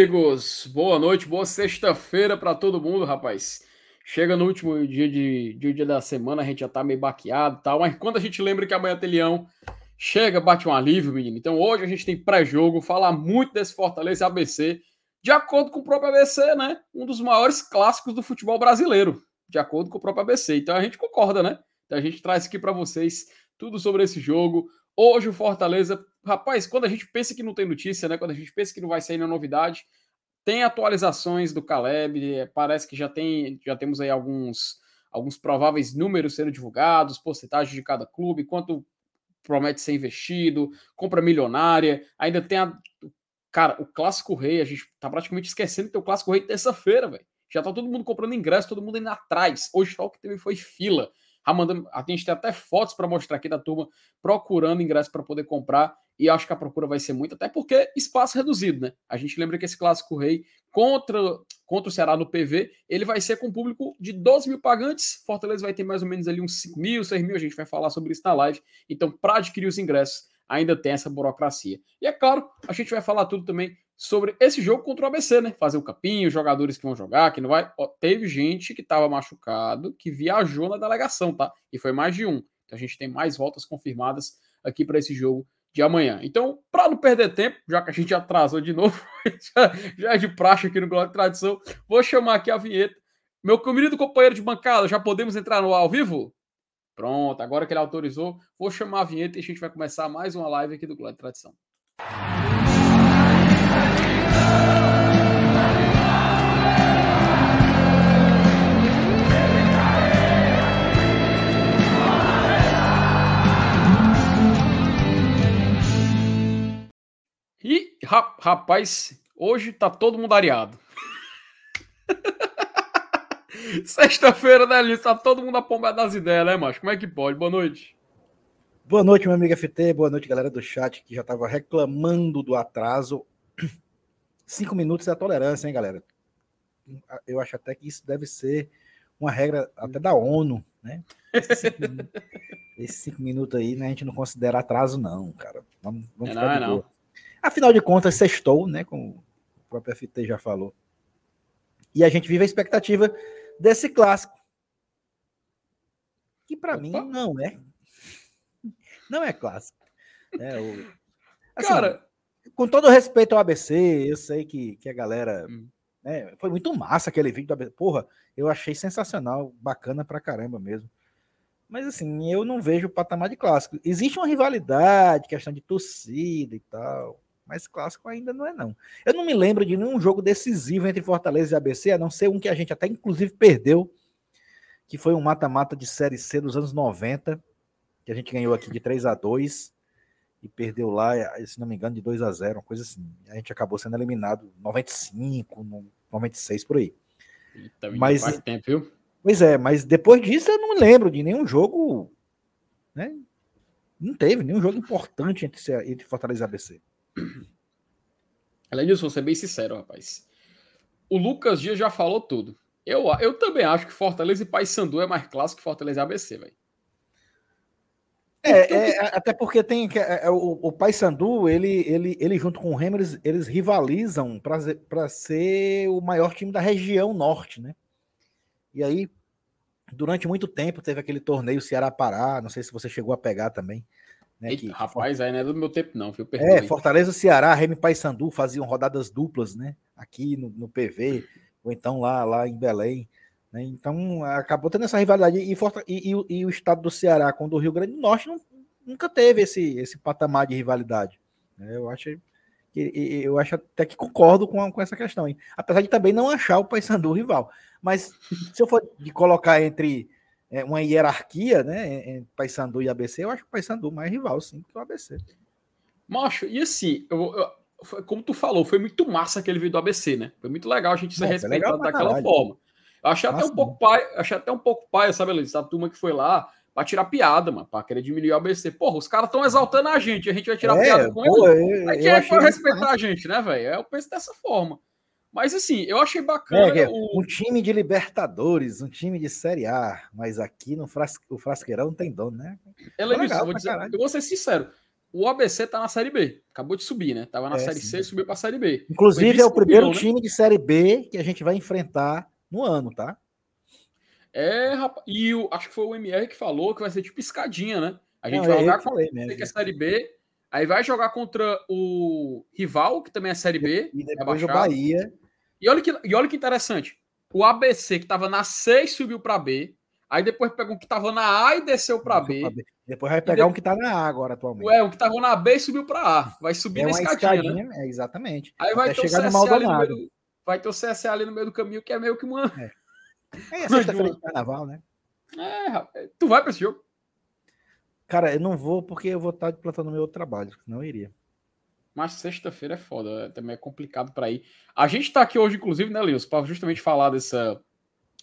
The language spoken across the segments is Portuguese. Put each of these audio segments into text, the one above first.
amigos. Boa noite, boa sexta-feira para todo mundo, rapaz. Chega no último dia, de, dia da semana, a gente já tá meio baqueado e tal, mas quando a gente lembra que amanhã tem Leão, chega, bate um alívio, menino. Então hoje a gente tem pré-jogo, falar muito desse Fortaleza ABC, de acordo com o próprio ABC, né? Um dos maiores clássicos do futebol brasileiro, de acordo com o próprio ABC. Então a gente concorda, né? Então a gente traz aqui para vocês tudo sobre esse jogo. Hoje o Fortaleza, rapaz, quando a gente pensa que não tem notícia, né? Quando a gente pensa que não vai sair nenhuma novidade, tem atualizações do Caleb, é, parece que já tem, já temos aí alguns alguns prováveis números sendo divulgados, porcentagem de cada clube, quanto promete ser investido, compra milionária, ainda tem a cara, o clássico rei, a gente tá praticamente esquecendo que o clássico rei terça-feira, velho. Já tá todo mundo comprando ingresso, todo mundo indo atrás. Hoje só o que teve foi fila. A gente tem até fotos para mostrar aqui da turma procurando ingresso para poder comprar e acho que a procura vai ser muito, até porque espaço reduzido, né? A gente lembra que esse clássico rei contra, contra o Ceará no PV, ele vai ser com público de 12 mil pagantes. Fortaleza vai ter mais ou menos ali uns 5 mil, 6 mil, a gente vai falar sobre isso na live. Então, para adquirir os ingressos, ainda tem essa burocracia. E é claro, a gente vai falar tudo também sobre esse jogo contra o ABC, né? Fazer o capinho, jogadores que vão jogar, que não vai. Ó, teve gente que estava machucado, que viajou na delegação, tá? E foi mais de um. Então a gente tem mais voltas confirmadas aqui para esse jogo de amanhã. Então, para não perder tempo, já que a gente atrasou de novo, já, é de praxe aqui no de Tradição, vou chamar aqui a vinheta. Meu querido companheiro de bancada, já podemos entrar no ao vivo? Pronto, agora que ele autorizou, vou chamar a vinheta e a gente vai começar mais uma live aqui do de Tradição. E, rapaz, hoje tá todo mundo areado. Sexta-feira, né, Liz? Tá todo mundo a pomba das ideias, né, macho? Como é que pode? Boa noite. Boa noite, meu amigo FT. Boa noite, galera do chat que já tava reclamando do atraso. Cinco minutos é a tolerância, hein, galera? Eu acho até que isso deve ser uma regra até da ONU, né? Esses cinco, minutos, esses cinco minutos aí, né, a gente não considera atraso, não, cara. Vamos, vamos é ficar não, é não. Afinal de contas, sextou, né? Como o próprio FT já falou. E a gente vive a expectativa desse clássico. Que para mim não é. Não é clássico. É, o, assim, Cara. Com todo respeito ao ABC, eu sei que, que a galera. Hum. Né, foi muito massa aquele vídeo do ABC. Porra, eu achei sensacional, bacana pra caramba mesmo. Mas assim, eu não vejo o patamar de clássico. Existe uma rivalidade, questão de torcida e tal mas clássico ainda não é não. Eu não me lembro de nenhum jogo decisivo entre Fortaleza e ABC, a não ser um que a gente até inclusive perdeu, que foi um mata-mata de Série C dos anos 90, que a gente ganhou aqui de 3 a 2 e perdeu lá, se não me engano, de 2 a 0 uma coisa assim. A gente acabou sendo eliminado 95, 96, por aí. mas faz tempo, viu? Pois é, mas depois disso eu não me lembro de nenhum jogo, né? Não teve nenhum jogo importante entre, entre Fortaleza e ABC. Além disso, vou ser bem sincero, rapaz. O Lucas Dias já falou tudo. Eu, eu também acho que Fortaleza e Paysandu é mais clássico que Fortaleza e ABC, velho. É, é, até porque tem é, é, o, o Paysandu, ele, ele, ele junto com o Remo, eles, eles rivalizam para ser o maior time da região norte, né? E aí, durante muito tempo, teve aquele torneio Ceará-Pará, não sei se você chegou a pegar também. Né, Eita, que, rapaz, aí não é do meu tempo, não, viu? É, Fortaleza, Ceará, Remy Paysandu faziam rodadas duplas, né? Aqui no, no PV, ou então lá, lá em Belém. Né? Então acabou tendo essa rivalidade. E, e, e, e, o estado do Ceará com o do Rio Grande do Norte não, nunca teve esse, esse patamar de rivalidade. Né? Eu acho eu acho até que concordo com, com essa questão. Hein? Apesar de também não achar o Paysandu rival. Mas se eu for de colocar entre é, uma hierarquia, né, em Paysandu e ABC, eu acho que o Paysandu mais rival, sim, que o ABC. Macho, e assim, eu, eu, como tu falou, foi muito massa aquele vídeo do ABC, né? Foi muito legal a gente ser respeitado daquela caralho. forma. Eu achei até um pouco pai, achei até um pouco pai, sabe, Alice, a turma que foi lá pra tirar piada, mano, pra querer diminuir o ABC. Porra, os caras estão exaltando a gente, a gente vai tirar é, piada com pô, ele. Aí quem é que vai respeitar a gente, né, velho? Eu penso dessa forma. Mas assim, eu achei bacana. É, o... Um time de Libertadores, um time de Série A, mas aqui no fras... o Frasqueirão não tem dono, né? É eu vou, dizer, eu vou ser sincero. o ABC tá na Série B. Acabou de subir, né? Tava na é, Série sim. C, subiu pra Série B. Inclusive, é o primeiro né? time de Série B que a gente vai enfrentar no ano, tá? É, rapaz. E o, acho que foi o MR que falou que vai ser tipo escadinha, né? A gente Não, vai jogar com o que é Série B, aí vai jogar contra o rival, que também é Série B. E depois é o Bahia. E olha, que, e olha que interessante. O ABC, que tava na C, subiu para B. Aí depois pegou um que tava na A e desceu para B. B. Depois vai pegar um que tá na A agora atualmente. É, um que tava na B e subiu para A. Vai subir é na escadinha, escadinha né? É, exatamente. Aí vai ter, chegar o CSA ali no meio, vai ter o CSA ali no meio do caminho, que é meio que uma... É, é sexta-feira de carnaval, né? É, rapaz. Tu vai para esse jogo? Cara, eu não vou porque eu vou estar plantando meu outro trabalho, não iria. Mas sexta-feira é foda, é, também é complicado para ir. A gente tá aqui hoje, inclusive, né, Lewis, para justamente falar dessa,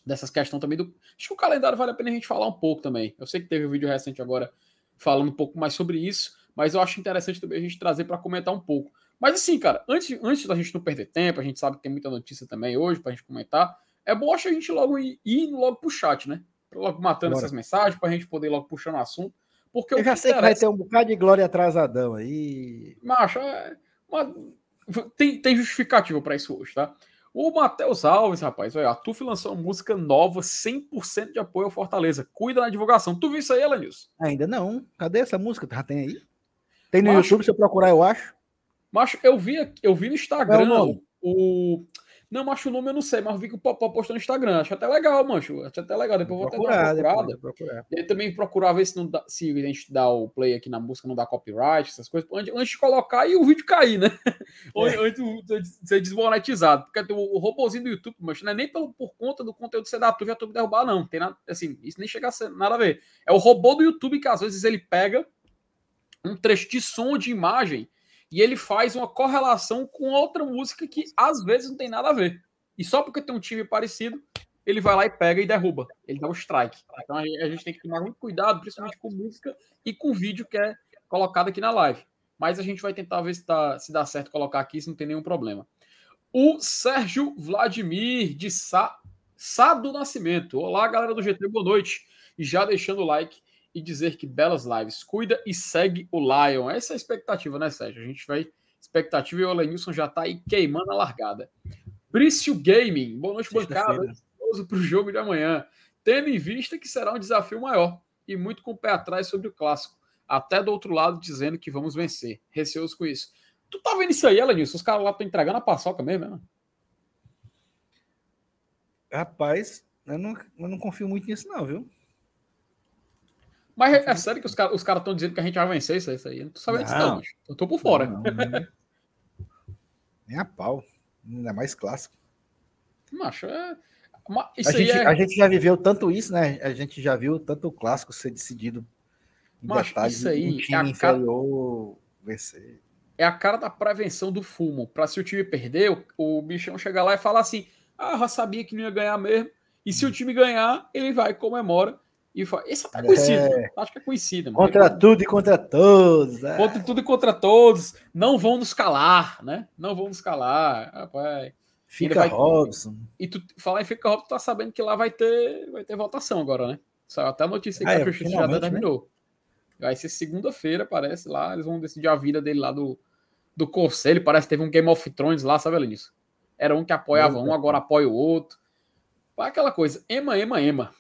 dessas questões também do. Acho que o calendário vale a pena a gente falar um pouco também. Eu sei que teve um vídeo recente agora falando um pouco mais sobre isso, mas eu acho interessante também a gente trazer para comentar um pouco. Mas assim, cara, antes, antes da gente não perder tempo, a gente sabe que tem muita notícia também hoje pra gente comentar. É bom acho a gente logo ir, ir logo pro chat, né? Logo matando Bora. essas mensagens, pra gente poder logo puxando o assunto. Porque eu já sei que vai ter um bocado de glória atrasadão aí. Macho, é, uma, tem, tem justificativo para isso hoje, tá? O Matheus Alves, rapaz, olha, a TUF lançou uma música nova, 100% de apoio ao Fortaleza. Cuida na divulgação. Tu viu isso aí, Elenilson? Ainda não. Cadê essa música? Já tem aí? Tem no Macho, YouTube, se eu procurar, eu acho. Macho, eu vi, eu vi no Instagram é o, não, macho, o nome eu não sei, mas vi que o Popó postou no Instagram. Acho até legal, mancho. Acho até legal. Depois vou, vou tentar dar uma procurada. Procurar. E aí também procurar ver se, não dá, se a gente dá o play aqui na música, não dá copyright, essas coisas, antes, antes de colocar e o vídeo cair, né? É. antes de ser desmonetizado. Porque o, o robôzinho do YouTube, mancho, não é nem pelo, por conta do conteúdo ser da tu já tu derrubar, não. Tem nada, assim, isso nem chega a ser nada a ver. É o robô do YouTube que às vezes ele pega um trecho de som, de imagem, e ele faz uma correlação com outra música que às vezes não tem nada a ver. E só porque tem um time parecido, ele vai lá e pega e derruba. Ele dá um strike. Então a gente tem que tomar muito cuidado, principalmente com música e com vídeo que é colocado aqui na live. Mas a gente vai tentar ver se, tá, se dá certo colocar aqui, se não tem nenhum problema. O Sérgio Vladimir de Sá, Sá do Nascimento. Olá, galera do GT, boa noite. E já deixando o like e dizer que belas lives. Cuida e segue o Lion. Essa é a expectativa, né, Sérgio? A gente vai. Expectativa e o Lenilson já tá aí queimando a largada. Brício Gaming. Boa noite, bancada. Para o jogo de amanhã. Tendo em vista que será um desafio maior e muito com o pé atrás sobre o clássico. Até do outro lado dizendo que vamos vencer. Receoso com isso. Tu tá vendo isso aí, Elenilson? Os caras lá estão entregando a paçoca mesmo, né? Rapaz, eu não, eu não confio muito nisso, não, viu? Mas é, é sério que os caras estão dizendo que a gente vai vencer isso, isso aí? Eu não tô sabendo disso, não. Eu tô por fora. Não, não, Nem a pau. Ainda mais clássico. Macho, é. a, gente, é... a gente já viveu tanto isso, né? A gente já viu tanto o clássico ser decidido em Macho, detalhes, isso aí um time é inferior cara... vencer. É a cara da prevenção do fumo. Para se o time perder, o, o bichão chegar lá e falar assim: Ah, já sabia que não ia ganhar mesmo. E se o time ganhar, ele vai comemora e fala, esse é conhecido, é. acho que é conhecido. Contra tudo e contra todos. É. Contra tudo e contra todos. Não vão nos calar, né? Não vão nos calar, rapaz. Fica vai... Robson. E tu falar em Fica Robson, tá sabendo que lá vai ter, vai ter votação agora, né? Saiu até a notícia que ah, a é, Justiça já terminou. Né? Vai ser segunda-feira, parece, lá. Eles vão decidir a vida dele lá do, do Conselho. Parece que teve um Game of Thrones lá, sabe, Elenilson? Era um que apoiava um, agora apoia o outro. Vai aquela coisa, ema, ema, ema.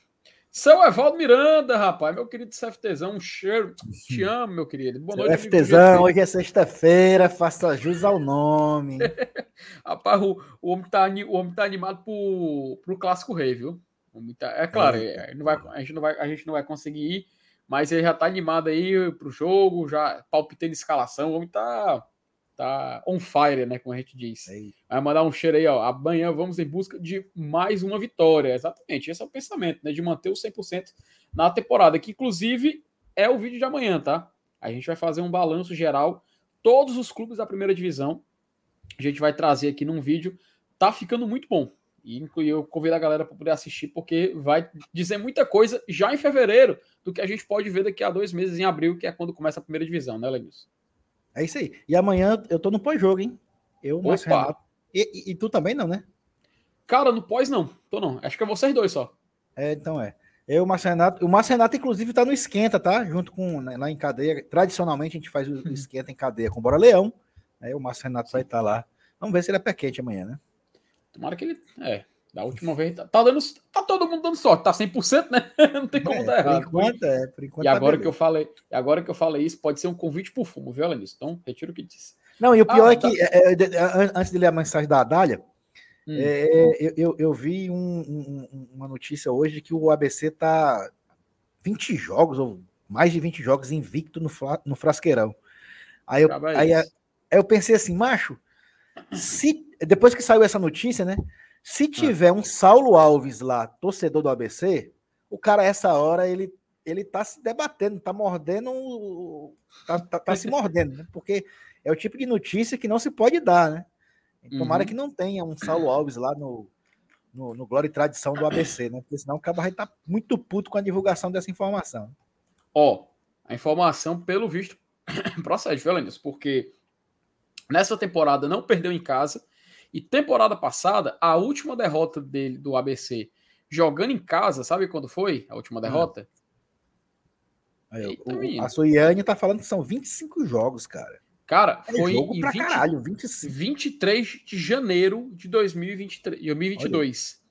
Seu Evaldo Miranda, rapaz, meu querido CFTzão, um cheiro. Te amo, meu querido. Boa noite. CFTzão, hoje é sexta-feira, faça jus ao nome. rapaz, o, o, homem tá, o homem tá animado pro, pro Clássico Rei, viu? Tá, é claro, é, não vai, a, gente não vai, a gente não vai conseguir ir, mas ele já tá animado aí pro jogo, já palpitando escalação. O homem tá tá on fire, né? Como a gente diz. É Vai mandar um cheiro aí, ó. Amanhã vamos em busca de mais uma vitória. Exatamente, esse é o pensamento, né? De manter o 100% na temporada, que inclusive é o vídeo de amanhã, tá? A gente vai fazer um balanço geral, todos os clubes da primeira divisão. A gente vai trazer aqui num vídeo. Tá ficando muito bom. E eu convido a galera para poder assistir, porque vai dizer muita coisa já em fevereiro do que a gente pode ver daqui a dois meses, em abril, que é quando começa a primeira divisão, né, Lenilson? É isso aí. E amanhã eu tô no pós-jogo, hein? Eu, Márcio Renato. E, e, e, tu também não, né? Cara, no pós não. Tô não. Acho que é vocês dois só. É, então é. Eu, o Márcio Renato, o Márcio Renato, inclusive, tá no esquenta, tá? Junto com né, lá em cadeia. Tradicionalmente a gente faz o uhum. esquenta em cadeia com o Bora Leão. Aí o Márcio Renato vai estar tá lá. Vamos ver se ele é pé quente amanhã, né? Tomara que ele. É, da última vez. Tá, tá, dando, tá todo mundo dando sorte. Tá 100%, né? Não tem como é, dar errado. Por enquanto, é. Por enquanto, e tá agora tá que eu falei, agora que eu falei isso, pode ser um convite pro fumo, viu, Alanis? Então, retiro o que disse. Não, e o pior ah, é que, é, é, antes de ler a mensagem da Adália, hum. é, eu, eu, vi um, um, uma notícia hoje que o ABC tá 20 jogos, ou mais de 20 jogos invicto no, no frasqueirão. Aí eu, aí, aí eu pensei assim, macho, se depois que saiu essa notícia, né? Se ah. tiver um Saulo Alves lá, torcedor do ABC, o cara, essa hora, ele, ele tá se debatendo, tá mordendo, tá, tá, tá se mordendo, né? Porque é o tipo de notícia que não se pode dar, né? Tomara uhum. que não tenha um Saulo Alves lá no, no, no, Glória e Tradição do ABC, né? Porque senão o cara vai estar tá muito puto com a divulgação dessa informação. Ó, a informação, pelo visto, procede, viu, Lenilson? Porque nessa temporada não perdeu em casa e temporada passada, a última derrota dele do ABC jogando em casa, sabe quando foi a última derrota? Aí, Eita, o, a Suiane tá falando que são 25 jogos, cara. Cara, é foi jogo em pra 20, caralho, 25. 23 de janeiro de 2023, 2022. Olha.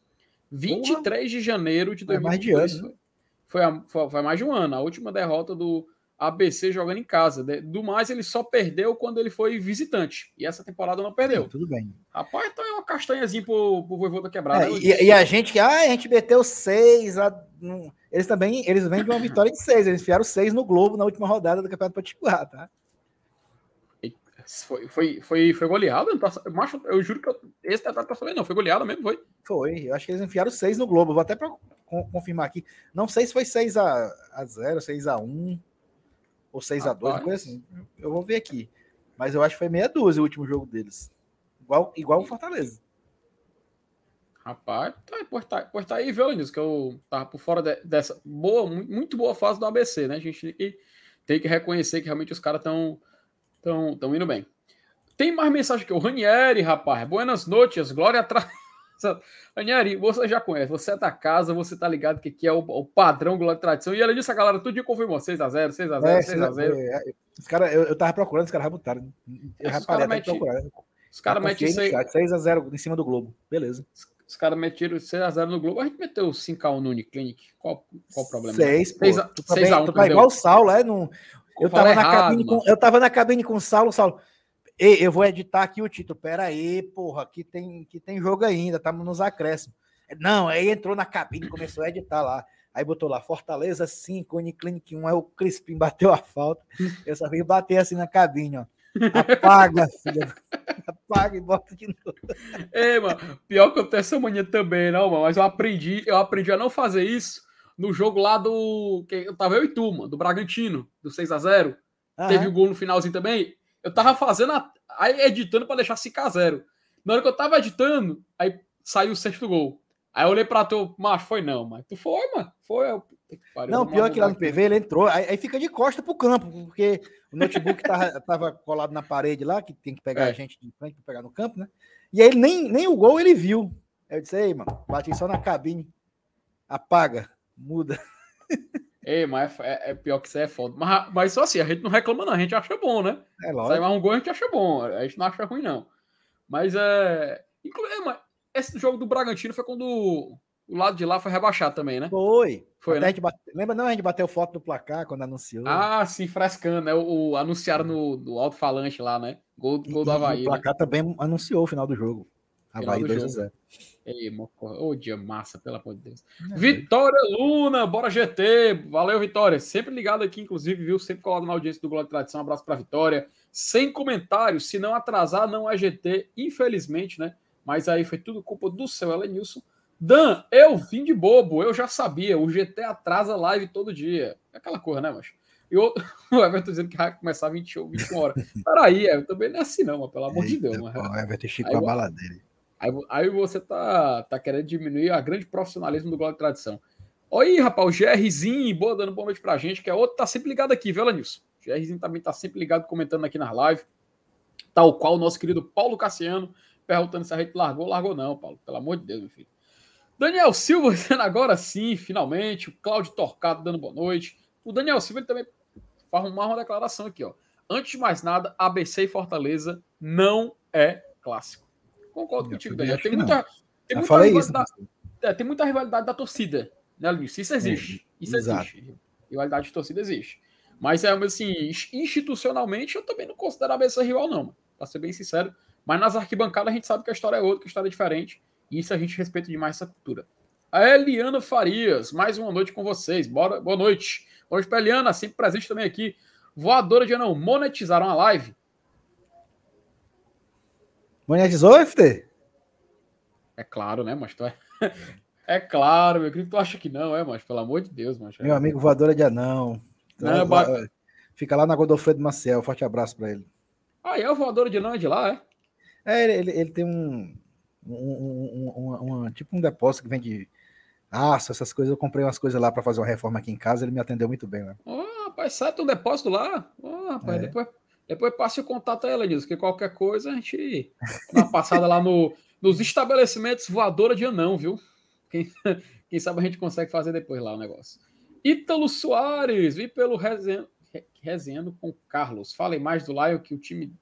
23 Porra. de janeiro de 2022. É mais de ano, né? foi, foi, foi mais de um ano. A última derrota do, ABC jogando em casa. Do mais, ele só perdeu quando ele foi visitante. E essa temporada não perdeu. Sim, tudo bem. Rapaz, então é uma castanhazinha pro, pro Vovô da Quebrada. É, e, e, a gente que, ah, a gente meteu seis. A, eles também, eles vêm de uma vitória de seis. Eles enfiaram seis no Globo na última rodada do Campeonato Potiguar, tá? Foi, foi, foi, foi goleado? Macho, eu juro que eu, esse detalhe tá falando, não. Foi goleado mesmo, foi? Foi. Eu acho que eles enfiaram seis no Globo. Vou até pra confirmar aqui. Não sei se foi 6 a, a 0 6 a 1 ou 6 a 2 coisa assim. Eu vou ver aqui. Mas eu acho que foi meia dúzia o último jogo deles. Igual, igual o Fortaleza. Rapaz, tá, tá, tá aí, viu, Lenilson, que eu tava por fora de, dessa boa, muito boa fase do ABC, né? A gente tem que, tem que reconhecer que realmente os caras estão tão, tão indo bem. Tem mais mensagem que o Ranieri, rapaz. Buenas noites, glória atrás. Aniari, você já conhece, você é da casa, você tá ligado que aqui é o, o padrão Glória Tradição. E além disso, a galera tudo confirmou 6x0, 6x0, 6x0. Os cara, eu, eu tava procurando, os caras botaram. Eu é, reparei, mete, Os caras metem 6x0 em cima do Globo, beleza. Os caras meteram 6x0 no Globo, a gente meteu 5x1 no Uniclinic. Qual, qual o problema? 6, pô. 6x1. Tu tá igual o Saulo, é? No, eu, tava na cabine com, eu tava na cabine com o Saulo, Saulo. Ei, eu vou editar aqui o título. Pera aí, porra, que tem, que tem jogo ainda, estamos nos acréscimos. Não, aí entrou na cabine, começou a editar lá. Aí botou lá, Fortaleza 5, Uniclinic 1, aí o Crispim bateu a falta. Eu só vim bater assim na cabine, ó. Apaga, filha. Apaga e bota de novo. Ei, mano, pior que eu tenho essa manhã também, não, mano. Mas eu aprendi, eu aprendi a não fazer isso no jogo lá do. Que eu tava eu e tu, mano, do Bragantino, do 6 a 0 Teve o gol no finalzinho também. Eu tava fazendo, a, aí editando para deixar 5x0. Na hora que eu tava editando, aí saiu o sexto gol. Aí eu olhei pra tu, mas foi não, mas tu foi, mano. Foi. Eu, pariu, não, pior que lá no PV ele entrou, aí, aí, fica de costa pro campo, porque o notebook tava, tava colado na parede lá, que tem que pegar é. a gente de frente pra pegar no campo, né? E aí nem, nem o gol ele viu. Aí eu disse, ei, mano, bati só na cabine. Apaga, muda. Ei, mas é, é, é, pior que isso é foda. Mas, mas só assim, a gente não reclama, não, a gente acha bom, né? É lógico. Sai mais um gol, a gente acha bom. A gente não acha ruim, não. Mas é. Inclusive, esse jogo do Bragantino foi quando o lado de lá foi rebaixado também, né? Foi. Foi, né? Bate... Lembra não? A gente bateu foto do placar quando anunciou. Ah, sim, frescando, né? O, o anunciaram no, no alto-falante lá, né? Gol, gol do Havaí. o placar né? também anunciou o final do jogo. Havaí 2x0. Ei, Ô, dia massa, pelo amor de Deus. É Vitória Luna, bora GT. Valeu, Vitória. Sempre ligado aqui, inclusive, viu? Sempre colado na audiência do Glória Tradição. Um abraço pra Vitória. Sem comentários, se não atrasar, não é GT, infelizmente, né? Mas aí foi tudo culpa do seu Elenilson. Dan, eu vim de bobo, eu já sabia. O GT atrasa live todo dia. É aquela coisa, né, macho? E o, o Everton dizendo que vai começar 20, 21 horas. Peraí, eu também não é assim, não, mas, pelo amor Eita, de Deus. Mas, o Everton Chico a bala dele. Aí, aí você tá, tá querendo diminuir a grande profissionalismo do Glória de Tradição. Aí, rapaz, o GRzinho, boa, dando boa noite pra gente, que é outro, tá sempre ligado aqui, viu, Lanilson? O GRzinho também tá sempre ligado, comentando aqui nas lives. Tal qual o nosso querido Paulo Cassiano, perguntando se a gente largou. Largou não, Paulo, pelo amor de Deus, meu filho. Daniel Silva dizendo agora sim, finalmente. O Cláudio Torcado dando boa noite. O Daniel Silva ele também vai arrumar uma declaração aqui, ó. Antes de mais nada, ABC e Fortaleza não é clássico. Concordo contigo, Daniel. Tem muita, tem muita, rivalidade, é, tem muita rivalidade da torcida, né, Luiz? Isso existe. É, isso exato. existe. Rivalidade de torcida existe. Mas é assim, institucionalmente, eu também não considero a rival, não. Pra ser bem sincero. Mas nas arquibancadas a gente sabe que a história é outra, que a história é diferente. E isso a gente respeita demais essa cultura. A Eliana Farias, mais uma noite com vocês. Bora, boa noite. Boa noite pra Eliana, sempre presente também aqui. Voadora de Anão, monetizaram a live? Monetizou, FT? É claro, né, mas tu é... é claro, meu querido. Tu acha que não, é, mas pelo amor de Deus, mas. Meu amigo voadora de anão. Então, não, Fica lá na Godofredo Maciel. Forte abraço para ele. Ah, é o voador de anão é de lá, é? É, ele, ele tem um, um, um, um, um, tipo um depósito que vende aço, essas coisas. Eu comprei umas coisas lá para fazer uma reforma aqui em casa. Ele me atendeu muito bem, né? Oh, rapaz, sai teu depósito lá. Oh, rapaz, é. depois, depois passe o contato a ela, diz que qualquer coisa a gente dá uma passada lá no, nos estabelecimentos voadora de anão, viu? Quem, quem sabe a gente consegue fazer depois lá o negócio. Ítalo Soares, vi pelo resenha, resenhando com Carlos. Falem mais do Lion que o time.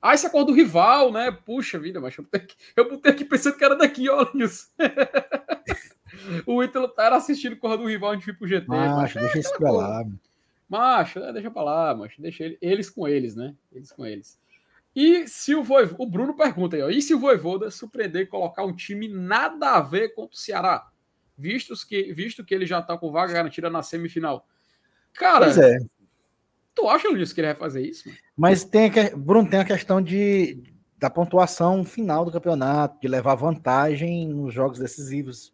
Ah, esse é a cor do rival, né? Puxa vida, mas eu botei aqui, eu botei aqui pensando que era daqui, olha isso. o Ítalo tá assistindo cor do rival antes de ir pro GT. Macho, deixa isso pra lá. Macho, é, deixa pra lá, macho. Deixa ele, eles com eles, né? Eles com eles. E se o Voivoda, o Bruno pergunta aí, ó, e se o Voivoda surpreender e colocar um time nada a ver contra o Ceará? Visto que, visto que ele já tá com vaga garantida na semifinal. Cara, pois é. tu acha, Luiz, que ele vai fazer isso? Mano? Mas tem, Bruno, tem a questão de, da pontuação final do campeonato, de levar vantagem nos jogos decisivos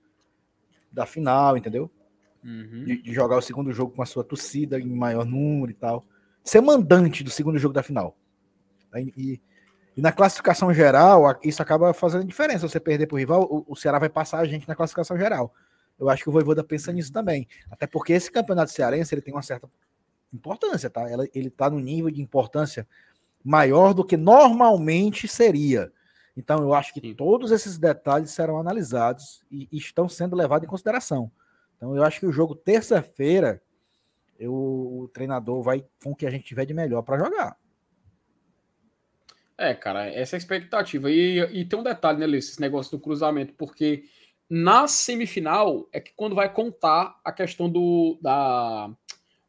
da final, entendeu? Uhum. De, de, jogar o segundo jogo com a sua torcida em maior número e tal. Ser mandante do segundo jogo da final. E, e na classificação geral, isso acaba fazendo diferença. Você perder para o rival, o, o Ceará vai passar a gente na classificação geral. Eu acho que o Voivoda pensa nisso também. Até porque esse campeonato cearense ele tem uma certa importância, tá? Ele está no nível de importância maior do que normalmente seria. Então, eu acho que Sim. todos esses detalhes serão analisados e, e, estão sendo levados em consideração. Então, eu acho que o jogo terça-feira, o treinador vai com o que a gente tiver de melhor para jogar. É, cara, essa é a expectativa. E, e tem um detalhe, né, Luiz, esse negócio do cruzamento, porque na semifinal é que quando vai contar a questão do, da,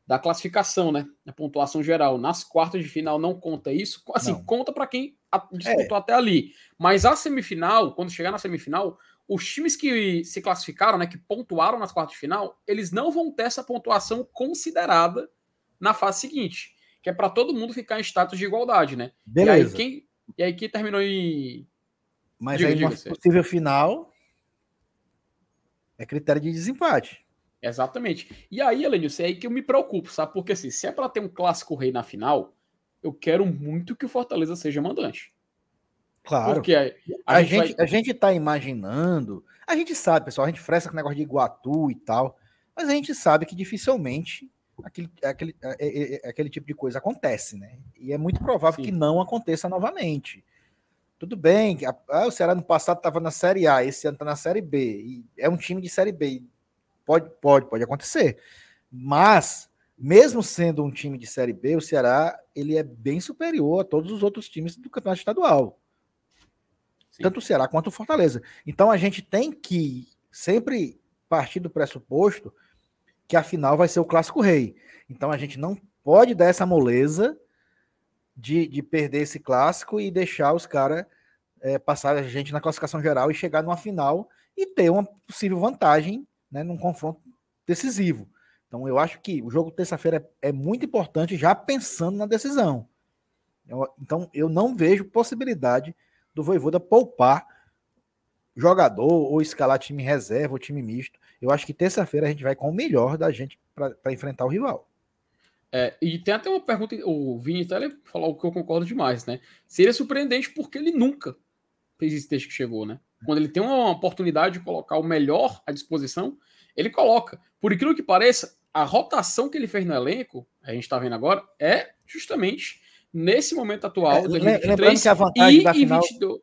da classificação, né? A pontuação geral. Nas quartas de final não conta isso. Assim, não. conta para quem disputou é. até ali. Mas a semifinal, quando chegar na semifinal, os times que se classificaram, né, que pontuaram nas quartas de final, eles não vão ter essa pontuação considerada na fase seguinte que é para todo mundo ficar em status de igualdade, né? Beleza. E aí quem, e aí quem terminou em. Mas diga, aí diga, no possível final é critério de desempate. Exatamente. E aí, Elenilson, é aí que eu me preocupo, sabe? Porque assim, se é para ter um clássico rei na final, eu quero muito que o Fortaleza seja mandante. Claro. Porque a, a, a gente, vai... a gente tá imaginando, a gente sabe, pessoal, a gente fresca com o negócio de Iguatu e tal, mas a gente sabe que dificilmente aquele, aquele, aquele tipo de coisa acontece, né? E é muito provável Sim. que não aconteça novamente. Tudo bem, ah, o Ceará no passado estava na Série A, esse ano está na Série B, e é um time de Série B. Pode, pode, pode acontecer. Mas, mesmo sendo um time de Série B, o Ceará ele é bem superior a todos os outros times do Campeonato Estadual. Tanto o Ceará quanto o Fortaleza. Então a gente tem que sempre partir do pressuposto que a final vai ser o Clássico Rei. Então a gente não pode dar essa moleza de, de perder esse clássico e deixar os caras é, passar a gente na classificação geral e chegar numa final e ter uma possível vantagem né, num confronto decisivo. Então eu acho que o jogo terça-feira é, é, muito importante já pensando na decisão. Eu, então eu não vejo possibilidade do Voivoda poupar jogador ou escalar time reserva ou time misto. Eu acho que terça-feira a gente vai com o melhor da gente para enfrentar o rival. É, e tem até uma pergunta, o Vini até falou que eu concordo demais, né? Seria surpreendente porque ele nunca fez isso desde que chegou, né? Quando ele tem uma oportunidade de colocar o melhor à disposição, ele coloca. Por aquilo que pareça, a rotação que ele fez no elenco, a gente está vendo agora, é justamente nesse momento atual, é, 2023 que a vantagem e, da final, 22.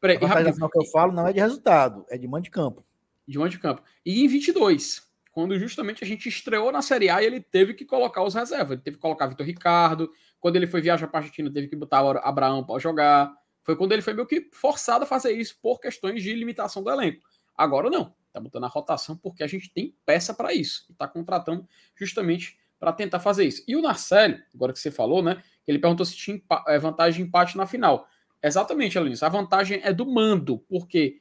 Peraí, a vantagem da final que eu falo não é de resultado, é de mando de campo. De mando de campo. E em 22, quando justamente a gente estreou na Série A e ele teve que colocar os reservas. Ele teve que colocar Vitor Ricardo. Quando ele foi viajar para a Argentina, teve que botar o Abraão para jogar. Foi quando ele foi meio que forçado a fazer isso por questões de limitação do elenco. Agora não. Está botando a rotação porque a gente tem peça para isso. E está contratando justamente para tentar fazer isso. E o Narcélio, agora que você falou, né? Ele perguntou se tinha é, vantagem de empate na final. Exatamente, Elenilson. A vantagem é do mando, porque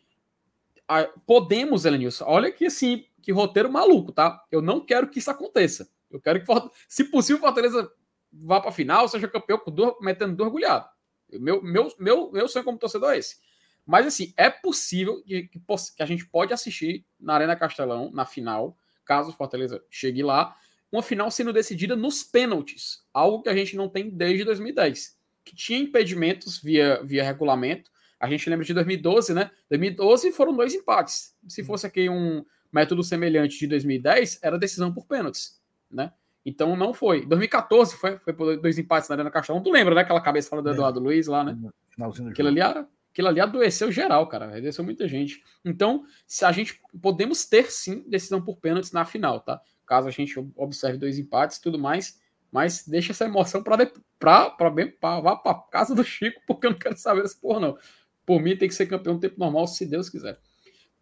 a, podemos, Elenilson, olha que assim, que roteiro maluco, tá? Eu não quero que isso aconteça. Eu quero que, se possível, Fortaleza vá para a final, seja campeão com duas, metendo duas agulhadas. Meu, meu, meu, meu sonho como torcedor é esse. Mas assim, é possível que, que, a gente pode assistir na Arena Castelão, na final, caso Fortaleza chegue lá, uma final sendo decidida nos pênaltis, algo que a gente não tem desde 2010, que tinha impedimentos via, via regulamento. A gente lembra de 2012, né? 2012 foram dois empates. Se uhum. fosse aqui um método semelhante de 2010, era decisão por pênaltis, né? Então não foi. 2014 foi, foi por dois empates na Arena Castelão. Tu lembra, né? Aquela cabeça do é. Eduardo Luiz lá, né? Aquilo ali, aquilo ali adoeceu geral, cara. Adoeceu muita gente. Então, se a gente podemos ter sim decisão por pênaltis na final, tá? Caso a gente observe dois empates e tudo mais. Mas deixa essa emoção para para bem para vá para casa do Chico, porque eu não quero saber essa porra, não. Por mim, tem que ser campeão no tempo normal, se Deus quiser.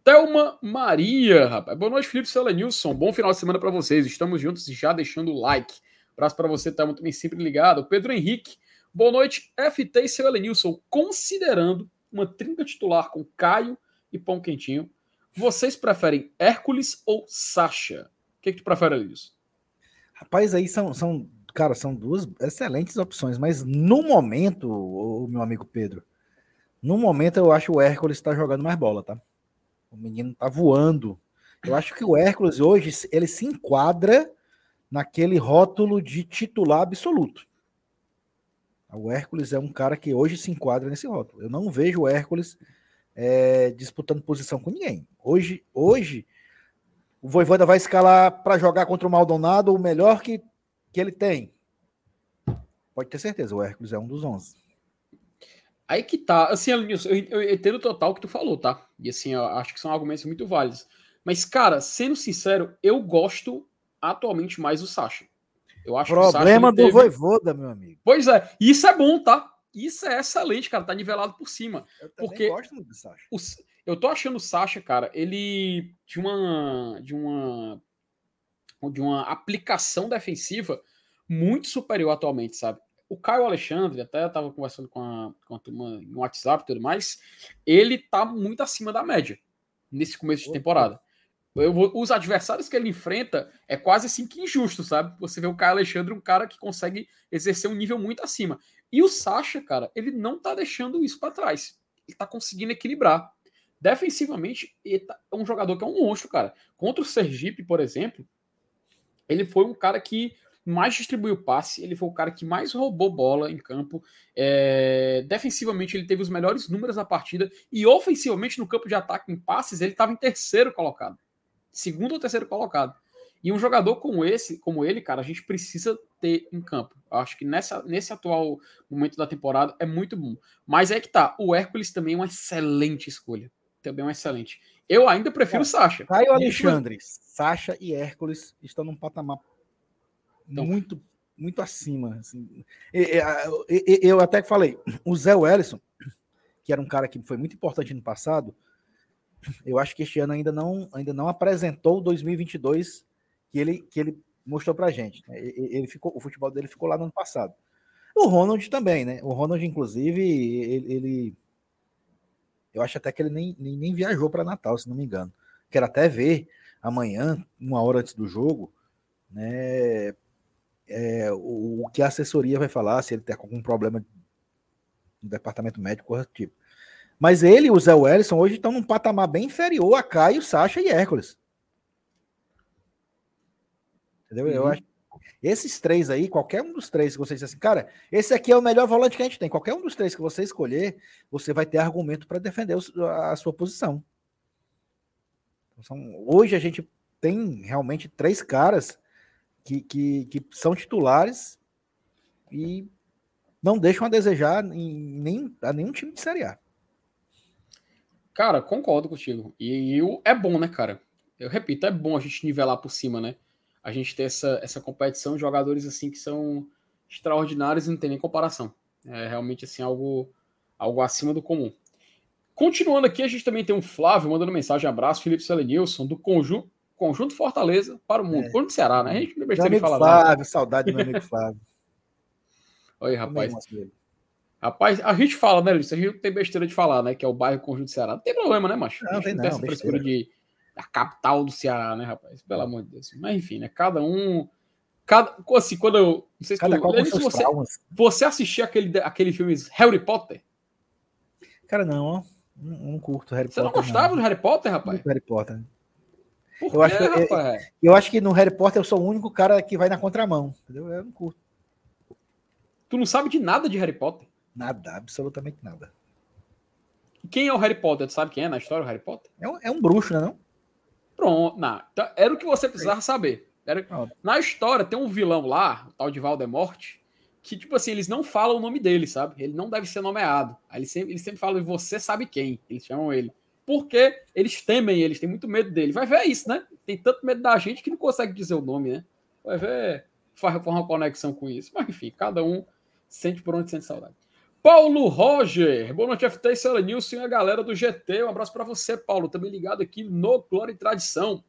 Thelma Maria, rapaz. Boa noite, Felipe Nilson. Bom final de semana para vocês. Estamos juntos já deixando o like. Abraço para você, Thelma, também sempre ligado. Pedro Henrique. Boa noite, FT e Nilson. Considerando uma trinca titular com Caio e Pão Quentinho, vocês preferem Hércules ou Sasha? Que, que tu prefere disso? Rapaz, aí são, são, cara, são duas excelentes opções, mas no momento, o meu amigo Pedro, no momento eu acho o Hércules está jogando mais bola, tá? O menino tá voando. Eu acho que o Hércules hoje ele se enquadra naquele rótulo de titular absoluto. O Hércules é um cara que hoje se enquadra nesse rótulo. Eu não vejo o Hércules é, disputando posição com ninguém. Hoje, hoje o Voivoda vai escalar para jogar contra o Maldonado o melhor que, que ele tem. Pode ter certeza, o Hércules é um dos 11. Aí que tá, assim, eu, eu entendo total o que tu falou, tá? E assim, eu acho que são argumentos muito válidos. Mas, cara, sendo sincero, eu gosto atualmente mais do Sacha. Eu acho Problema do teve... Voivoda, meu amigo. Pois é, isso é bom, tá? Isso é excelente, cara. Tá nivelado por cima. Eu porque gosto muito do Sacha. O, eu tô achando o Sasha, cara, ele de uma de uma de uma aplicação defensiva muito superior atualmente, sabe? O Caio Alexandre, até tava conversando com a, com a turma no WhatsApp e tudo mais, ele tá muito acima da média nesse começo de temporada. Eu, os adversários que ele enfrenta é quase assim que injusto, sabe? Você vê o Caio Alexandre, um cara que consegue exercer um nível muito acima. E o Sasha, cara, ele não tá deixando isso para trás. Ele tá conseguindo equilibrar. Defensivamente, tá, é um jogador que é um monstro, cara. Contra o Sergipe, por exemplo, ele foi um cara que mais distribuiu passe, ele foi o cara que mais roubou bola em campo. É... Defensivamente, ele teve os melhores números da partida. E ofensivamente, no campo de ataque, em passes, ele estava em terceiro colocado. Segundo ou terceiro colocado. E um jogador como esse, como ele, cara, a gente precisa ter em campo. Eu acho que nessa, nesse atual momento da temporada é muito bom. Mas é que tá, o Hércules também é uma excelente escolha também é um excelente. Eu ainda prefiro o Sasha. Caio Alexandre, Sasha e Hércules estão num patamar então, muito, muito acima. Assim. Eu até falei, o Zé Wellison, que era um cara que foi muito importante no passado, eu acho que este ano ainda não, ainda não apresentou o 2022 que ele, que ele mostrou pra gente. Né? Ele ficou, o futebol dele ficou lá no ano passado. O Ronald também, né? O Ronald, inclusive, ele, ele eu acho até que ele nem, nem, nem viajou para Natal, se não me engano. Quero até ver amanhã, uma hora antes do jogo, né, é, o, o, que a assessoria vai falar, se ele tem algum problema no departamento médico, coisa tipo. Mas ele e o Zé Wellison hoje estão num patamar bem inferior a Caio, Sacha e Hércules. Entendeu? Uhum. Eu acho esses três aí, qualquer um dos três que você disser assim, cara, esse aqui é o melhor volante que a gente tem. Qualquer um dos três que você escolher, você vai ter argumento para defender a sua posição. Então, hoje a gente tem realmente três caras que, que, que são titulares e não deixam a desejar em nem, a nenhum time de Série A. Cara, concordo contigo. E, e é bom, né, cara? Eu repito, é bom a gente nivelar por cima, né? A gente ter essa, essa competição de jogadores assim que são extraordinários e não tem nem comparação. É realmente assim algo, algo acima do comum. Continuando aqui, a gente também tem um Flávio mandando mensagem, abraço, Felipe Selenilson, do Conjunto, Conjunto Fortaleza para o mundo. É. Conjunto Ceará, né? A gente não besteira de falar Flávio, nada. saudade do meu amigo Flávio. Oi, rapaz. Rapaz, a gente fala, né, Luiz? A gente não tem besteira de falar, né? Que é o bairro Conjunto Ceará. Não tem problema, né, macho? Não, tem, não tem essa frescura de a capital do Ceará, né, rapaz? Pelo amor de Deus. Mas enfim, né? Cada um. Cada, assim, quando eu. Não sei se Cada tu, qual se você, você assistiu aquele, aquele filme Harry Potter? Cara, não, ó. Não, não curto Harry Você Potter. Você não gostava não. do Harry Potter, rapaz? Harry Potter. Por eu, acho que, eu, eu, acho que no Harry Potter eu sou o único cara que vai na contramão, entendeu? Eu não curto. Tu não sabe de nada de Harry Potter? Nada, absolutamente nada. Quem é o Harry Potter? Tu sabe quem é na história o Harry Potter? É um, é um bruxo, né? Não? Pronto. Não, então, era o que você precisava saber. Era... Na história tem um vilão lá, o tal de Valdemort, que, tipo assim, eles não falam o nome dele, sabe? Ele não deve ser nomeado. Aí eles sempre, eles sempre falam, você sabe quem. Eles chamam ele. Porque eles temem eles têm muito medo dele. Vai ver isso, né? Tem tanto medo da gente que não consegue dizer o nome, né? Vai ver, faz uma conexão com isso. Mas enfim, cada um sente por onde sente saudade. Paulo Roger, boa noite, FT, Cela Nilson e a galera do GT. Um abraço para você, Paulo, também ligado aqui no Glória e Tradição.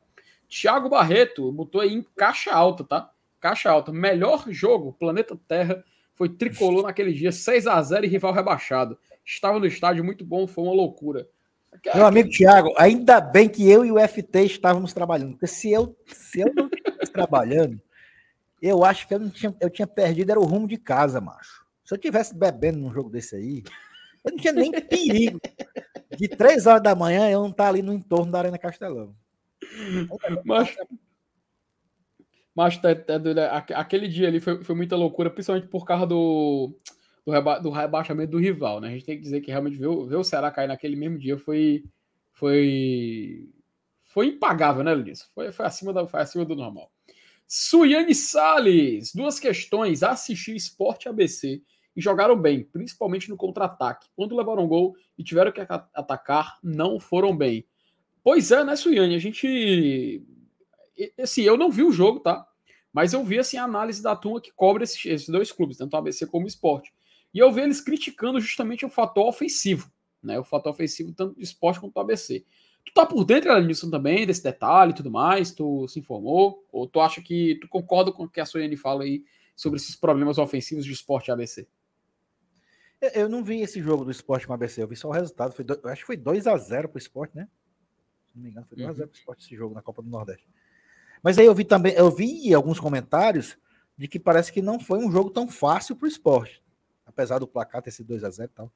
Thiago Barreto botou aí em caixa alta, tá? Caixa alta. Melhor jogo, Planeta Terra, foi tricolor naquele dia, 6 a 0 e rival rebaixado. Estava no estádio, muito bom, foi uma loucura. Meu amigo Thiago, ainda bem que eu e o FT estávamos trabalhando, porque se eu, se eu não estivesse trabalhando, eu acho que eu, não tinha, eu tinha perdido era o rumo de casa, macho. Se eu tivesse bebendo num jogo desse aí, eu não tinha nem perigo de três horas da manhã eu não estar tá ali no entorno da Arena Castelão. Mas, mas tá, aquele dia ali foi, foi muita loucura, principalmente por causa do, do, reba, do rebaixamento do rival, né? A gente tem que dizer que realmente ver, ver o Ceará cair naquele mesmo dia foi foi foi impagável, né, Luiz? Foi, foi, acima da, foi acima do normal. Suiane Salles, duas questões. Assistir Esporte ABC e jogaram bem, principalmente no contra-ataque. Quando levaram gol e tiveram que atacar, não foram bem. Pois é, né, Suiane? A gente. Assim, eu não vi o jogo, tá? Mas eu vi assim, a análise da turma que cobre esses, esses dois clubes, tanto o ABC como o esporte. E eu vi eles criticando justamente o fator ofensivo, né? O fator ofensivo tanto do esporte quanto do ABC. Tu tá por dentro, Elenilson, também, desse detalhe e tudo mais? Tu se informou? Ou tu acha que tu concorda com o que a Suiane fala aí sobre esses problemas ofensivos de esporte ABC? Eu não vi esse jogo do esporte com o ABC, eu vi só o resultado. Foi do, acho que foi 2x0 pro esporte, né? Se não me engano, foi 2x0 uhum. pro esporte esse jogo na Copa do Nordeste. Mas aí eu vi também, eu vi alguns comentários de que parece que não foi um jogo tão fácil pro esporte. Apesar do placar ter sido 2x0 e tal.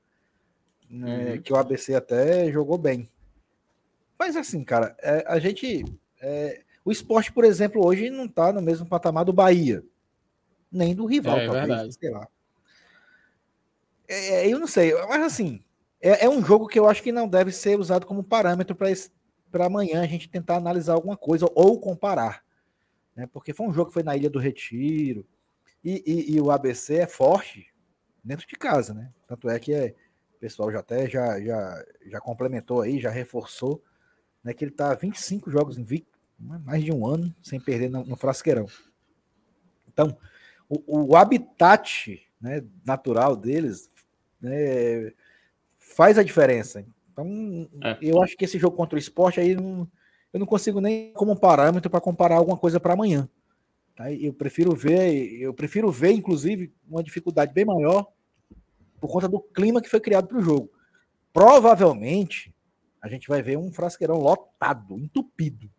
Né, uhum. Que o ABC até jogou bem. Mas assim, cara, é, a gente. É, o esporte, por exemplo, hoje não tá no mesmo patamar do Bahia. Nem do rival, é, talvez, sei lá. É, é, eu não sei, mas assim, é, é, um jogo que eu acho que não deve ser usado como parâmetro para amanhã a gente tentar analisar alguma coisa ou comparar. Né? Porque foi um jogo que foi na Ilha do Retiro e, e, e o ABC é forte dentro de casa, né? Tanto é que é, o pessoal já até já, já, já complementou aí, já reforçou, né? Que ele tá 25 jogos invicto, mais de um ano sem perder no, no frasqueirão. Então, o, o habitat né, natural deles né, faz a diferença. Então, é. eu acho que esse jogo contra o esporte aí não, eu não consigo nem como parâmetro para comparar alguma coisa para amanhã. Tá? Eu prefiro ver, eu prefiro ver, inclusive, uma dificuldade bem maior por conta do clima que foi criado para o jogo. Provavelmente a gente vai ver um frasqueirão lotado, entupido.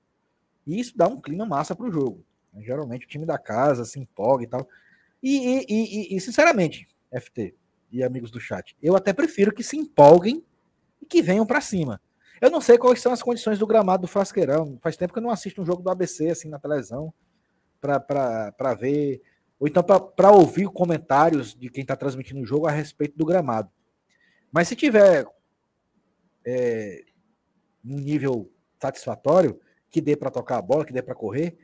E isso dá um clima massa para o jogo. Geralmente o time da casa se empolga e tal. E, e, e, e, sinceramente, FT, e amigos do chat. Eu até prefiro que se empolguem e que venham para cima. Eu não sei quais são as condições do gramado do Frasqueirão. Faz tempo que eu não assisto um jogo do ABC assim na televisão para ver, ou então para ouvir comentários de quem está transmitindo o jogo a respeito do gramado. Mas se tiver é, um nível satisfatório, que dê para tocar a bola, que dê para correr,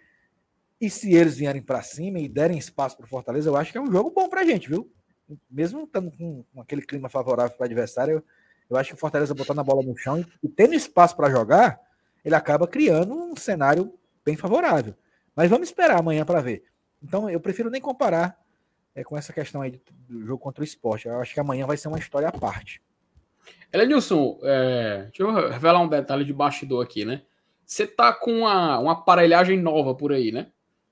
e se eles vierem para cima e derem espaço para Fortaleza, eu acho que é um jogo bom para gente, viu? Mesmo estando com, com aquele clima favorável para o adversário, eu, Eu acho que o Fortaleza botando a bola no chão e, e tendo espaço para jogar, ele acaba criando um cenário bem favorável. Mas vamos esperar amanhã para ver. Então eu prefiro nem comparar é, com essa questão aí do jogo contra o esporte. Eu acho que amanhã vai ser uma história à parte. Elenilson, é, deixa eu revelar um detalhe de bastidor aqui, né? Você tá com uma, uma aparelhagem nova por aí, né?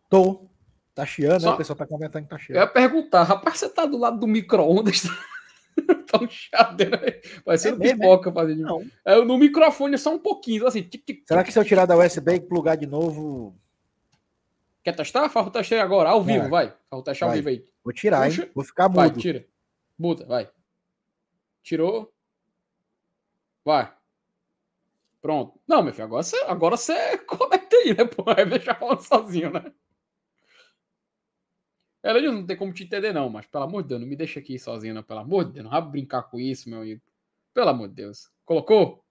Tô. Tá chiando, Só... né? O pessoal tá comentando que tá chiando. Eu ia perguntar, rapaz, você tá do lado do micro-ondas? tá um chadeiro aí. Vai ser é pipoca é? fazendo. Não. É, no microfone é só um pouquinho, assim. Tic, tic, Será que se eu tirar da USB e plugar de novo. Quer testar? Farro testei agora, ao vivo, é. vai. Farro testar ao vivo aí. Vou tirar, Puxa. hein? Vou ficar mudo. Vai, tira. Muda, vai. Tirou. Vai. Pronto. Não, meu filho, agora você, agora você conecta aí, né? Pô, vai deixar falando sozinho, né? Ela não tem como te entender, não, mas pelo amor de Deus, não me deixa aqui sozinho, não. Pelo amor de Deus, não vai brincar com isso, meu amigo. Pelo amor de Deus. Colocou?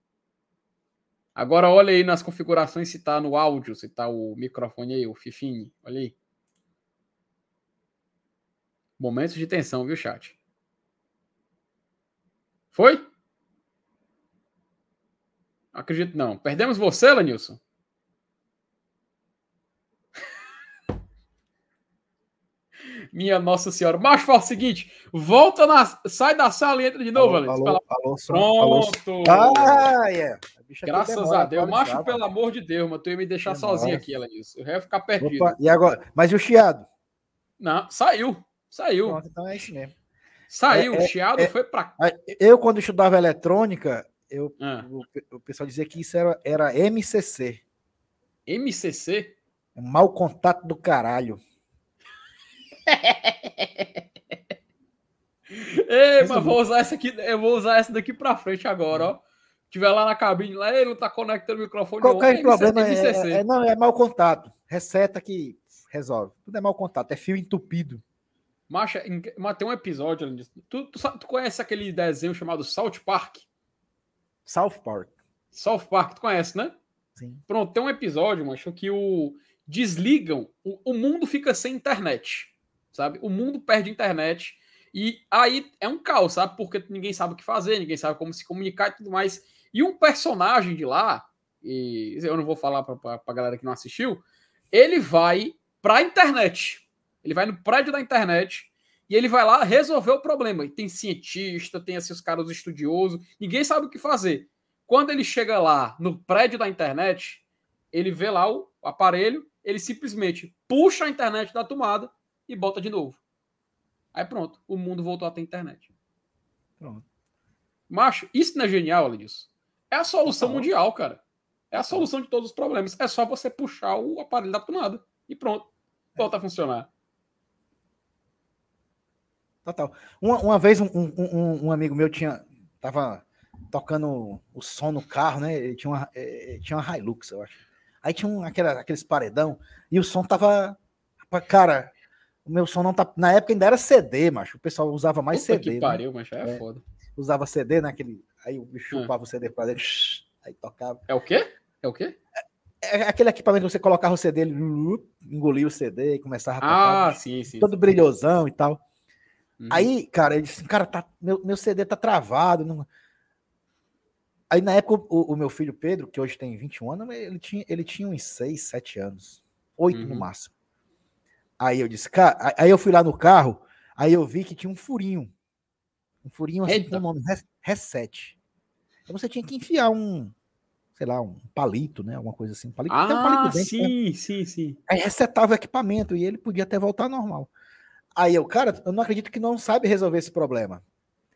Agora olha aí nas configurações se tá no áudio, se tá o microfone aí, o Fifine. Olha aí. Momentos de tensão, viu, chat? Foi? Acredito não. Perdemos você, Lanilson? Minha Nossa Senhora. Mas fala o seguinte: volta na. Sai da sala e entra de novo, alô, alô, alô, Pronto. Ah, yeah. Graças demora, a Deus. Macho, pelo amor de Deus, mas tu ia me deixar demora. sozinho aqui, Elenilson. Eu ia ficar perdido. Opa, e agora? Mas e o chiado? Não, saiu. Saiu. Pronto, então é isso mesmo. Saiu, é, o chiado é, foi pra. Eu, quando estudava eletrônica, eu, ah. o, o, pessoal dizia que isso era, era MCC. MCC? Mau contato do caralho. Ei, mas vou usar essa aqui, eu vou usar essa daqui pra frente agora, ó. Tiver lá na cabine, lá ele não tá conectando o microfone. Qualquer não, problema é, é, é, não, é mau contato. Reseta que resolve. Tudo é mau contato, é fio entupido. Macha, mas tem um episódio, tu, tu, tu conhece aquele desenho chamado South Park? South Park. South Park, tu conhece, né? Sim. Pronto, tem um episódio, macho, que o desligam, o, o mundo fica sem internet sabe? O mundo perde internet e aí é um caos, sabe? Porque ninguém sabe o que fazer, ninguém sabe como se comunicar e tudo mais. E um personagem de lá, e eu não vou falar para a galera que não assistiu, ele vai para a internet. Ele vai no prédio da internet e ele vai lá resolver o problema. E tem cientista, tem os caras estudiosos, ninguém sabe o que fazer. Quando ele chega lá no prédio da internet, ele vê lá o aparelho, ele simplesmente puxa a internet da tomada e bota de novo. Aí pronto, o mundo voltou a ter internet. Pronto. Macho, isso não é genial, Lenilson? É a solução Total. mundial, cara. É a solução de todos os problemas. É só você puxar o aparelho da tomada e pronto. Volta a funcionar. Total. Uma, uma vez um, um, um, amigo meu tinha tava tocando o som no carro, né? Ele tinha uma, ele tinha uma Hilux, eu acho. Aí tinha um, aquela, aqueles paredão e o som tava. Cara, o meu som não tá. Na época ainda era CD, macho. O pessoal usava mais CD. Que né? pariu, mas é, é, foda. Usava CD naquele. Aí o bicho ah. chupava o CD pra dentro. Aí tocava. É o quê? É o quê? É, é aquele equipamento que você colocava o CD, ele engolia o CD e começava a tocar. Ah, sim, sim. Todo sim. brilhosão e tal. Uhum. Aí, cara, ele disse: Cara, tá, meu, meu CD tá travado. Não... Aí, na época, o, o, meu filho Pedro, que hoje tem 21 anos, ele tinha, ele tinha uns 6, 7 anos. 8 uhum. no máximo. Aí eu disse, cara, aí eu fui lá no carro, aí eu vi que tinha um furinho. Um furinho assim com o nome reset. Então você tinha que enfiar um, sei lá, um palito, né? Alguma coisa assim. Um palito, ah, um palito dentro, sim, né? sim, sim. Aí resetava o equipamento e ele podia até voltar normal. Aí eu, cara, eu não acredito que não sabe resolver esse problema.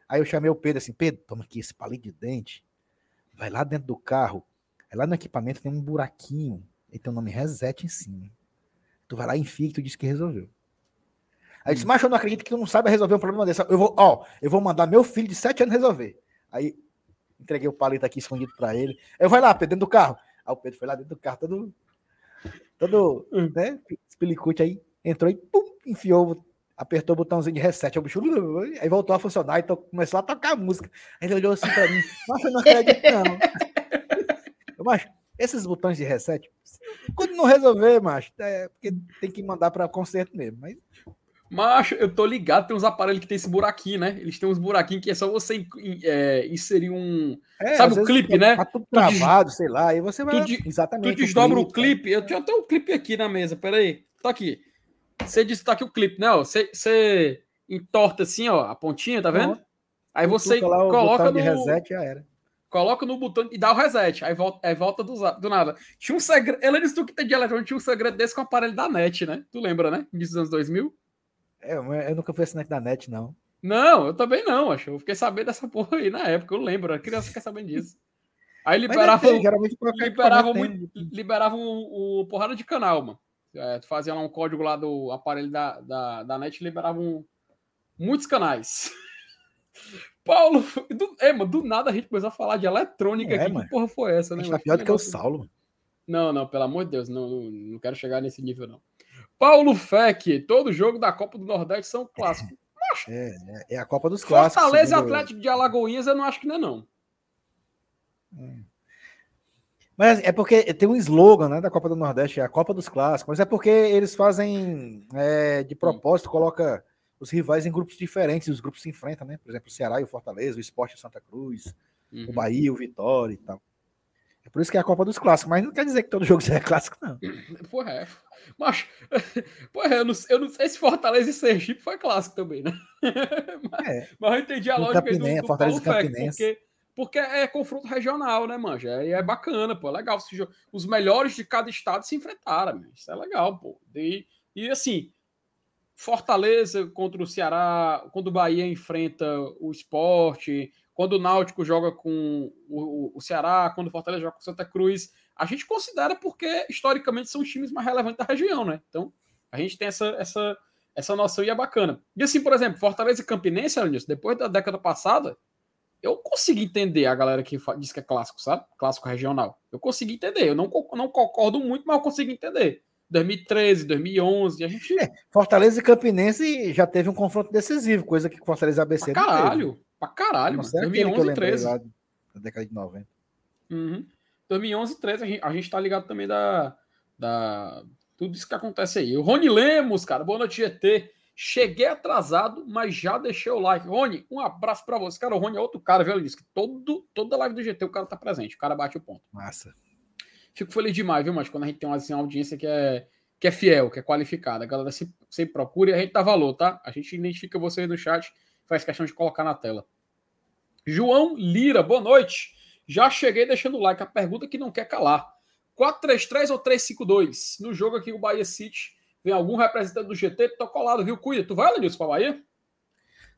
Aí eu chamei o Pedro assim, Pedro, toma aqui esse palito de dente, vai lá dentro do carro, aí lá no equipamento tem um buraquinho, e tem o nome reset em cima. Tu vai lá e enfia e tu disse que resolveu. Aí disse, hum. mas eu não acredito que tu não saiba resolver um problema desse. Eu vou, ó, eu vou mandar meu filho de 7 anos resolver. Aí entreguei o palito aqui escondido para ele. Eu vai lá, Pedro, dentro do carro. Aí o Pedro foi lá dentro do carro, todo, todo, hum. né, espilicute aí, entrou e pum, enfiou, apertou o botãozinho de reset. Aí o bicho, aí voltou a funcionar, então começou a tocar a música. Aí ele olhou assim para mim, nossa, eu não acredito não. eu, mas esses botões de reset, quando não resolver, macho, é porque tem que mandar para conserto mesmo. Mas Mas eu tô ligado, tem uns aparelhos que tem esse buraquinho, né? Eles têm uns buraquinhos que é só você é, inserir um. É, sabe o clipe, né? Tá tudo travado, sei lá, e você vai. Tu, exatamente. Tu desdobra o clipe. Eu tenho até um clipe aqui na mesa, peraí. Tá aqui. Você disse tá aqui o clipe, né? Você, você entorta assim, ó, a pontinha, tá vendo? Uhum. Aí você coloca no. reset já era. Coloca no botão e dá o reset. Aí volta, aí volta do, do nada. Tinha um segredo. Ela disse tu que tem de eletrônico, tinha um segredo desse com o aparelho da net, né? Tu lembra, né? Dos anos 2000? É, eu nunca fui assinante da net, não. Não, eu também não, acho. Eu fiquei sabendo dessa porra aí na época, eu lembro. A criança fica sabendo disso. Aí liberavam. Liberavam, liberavam o, o, porrada de canal, mano. É, tu fazia lá um código lá do aparelho da, da, da net e liberavam muitos canais. Paulo, do, é, mano, do nada a gente começou a falar de eletrônica é, aqui. Mano. Que porra foi essa, né? Tá pior do que o Saulo. Não, não, pelo amor de Deus, não, não quero chegar nesse nível, não. Paulo Feck, todo jogo da Copa do Nordeste são clássicos. É, é, é, a Copa dos Clássicos. Fortaleza e Atlético de Alagoinhas, eu não acho que não é, não. É. Mas é porque tem um slogan né, da Copa do Nordeste, é a Copa dos Clássicos, mas é porque eles fazem é, de propósito, coloca os rivais em grupos diferentes, os grupos se enfrentam, né? Por exemplo, o Ceará e o Fortaleza, o Esporte e Santa Cruz, uhum. o Bahia, o Vitória e tal. É por isso que é a Copa dos Clássicos, mas não quer dizer que todo jogo seja clássico, não. Porra, é. Mas, porra, eu não, eu não sei se Fortaleza e Sergipe foi clássico também, né? mas, é. mas eu entendi a lógica do, do Fortaleza Paulo Fec, porque, porque é confronto regional, né, manja? E é bacana, pô, é legal. Os melhores de cada estado se enfrentaram, isso é legal, pô. E, e assim, Fortaleza contra o Ceará, quando o Bahia enfrenta o esporte, quando o Náutico joga com o, Ceará, quando o Fortaleza joga com Santa Cruz, a gente considera porque historicamente são os times mais relevantes da região, né? Então, a gente tem essa, essa, essa noção e é bacana. E assim, por exemplo, Fortaleza e Campinense, Aranilson, depois da década passada, eu consegui entender a galera que diz que é clássico, sabe? Clássico regional. Eu consegui entender. Eu não, não concordo muito, mas eu consigo entender. 2013, 2011, a gente... É, Fortaleza e Campinense já teve um confronto decisivo, coisa que Fortaleza ABC pra caralho, pra caralho, mano. 2011 e 13. Na década de 90. Uhum. 2011 e 13, a gente, a gente tá ligado também da, da... Tudo isso que acontece aí. O Rony Lemos, cara, boa noite, GT. Cheguei atrasado, mas já deixei o like. Rony, um abraço para você. Cara, o Rony é outro cara, viu? Ele disse que todo, toda live do GT o cara tá presente. O cara bate o ponto. Massa. Fico feliz demais, viu, mas quando a gente tem uma, assim, uma audiência que é, que é fiel, que é qualificada, a galera sempre, sempre procura e a gente dá valor, tá? A gente identifica vocês no chat, faz questão de colocar na tela. João Lira, boa noite. Já cheguei deixando o like. A pergunta que não quer calar. 4-3-3 ou 3-5-2? No jogo aqui, o Bahia City. Vem algum representante do GT? Tô colado, viu? Cuida. Tu vai, Lenilson, pra Bahia?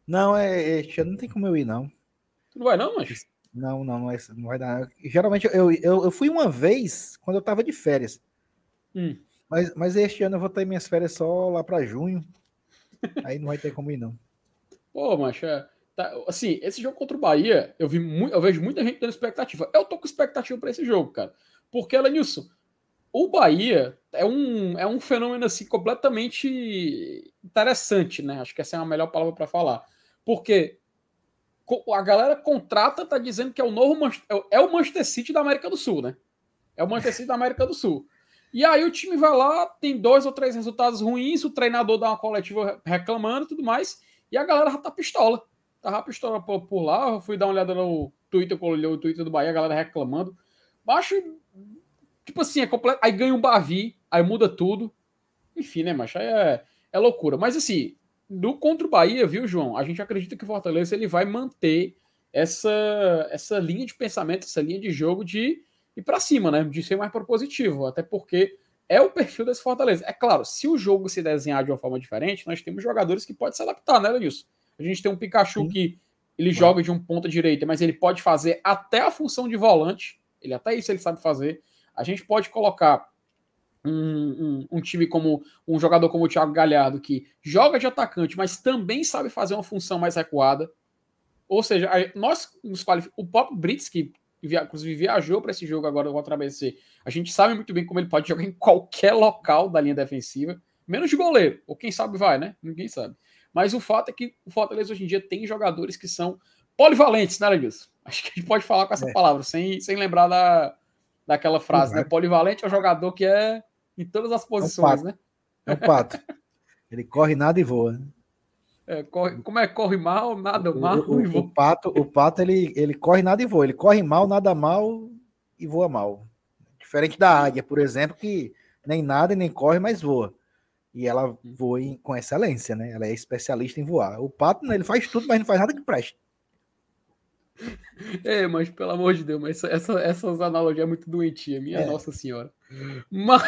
Não, é, é, não tem como eu ir, não. Tu não vai, não, mas? Não, não, não, é, não vai dar. Geralmente eu, eu, eu fui uma vez quando eu tava de férias. Hum. Mas, mas este ano eu vou ter minhas férias só lá para junho. Aí não vai ter como ir, não. Pô, macho, é, tá, assim, esse jogo contra o Bahia, eu, vi mu eu vejo muita gente dando expectativa. Eu tô com expectativa para esse jogo, cara. Porque, Lenilson, o Bahia é um, é um fenômeno assim completamente interessante, né? Acho que essa é a melhor palavra para falar. Porque a galera contrata, tá dizendo que é o novo é, é o Manchester City da América do Sul, né? É o Manchester City da América do Sul. E aí o time vai lá, tem dois ou três resultados ruins, o treinador dá uma coletiva reclamando e tudo mais, e a galera já tá pistola. Tava pistola por, por lá, eu fui dar uma olhada no Twitter, olhei o Twitter do Bahia, a galera reclamando. Baixo, tipo assim, é completo. Aí ganha um Bavi, aí muda tudo. Enfim, né, macho? Aí é, é loucura. Mas assim, do contra o Bahia, viu, João? A gente acredita que o Fortaleza ele vai manter essa, essa linha de pensamento, essa linha de jogo de ir para cima, né? De ser mais propositivo, até porque é o perfil desse Fortaleza. É claro, se o jogo se desenhar de uma forma diferente, nós temos jogadores que podem se adaptar, né, Lenilson? A gente tem um Pikachu Sim. que ele joga de um ponta direita, mas ele pode fazer até a função de volante. Ele até isso ele sabe fazer. A gente pode colocar um, um, um, time como um jogador como o Thiago Galhardo, que joga de atacante, mas também sabe fazer uma função mais recuada. Ou seja, nós nos qualificamos. O próprio Brits, que inclusive viajou para esse jogo agora contra a ABC, a gente sabe muito bem como ele pode jogar em qualquer local da linha defensiva, menos de goleiro, ou quem sabe vai, né? Ninguém sabe. Mas o fato é que o Fortaleza hoje em dia tem jogadores que são polivalentes, né, Edilson? Acho que a gente pode falar com essa é. palavra, sem, sem lembrar da, daquela frase, né? Polivalente é o jogador que é em todas as posições, é um né? É um pato. Ele corre nada e voa. É, corre, como é corre mal, nada o, mal o, e voa. O pato, o pato ele, ele corre nada e voa. Ele corre mal, nada mal e voa mal. Diferente da águia, por exemplo, que nem nada e nem corre, mas voa. E ela voa em, com excelência, né? Ela é especialista em voar. O pato, né, ele faz tudo, mas não faz nada que preste. É, mas pelo amor de Deus, mas essa, essas analogias é muito doentia, minha é. Nossa Senhora. Ma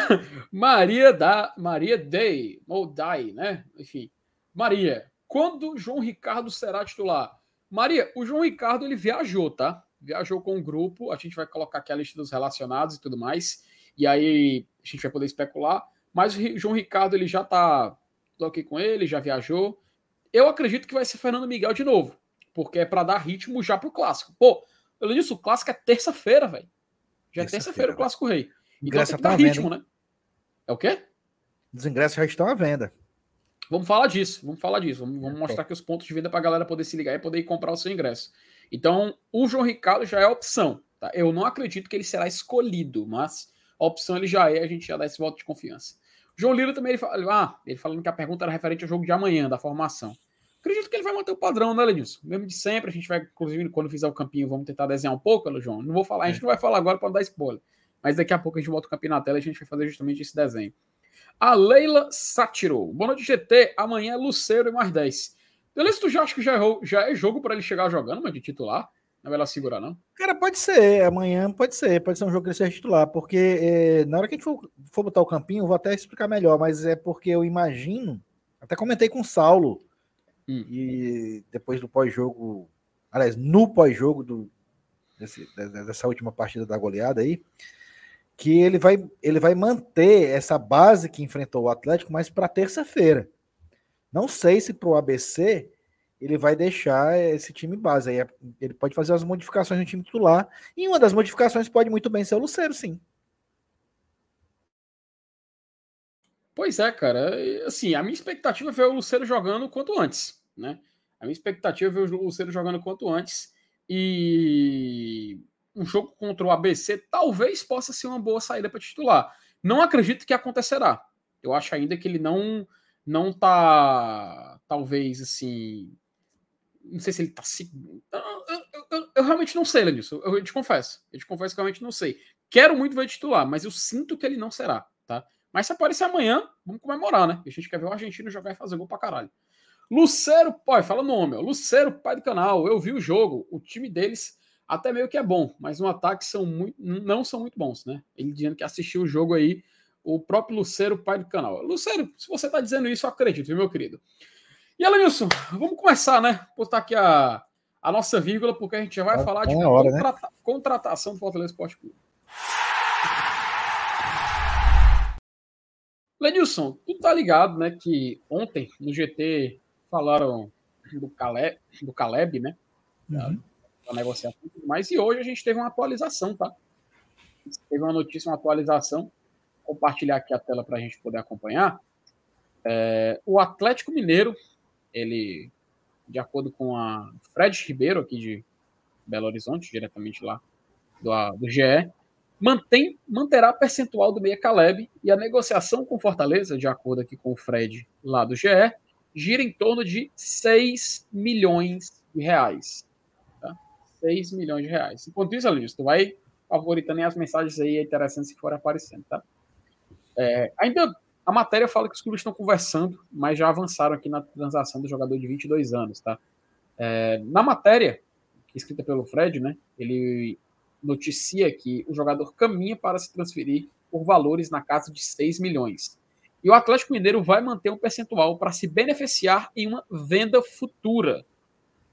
Maria da Maria Day, ou Day, né? Enfim, Maria, quando João Ricardo será titular? Maria, o João Ricardo ele viajou, tá? Viajou com um grupo, a gente vai colocar aqui a lista dos relacionados e tudo mais, e aí a gente vai poder especular. Mas o João Ricardo ele já tá, tô aqui com ele, já viajou. Eu acredito que vai ser Fernando Miguel de novo porque é para dar ritmo já pro clássico. Pô, pelo disso, o clássico é terça-feira, velho. Já é terça-feira o clássico rei. Então tem que dar ritmo, venda, né? É o quê? Os ingressos já estão à venda. Vamos falar disso, vamos falar disso. Vamos, vamos mostrar aqui os pontos de venda para a galera poder se ligar e poder comprar o seu ingresso. Então, o João Ricardo já é opção. Tá? Eu não acredito que ele será escolhido, mas a opção ele já é, a gente já dá esse voto de confiança. O João Lira também ele fala, ah, ele falando que a pergunta era referente ao jogo de amanhã, da formação. Acredito que ele vai manter o padrão, né, Lenilson? Mesmo de sempre, a gente vai, inclusive, quando fizer o campinho, vamos tentar desenhar um pouco, João. Não vou falar, a gente é. não vai falar agora para dar spoiler. Mas daqui a pouco a gente bota o campinho na tela e a gente vai fazer justamente esse desenho. A Leila Sátiro. Boa noite, GT. Amanhã é Luceiro e mais 10. Beleza, tu já acha que já é, já é jogo para ele chegar jogando, mas de titular? Não vai lá segurar, não? Cara, pode ser. Amanhã pode ser. Pode ser um jogo que ele seja titular. Porque é, na hora que a gente for, for botar o campinho, eu vou até explicar melhor. Mas é porque eu imagino. Até comentei com o Saulo Hum. E depois do pós-jogo, aliás, no pós-jogo dessa última partida da goleada aí, que ele vai, ele vai manter essa base que enfrentou o Atlético, mas para terça-feira. Não sei se para o ABC ele vai deixar esse time base. Aí é, ele pode fazer as modificações no time titular. E uma das modificações pode muito bem ser o Luceiro, sim. Pois é, cara. Assim, a minha expectativa é ver o Luceiro jogando quanto antes, né? A minha expectativa é ver o Luceiro jogando quanto antes. E um jogo contra o ABC talvez possa ser uma boa saída para titular. Não acredito que acontecerá. Eu acho ainda que ele não não tá talvez assim, não sei se ele tá eu, eu, eu, eu realmente não sei, Lenilson. Eu, eu te confesso. Eu te confesso que eu realmente não sei. Quero muito ver titular, mas eu sinto que ele não será, tá? Mas se aparecer amanhã, vamos comemorar, né? A gente quer ver o argentino jogar e fazer gol pra caralho. Lucero, pai, fala nome, ó. Lucero, pai do canal. Eu vi o jogo. O time deles até meio que é bom, mas no ataque são muito, não são muito bons, né? Ele dizendo que assistiu o jogo aí, o próprio Lucero, pai do canal. Lucero, se você tá dizendo isso, eu acredito, meu querido. E Alanilson, vamos começar, né? Botar aqui a, a nossa vírgula, porque a gente já vai é, falar de hora, né? contrata né? contratação do Fortaleza Esporte Clube. Lenilson, tu tá ligado, né, que ontem no GT falaram do Caleb, do Caleb né, uhum. da negociação e tudo mais, e hoje a gente teve uma atualização, tá? Teve uma notícia, uma atualização, Vou compartilhar aqui a tela para a gente poder acompanhar. É, o Atlético Mineiro, ele, de acordo com a Fred Ribeiro, aqui de Belo Horizonte, diretamente lá do, do GE, mantém, manterá percentual do Meia Caleb e a negociação com Fortaleza, de acordo aqui com o Fred lá do GE, gira em torno de 6 milhões de reais. Tá? 6 milhões de reais. Enquanto isso, Alice, tu vai favoritando as mensagens aí interessantes que forem aparecendo, tá? É, ainda a matéria fala que os clubes estão conversando, mas já avançaram aqui na transação do jogador de 22 anos, tá? É, na matéria, escrita pelo Fred, né? Ele noticia que o jogador caminha para se transferir por valores na casa de 6 milhões. E o Atlético Mineiro vai manter um percentual para se beneficiar em uma venda futura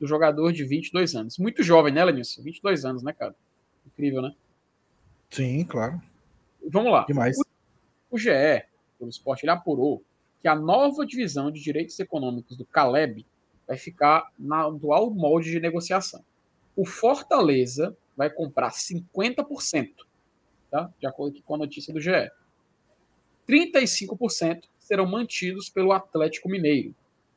do jogador de 22 anos. Muito jovem, né, Lenilson? 22 anos, né, cara? Incrível, né? Sim, claro. Vamos lá. Demais. O, GE, pelo esporte, ele apurou que a nova divisão de direitos econômicos do Caleb vai ficar na atual molde de negociação. O Fortaleza vai comprar 50%, tá? de acordo com a notícia do GE. 35% serão mantidos pelo Atlético Mineiro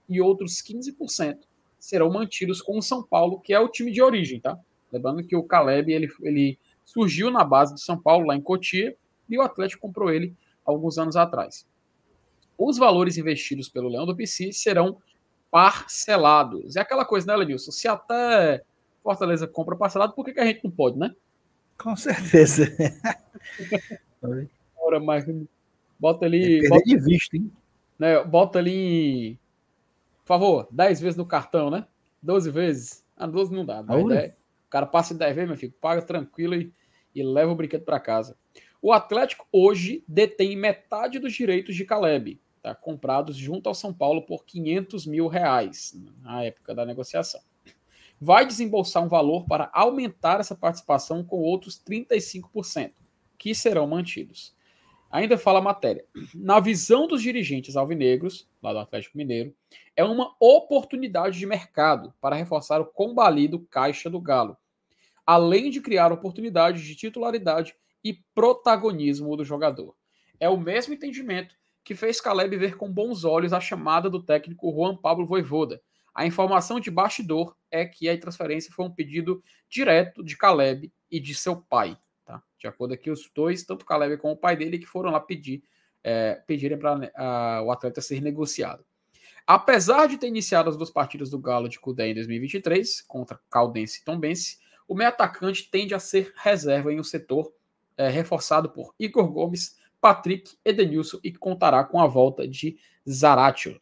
e outros 15% serão mantidos com o São Paulo, que é o time de origem, tá? Lembrando que o Caleb ele, ele surgiu na base do São Paulo, lá em Cotia, e o Atlético comprou ele alguns anos atrás. os valores investidos pelo Leão do PC serão parcelados. É aquela coisa, né, Lenilson? Se até Fortaleza compra parcelado, por que, que a gente não pode, né? Com certeza. Ora, mas bota ali. É bota, de vista, hein? Né, bota ali. Por favor, 10 vezes no cartão, né? 12 vezes. Ah, 12 não dá. 10, 10. O cara passa 10 vezes, meu filho, paga tranquilo e, e leva o brinquedo para casa. O Atlético hoje detém metade dos direitos de Caleb, tá? comprados junto ao São Paulo por 500 mil reais na época da negociação. Vai desembolsar um valor para aumentar essa participação com outros 35%, que serão mantidos. Ainda fala a matéria. Na visão dos dirigentes alvinegros, lá do Atlético Mineiro, é uma oportunidade de mercado para reforçar o combalido caixa do Galo, além de criar oportunidades de titularidade e protagonismo do jogador. É o mesmo entendimento que fez Caleb ver com bons olhos a chamada do técnico Juan Pablo Voivoda. A informação de bastidor é que a transferência foi um pedido direto de Caleb e de seu pai. De acordo aqui, os dois, tanto Caleb como o pai dele, que foram lá pedir, é, pedirem para o atleta ser negociado. Apesar de ter iniciado as duas partidas do Galo de Cudé em 2023, contra Caldense e Tombense, o meio atacante tende a ser reserva em um setor é, reforçado por Igor Gomes, Patrick, Edenilson e contará com a volta de Zaratio.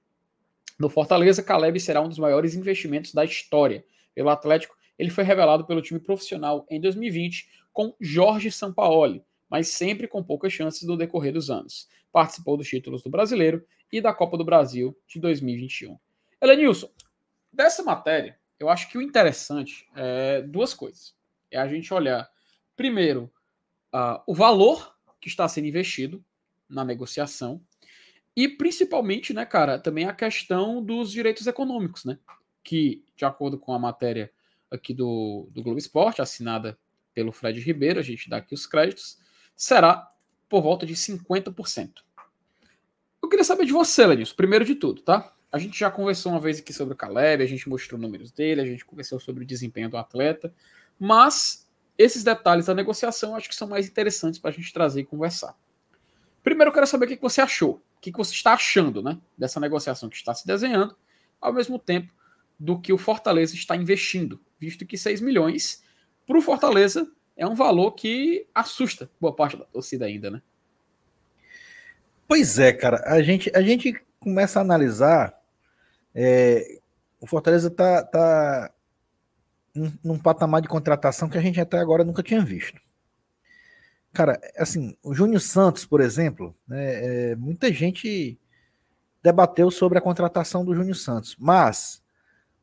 No Fortaleza, Caleb será um dos maiores investimentos da história. Pelo Atlético, ele foi revelado pelo time profissional em 2020 com Jorge Sampaoli, mas sempre com poucas chances no decorrer dos anos. Participou dos títulos do Brasileiro e da Copa do Brasil de 2021. Elenilson, dessa matéria, eu acho que o interessante é duas coisas. É a gente olhar, primeiro, uh, o valor que está sendo investido na negociação e principalmente, né, cara, também a questão dos direitos econômicos, né, que de acordo com a matéria aqui do, do Globo Esporte, assinada pelo Fred Ribeiro, a gente dá aqui os créditos, será por volta de 50%. Eu queria saber de você, Lenilson, primeiro de tudo, tá? A gente já conversou uma vez aqui sobre o Caleb, a gente mostrou números dele, a gente conversou sobre o desempenho do atleta, mas esses detalhes da negociação acho que são mais interessantes para a gente trazer e conversar. Primeiro, eu quero saber o que você achou, o que você está achando né, dessa negociação que está se desenhando, ao mesmo tempo do que o Fortaleza está investindo, visto que 6 milhões para o Fortaleza é um valor que assusta boa parte da torcida ainda, né? Pois é, cara. A gente, a gente começa a analisar. É, o Fortaleza está tá num patamar de contratação que a gente até agora nunca tinha visto. Cara, assim, o Júnior Santos, por exemplo, né, é, muita gente debateu sobre a contratação do Júnior Santos, mas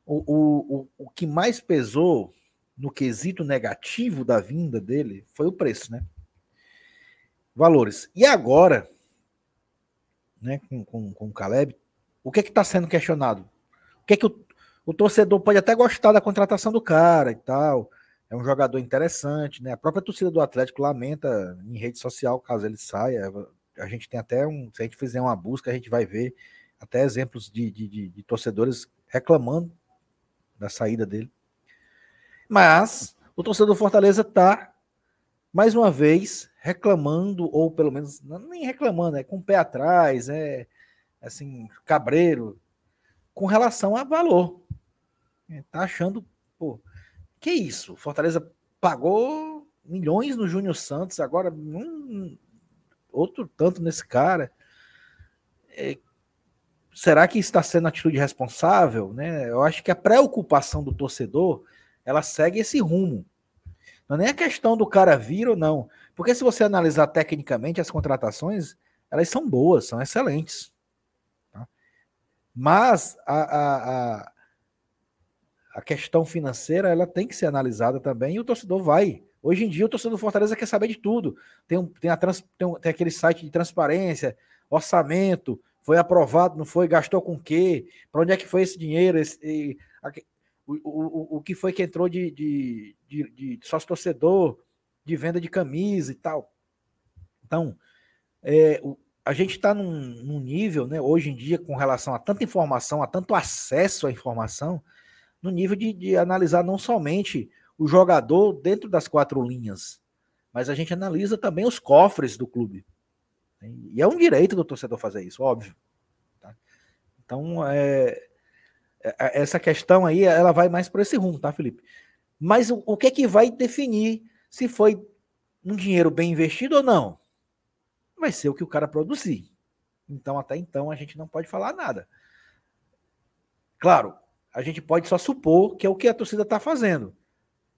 o, o, o, que mais pesou no quesito negativo da vinda dele foi o preço, né? Valores. E agora, né, com, com, com o Caleb, o que é que está sendo questionado? O que é que o, o torcedor pode até gostar da contratação do cara e tal. É um jogador interessante, né? A própria torcida do Atlético lamenta em rede social caso ele saia. A gente tem até um. Se a gente fizer uma busca, a gente vai ver até exemplos de, de, de, de torcedores reclamando da saída dele. Mas o torcedor do Fortaleza tá mais uma vez reclamando, ou pelo menos, nem reclamando, é com o pé atrás, é assim, cabreiro, com relação a valor. É, tá achando, pô, que isso? Fortaleza pagou milhões no Júnior Santos, agora um, outro tanto nesse cara. É, será que está sendo atitude responsável? Né? Eu acho que a preocupação do torcedor ela segue esse rumo. Não é nem a questão do cara vir ou não. Porque se você analisar tecnicamente as contratações, elas são boas, são excelentes. Tá? Mas a, a, a, a questão financeira ela tem que ser analisada também e o torcedor vai. Hoje em dia, o torcedor do Fortaleza quer saber de tudo. Tem, um, tem, a trans, tem, um, tem aquele site de transparência, orçamento, foi aprovado, não foi, gastou com o quê? Para onde é que foi esse dinheiro? Esse, e, o, o, o que foi que entrou de, de, de, de sócio-torcedor, de venda de camisa e tal. Então, é, o, a gente está num, num, nível, né, hoje em dia, com relação a tanta informação, a tanto acesso à informação, no nível de, de analisar não somente o jogador dentro das quatro linhas, mas a gente analisa também os cofres do clube. E é um direito do torcedor fazer isso, óbvio. Então, é, é, é, essa questão aí, ela vai mais por esse rumo, tá, Felipe? Mas o, o que é que vai definir se foi um dinheiro bem investido ou não? Vai ser o que o cara produzir. Então, até então, a gente não pode falar nada. Claro, a gente pode só supor que é o que a torcida está fazendo.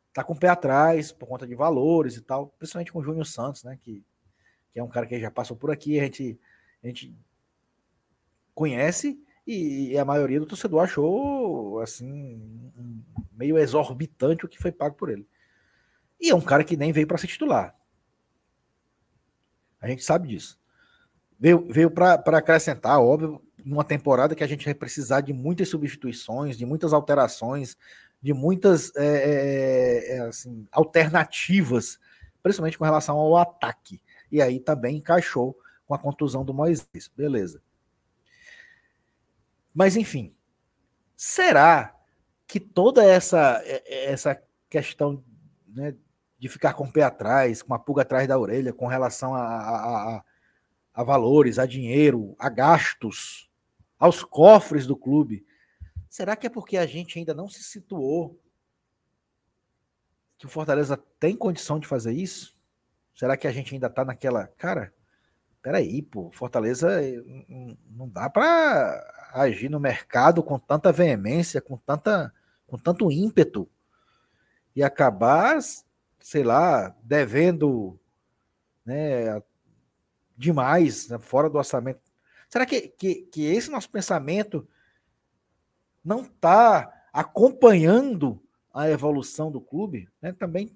Está com o pé atrás por conta de valores e tal, principalmente com o Júnior Santos, né? Que, que é um cara que já passou por aqui, a gente, a gente conhece e, a maioria do torcedor achou assim meio exorbitante o que foi pago por ele. E é um cara que nem veio para ser titular. A gente sabe disso. Veio, veio para acrescentar, óbvio, numa temporada que a gente vai precisar de muitas substituições, de muitas alterações, de muitas é, é, é, assim, alternativas, principalmente com relação ao ataque. E aí também encaixou com a contusão do Moisés. Beleza. Mas enfim, será que toda essa, essa questão né, de ficar com o pé atrás, com a pulga atrás da orelha, com relação a, a, a, a valores, a dinheiro, a gastos, aos cofres do clube. Será que é porque a gente ainda não se situou que o Fortaleza tem condição de fazer isso? Será que a gente ainda tá naquela. Cara, peraí, pô, Fortaleza eh, não dá para agir no mercado com tanta veemência, com, tanta, com tanto ímpeto e acabar, sei lá, devendo né, demais, né, fora do orçamento. Será que, que, que esse nosso pensamento não está acompanhando a evolução do clube? Né? Também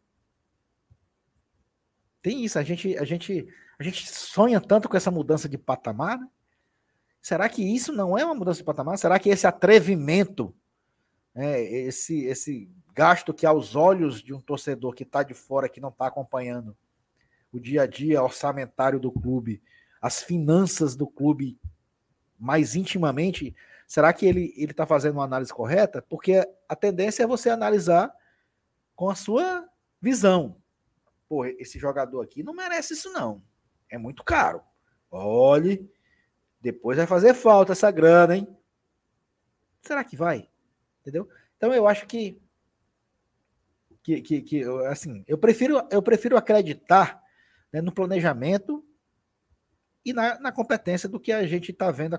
tem isso. A gente, a, gente, a gente sonha tanto com essa mudança de patamar. Né? Será que isso não é uma mudança de patamar? Será que esse atrevimento, né, esse, esse gasto que aos olhos de um torcedor que está de fora, que não está acompanhando o dia a dia orçamentário do clube, as finanças do clube mais intimamente, será que ele está fazendo uma análise correta? Porque a tendência é você analisar com a sua visão. Pô, esse jogador aqui não merece isso, não. É muito caro. Olhe, depois vai fazer falta essa grana, hein? Será que vai? Entendeu? Então eu acho que que, que, que assim, eu prefiro eu prefiro acreditar né, no planejamento e na, na competência do que a gente está vendo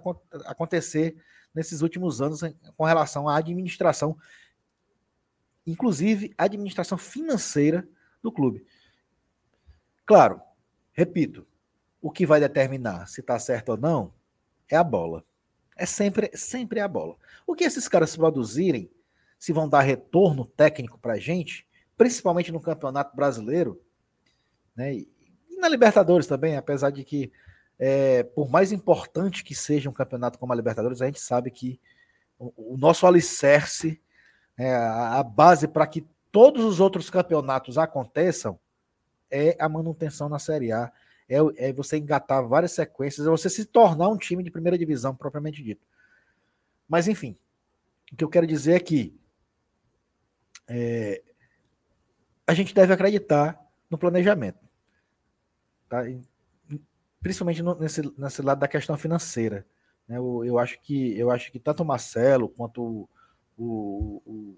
acontecer nesses últimos anos com relação à administração, inclusive administração financeira do clube. Claro, repito, o que vai determinar se está certo ou não é a bola. É sempre, sempre a bola. O que esses caras produzirem, se vão dar retorno técnico para a gente, principalmente no Campeonato Brasileiro, né, e na Libertadores também, apesar de que é, por mais importante que seja um campeonato como a Libertadores, a gente sabe que o, o nosso alicerce, é, a, a base para que todos os outros campeonatos aconteçam, é a manutenção na Série A. É, é, você engatar várias sequências, é você se tornar um time de primeira divisão, propriamente dito. Mas, enfim, o que eu quero dizer é que é, a gente deve acreditar no planejamento. Tá? principalmente no, nesse, nesse lado da questão financeira. Né? Eu, eu, acho que, eu acho que tanto o Marcelo quanto o, o, o,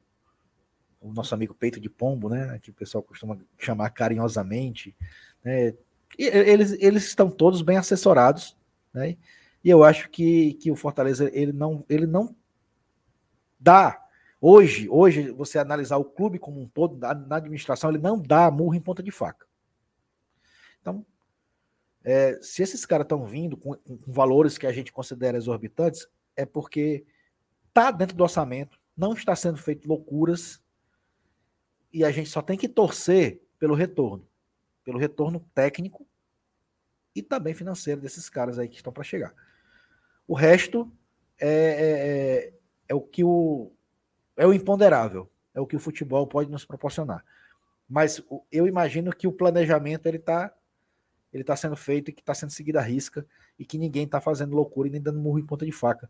o nosso amigo Peito de Pombo, né? que o pessoal costuma chamar carinhosamente, né? Eles, eles estão todos bem assessorados, né? E eu acho que, que o Fortaleza ele não, ele não dá hoje, hoje você analisar o clube como um todo na, na administração, ele não dá murro em ponta de faca. Então, é, se esses caras estão vindo com, com, valores que a gente considera exorbitantes, é porque está dentro do orçamento, não está sendo feito loucuras, e a gente só tem que torcer pelo retorno, pelo retorno técnico e também financeiro desses caras aí que estão para chegar. O resto é, é, é, é o que o é o imponderável, é o que o futebol pode nos proporcionar. Mas eu imagino que o planejamento ele está ele está sendo feito e que está sendo seguido à risca e que ninguém está fazendo loucura e nem dando murro em ponta de faca.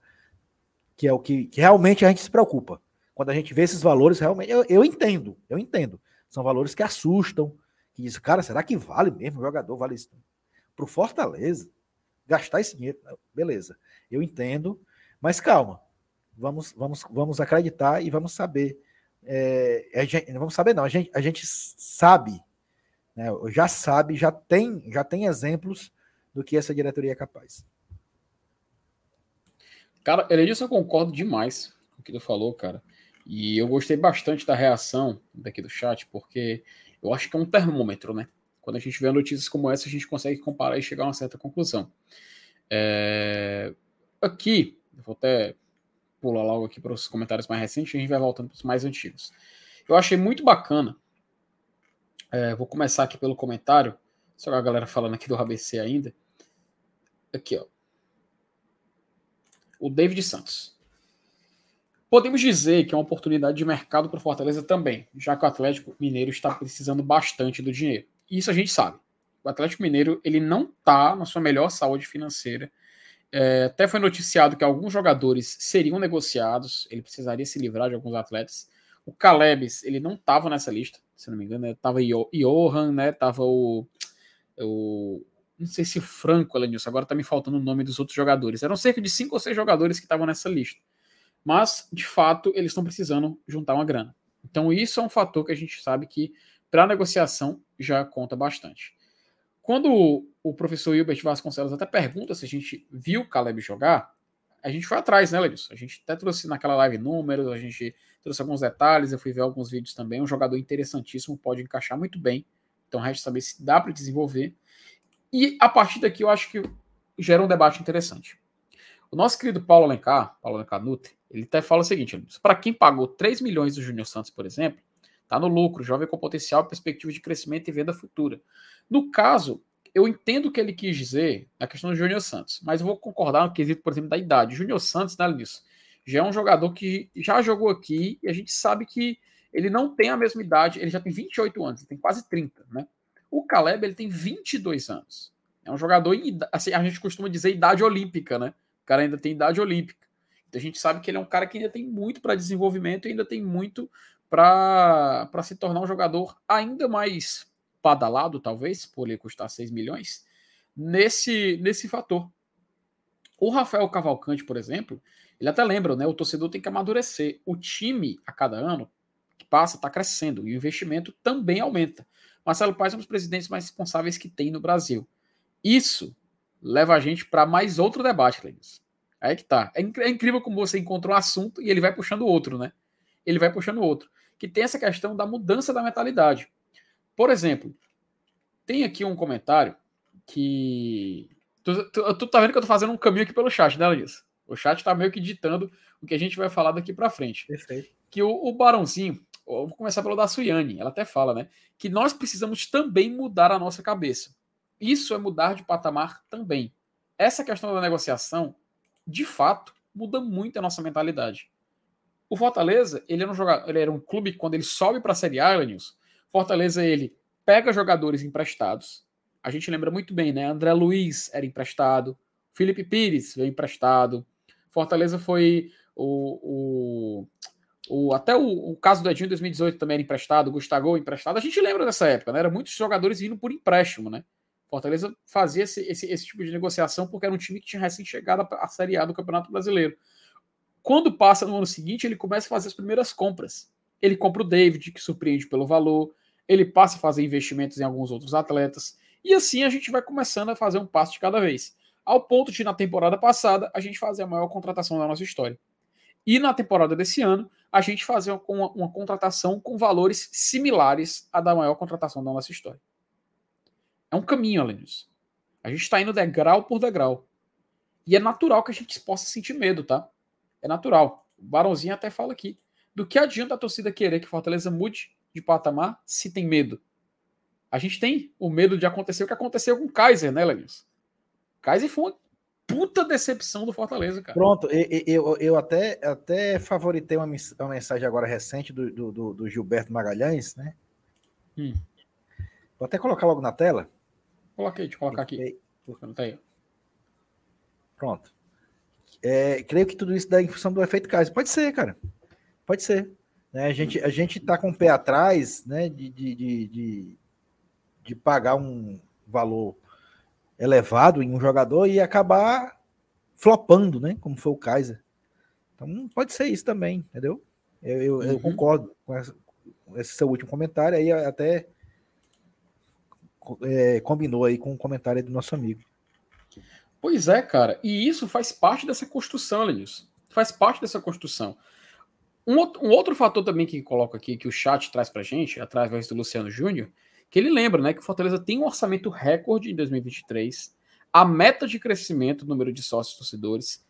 Que é o que, que, realmente a gente se preocupa. Quando a gente vê esses valores, realmente, eu, eu entendo, eu entendo. São valores que assustam, que diz, cara, será que vale mesmo o jogador? Vale isso? Para o Fortaleza, gastar esse dinheiro, beleza, eu entendo, Mas calma, vamos, vamos, vamos acreditar e vamos saber. É, a gente, vamos saber não, a gente, a gente sabe, né, já sabe, já tem, já tem exemplos do que essa diretoria é capaz. Cara, Elenilson, eu concordo demais com o que tu falou, cara. E eu gostei bastante da reação daqui do chat, porque eu acho que é um termômetro, né? Quando a gente vê notícias como essa, a gente consegue comparar e chegar a uma certa conclusão. É... Aqui, vou até pular logo aqui para os comentários mais recentes, a gente vai voltando para os mais antigos. Eu achei muito bacana. É, vou começar aqui pelo comentário, só a galera falando aqui do ABC ainda. Aqui, ó. O David Santos. Podemos dizer que é uma oportunidade de mercado para o Fortaleza também, já que o Atlético Mineiro está precisando bastante do dinheiro. Isso a gente sabe. O Atlético Mineiro ele não está na sua melhor saúde financeira é, até foi noticiado que alguns jogadores seriam negociados, ele precisaria se livrar de alguns atletas. O Calebes, ele não estava nessa lista, se não me engano, né? Johan, né? Tava o, o. Não sei se o Franco, Elenilson, agora está me faltando o nome dos outros jogadores. Eram cerca de cinco ou seis jogadores que estavam nessa lista. Mas, de fato, eles estão precisando juntar uma grana. Então, isso é um fator que a gente sabe que, para negociação, já conta bastante. Quando o professor Hilbert Vasconcelos até pergunta se a gente viu o Caleb jogar, a gente foi atrás, né, Lenilson? A gente até trouxe naquela live números, a gente trouxe alguns detalhes, eu fui ver alguns vídeos também. Um jogador interessantíssimo, pode encaixar muito bem. Então resta saber se dá para desenvolver. E a partir daqui eu acho que gera um debate interessante. O nosso querido Paulo Alencar, Paulo Alencar Nutri, ele até fala o seguinte: para quem pagou 3 milhões do Júnior Santos, por exemplo, Está no lucro, jovem com potencial, perspectiva de crescimento e venda futura. No caso, eu entendo o que ele quis dizer na questão do Júnior Santos, mas eu vou concordar no quesito, por exemplo, da idade. Júnior Santos, né, nisso, já é um jogador que já jogou aqui e a gente sabe que ele não tem a mesma idade, ele já tem 28 anos, ele tem quase 30, né? O Caleb, ele tem 22 anos. É um jogador, assim, a gente costuma dizer idade olímpica, né? O cara ainda tem idade olímpica. Então a gente sabe que ele é um cara que ainda tem muito para desenvolvimento e ainda tem muito para se tornar um jogador ainda mais badalado, talvez, por ele custar 6 milhões, nesse, nesse fator. O Rafael Cavalcante, por exemplo, ele até lembra, né? O torcedor tem que amadurecer. O time, a cada ano que passa, está crescendo e o investimento também aumenta. Marcelo Paes é um dos presidentes mais responsáveis que tem no Brasil. Isso leva a gente para mais outro debate, Clenis. Aí que tá. É, é incrível como você encontra um assunto e ele vai puxando outro, né? Ele vai puxando outro que tem essa questão da mudança da mentalidade. Por exemplo, tem aqui um comentário que. Tu, tu, tu tá vendo que eu tô fazendo um caminho aqui pelo chat, né, Luiz? O chat tá meio que ditando o que a gente vai falar daqui para frente. Perfeito. Que o, o Barãozinho, vou começar pelo da Suyane, ela até fala, né? Que nós precisamos também mudar a nossa cabeça. Isso é mudar de patamar também. Essa questão da negociação, de fato, muda muito a nossa mentalidade. O Fortaleza, ele era um jogador, ele era um clube que quando ele sobe para a Série A, Nilson, Fortaleza ele pega jogadores emprestados. A gente lembra muito bem, né? André Luiz era emprestado, Felipe Pires veio emprestado. Fortaleza foi o, o, o até o, o, caso do Edinho em 2018 também era emprestado, Gustavo emprestado. A gente lembra dessa época, né? Era muitos jogadores vindo por empréstimo, né? Fortaleza fazia esse, esse, esse tipo de negociação porque era um time que tinha recém chegado à Série A do Campeonato Brasileiro. Quando passa no ano seguinte, ele começa a fazer as primeiras compras. Ele compra o David, que surpreende pelo valor, ele passa a fazer investimentos em alguns outros atletas, e assim a gente vai começando a fazer um passo de cada vez. Ao ponto de, na temporada passada, a gente fazer a maior contratação da nossa história. E na temporada desse ano, a gente fazer uma, uma contratação com valores similares à da maior contratação da nossa história. É um caminho, além disso. A gente está indo degrau por degrau. E é natural que a gente possa sentir medo, tá? é natural. O Barãozinho até fala aqui. Do que adianta a torcida querer que Fortaleza mude de patamar se tem medo? A gente tem o medo de acontecer o que aconteceu com o Kaiser, né, Lenils? Kaiser foi uma puta decepção do Fortaleza, cara. Pronto, eu, eu, eu até, até favoritei uma, uma mensagem agora recente do, do, do Gilberto Magalhães, né? Hum. Vou até colocar logo na tela. Coloquei, deixa eu colocar aqui. Tá aí. Pronto. É, creio que tudo isso dá em função do efeito Kaiser. Pode ser, cara. Pode ser. Né? A, gente, a gente tá com o pé atrás né, de, de, de, de, de pagar um valor elevado em um jogador e acabar flopando, né? Como foi o Kaiser. Então pode ser isso também, entendeu? Eu, eu, uhum. eu concordo com, essa, com, esse seu último comentário, aí até é, combinou aí com o comentário do nosso amigo. Pois é, cara, e isso faz parte dessa construção, Lenilson. Faz parte dessa construção. Um outro, um outro fator também que coloca aqui, que o chat traz pra gente, através do Luciano Júnior, que ele lembra, né, que o Fortaleza tem um orçamento recorde em 2023, a meta de crescimento, número de sócios torcedores,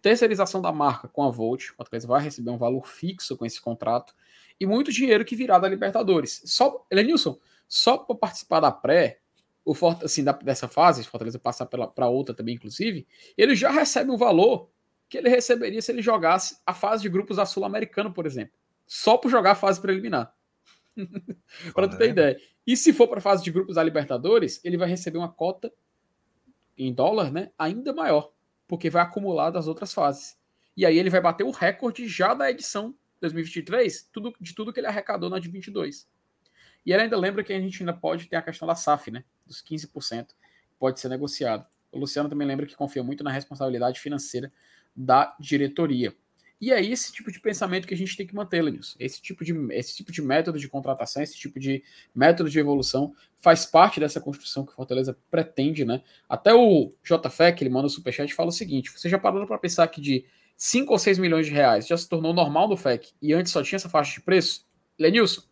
terceirização da marca com a Volt, o Fortaleza vai receber um valor fixo com esse contrato, e muito dinheiro que virá da Libertadores. Só, Elenilson, só para participar da pré, o Fortaleza, assim, da, dessa fase, o Fortaleza passar para outra também, inclusive, ele já recebe um valor que ele receberia se ele jogasse a fase de grupos da Sul-Americana, por exemplo. Só por jogar a fase preliminar. para tu ter ideia. E se for para a fase de grupos da Libertadores, ele vai receber uma cota em dólar, né, ainda maior, porque vai acumular das outras fases. E aí ele vai bater o recorde já da edição 2023, tudo, de tudo que ele arrecadou na de 22. E ele ainda lembra que a gente ainda pode ter a questão da SAF, né, dos 15%, pode ser negociado. O Luciano também lembra que confia muito na responsabilidade financeira da diretoria. E é esse tipo de pensamento que a gente tem que manter, Lenilson. Esse tipo de, esse tipo de método de contratação, esse tipo de método de evolução faz parte dessa construção que Fortaleza pretende, né? Até o JFE, que ele manda o superchat, fala o seguinte: você já parou para pensar que de 5 ou 6 milhões de reais já se tornou normal no FEC e antes só tinha essa faixa de preço? Lenilson,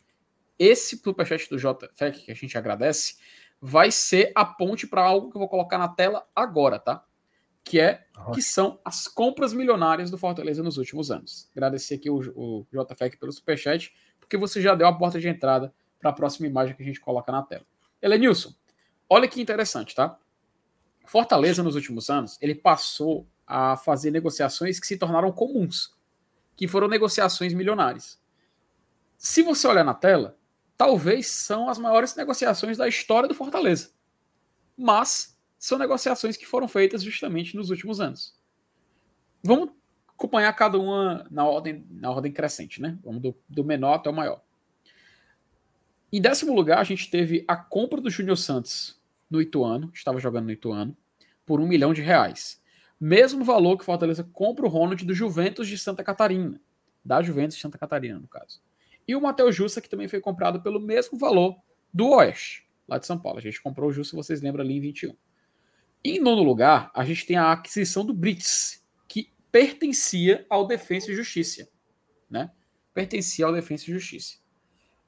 esse superchat do JFEC, que a gente agradece, vai ser a ponte para algo que eu vou colocar na tela agora, tá? que é que são as compras milionárias do Fortaleza nos últimos anos. Agradecer aqui o, o JFEC pelo superchat, porque você já deu a porta de entrada para a próxima imagem que a gente coloca na tela. Elenilson, olha que interessante, tá? Fortaleza nos últimos anos, ele passou a fazer negociações que se tornaram comuns, que foram negociações milionárias. Se você olhar na tela, talvez são as maiores negociações da história do Fortaleza. Mas são negociações que foram feitas justamente nos últimos anos. Vamos acompanhar cada uma na ordem, na ordem crescente, né? Vamos do, do menor até o maior. Em décimo lugar, a gente teve a compra do Júnior Santos no Ituano, estava jogando no Ituano, por um milhão de reais. Mesmo valor que o Fortaleza compra o Ronald do Juventus de Santa Catarina. Da Juventus de Santa Catarina, no caso. E o Matheus Jussa, que também foi comprado pelo mesmo valor do Oeste, lá de São Paulo. A gente comprou o Jussa, vocês lembram ali em 21. Em nono lugar, a gente tem a aquisição do Brits, que pertencia ao Defensa e Justiça. Né? Pertencia ao Defensa e Justiça.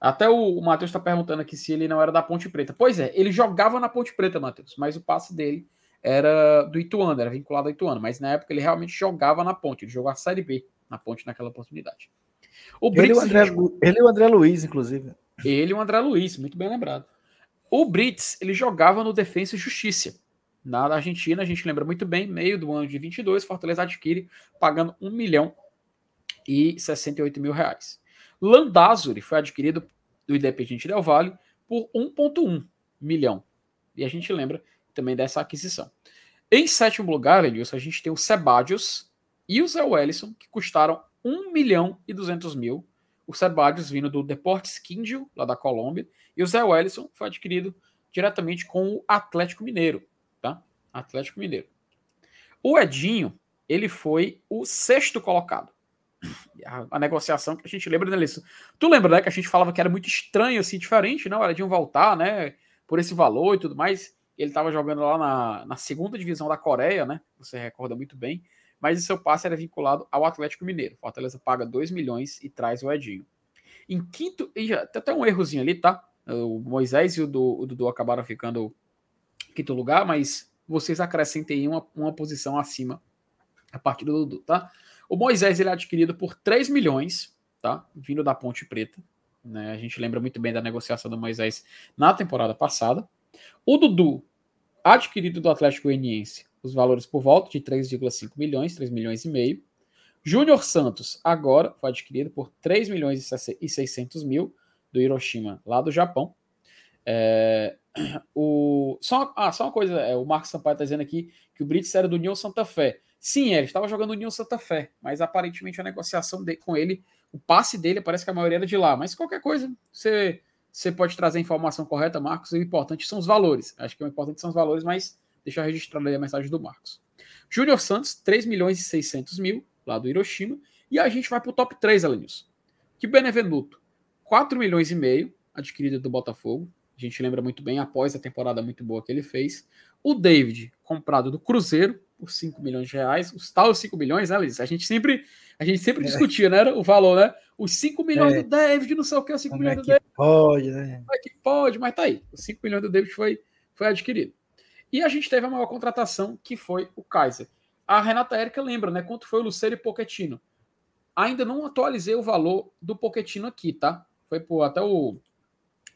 Até o, Matheus está perguntando aqui se ele não era da Ponte Preta. Pois é, ele jogava na Ponte Preta, Matheus, mas o passe dele era do Ituano, era vinculado ao Ituano. Mas na época ele realmente jogava na Ponte, ele jogou a Série B na Ponte naquela oportunidade. O Brits, ele, o André, ele e o André Luiz, inclusive. Ele e o André Luiz, muito bem lembrado. O Brits, ele jogava no Defensa e Justiça. Na Argentina, a gente lembra muito bem, meio do ano de 22, Fortaleza adquire pagando 1 milhão e 68 mil reais. Landázuri foi adquirido do Independiente Del Valle por 1,1 milhão. E a gente lembra também dessa aquisição. Em sétimo lugar, Edilson, a gente tem o Sebadios e o Zé Wellison, que custaram 1 milhão e 200 mil. O Sebadios vindo do Deportes Quindio, lá da Colômbia, e o Zé Wellison foi adquirido diretamente com o Atlético Mineiro. Atlético Mineiro. O Edinho, ele foi o sexto colocado. A, a negociação que a gente lembra, né, Tu lembra, né, que a gente falava que era muito estranho, assim, diferente, né? O Edinho voltar, né, por esse valor e tudo mais. Ele estava jogando lá na, na segunda divisão da Coreia, né? Você recorda muito bem. Mas o seu passe era vinculado ao Atlético Mineiro. Fortaleza paga 2 milhões e traz o Edinho. Em quinto, e já, tem até um errozinho ali, tá? O Moisés e o, o Dudu acabaram ficando em quinto lugar, mas vocês acrescentem uma, uma posição acima a partir do Dudu, tá? O Moisés ele é adquirido por 3 milhões, tá? Vindo da Ponte Preta. Né? A gente lembra muito bem da negociação do Moisés na temporada passada. O Dudu, adquirido do Atlético Goianiense, os valores por volta de 3,5 milhões, 3 milhões e meio. Júnior Santos, agora, foi adquirido por 3 milhões e 600 mil do Hiroshima, lá do Japão. É, o, só, ah, só uma coisa, é, o Marcos Sampaio está dizendo aqui que o Brits era do União Santa Fé. Sim, ele estava jogando União Santa Fé, mas aparentemente a negociação de, com ele, o passe dele parece que a maioria era de lá. Mas qualquer coisa, você, você pode trazer a informação correta, Marcos. O importante são os valores. Acho que o importante são os valores, mas deixa eu registrar aí a mensagem do Marcos. Júnior Santos, 3 milhões e 600 mil, lá do Hiroshima. E a gente vai para o top 3, Alenilson. Que Benevenuto, 4 milhões e meio, adquirida do Botafogo. A gente lembra muito bem, após a temporada muito boa que ele fez. O David, comprado do Cruzeiro, por 5 milhões de reais. Os tal 5 milhões, né, Liz? A gente sempre, a gente sempre é. discutia, né? O valor, né? Os 5 milhões é. do David, não sei o que, os 5 milhões é do David. Pode, né? Como é que pode, mas tá aí. Os 5 milhões do David foi, foi adquirido. E a gente teve a maior contratação, que foi o Kaiser. A Renata Érica lembra, né? Quanto foi o Lucero e Pochettino. Ainda não atualizei o valor do Pochettino aqui, tá? Foi por até o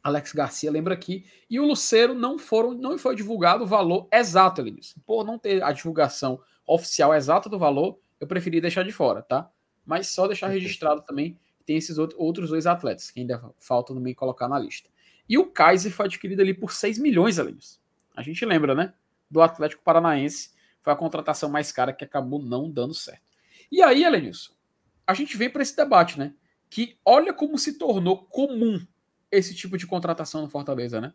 Alex Garcia lembra aqui. E o Lucero não foram, não foi divulgado o valor exato, Elinis. Por não ter a divulgação oficial exata do valor, eu preferi deixar de fora, tá? Mas só deixar registrado também tem esses outros dois atletas que ainda faltam também colocar na lista. E o Kaiser foi adquirido ali por 6 milhões, Elinis. A gente lembra, né? Do Atlético Paranaense. Foi a contratação mais cara que acabou não dando certo. E aí, Elenilson, a gente vem para esse debate, né? Que olha como se tornou comum esse tipo de contratação no Fortaleza, né?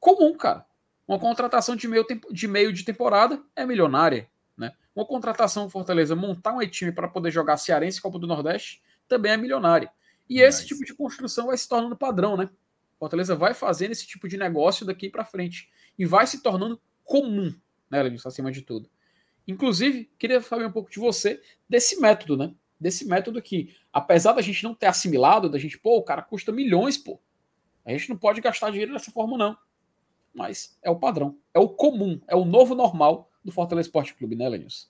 Comum, cara. Uma contratação de meio, de meio de temporada é milionária, né? Uma contratação no Fortaleza, montar um time para poder jogar Cearense e Copa do Nordeste também é milionária. E esse tipo de construção vai se tornando padrão, né? Fortaleza vai fazendo esse tipo de negócio daqui para frente e vai se tornando comum, né, Levis, acima de tudo. Inclusive, queria saber um pouco de você desse método, né? Desse método que, apesar da gente não ter assimilado, da gente, pô, o cara custa milhões, pô. A gente não pode gastar dinheiro dessa forma, não. Mas é o padrão, é o comum, é o novo normal do Fortaleza Esporte Clube, né, Lenilson?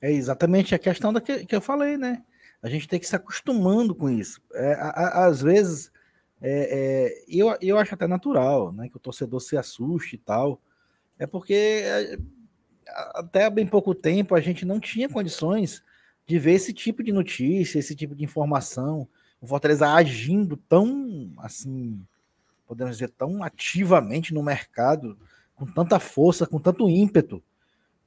É exatamente a questão da que, que, eu falei, né? A gente tem que se acostumando com isso. É, a, a, às vezes, é, é, eu, eu acho até natural, né? Que o torcedor se assuste e tal. É porque é, até bem pouco tempo a gente não tinha condições de ver esse tipo de notícia, esse tipo de informação. O Fortaleza agindo tão assim podemos dizer, tão ativamente no mercado, com tanta força, com tanto ímpeto.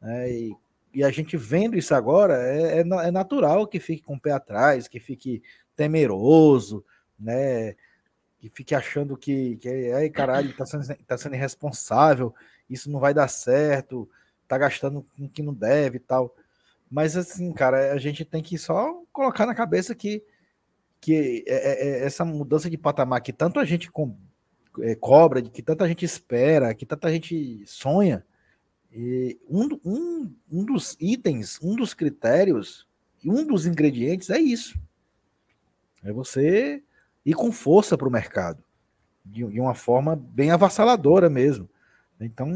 Né? E, e, a gente vendo isso agora, é, é, é, natural que fique com o pé atrás, que fique temeroso, né? Que fique achando que, que ai, caralho, está sendo, tá sendo irresponsável, isso não vai dar certo, tá gastando com que não deve e tal. Mas assim, cara, a gente tem que só colocar na cabeça que, que é, é, é essa mudança de patamar que tanto a gente é, cobra, que tanta gente espera, que tanta gente sonha. Um, um, um dos itens, um dos critérios, um dos ingredientes é isso. É você ir com força para o mercado, de, de, uma forma bem avassaladora mesmo. Então,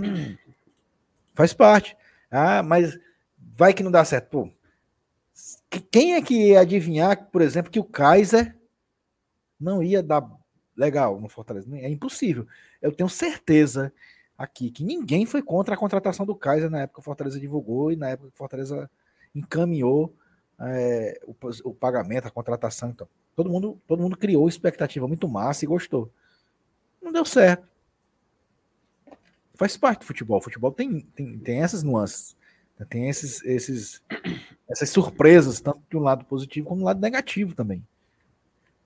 faz parte. Ah, mas vai que não dá certo. Pô, quem é que ia adivinhar, por exemplo, que o Kaiser não ia dar legal no Fortaleza. É impossível. Eu tenho certeza aqui que ninguém foi contra a contratação do Kaiser na época que o Fortaleza divulgou e na época que o Fortaleza encaminhou é, o, o, pagamento, a contratação. Então, todo mundo, todo mundo criou expectativa muito massa e gostou. Não deu certo. Faz parte do futebol. O futebol tem, tem, tem essas nuances. Né? Tem esses, esses, essas surpresas, tanto de um lado positivo como do lado negativo também.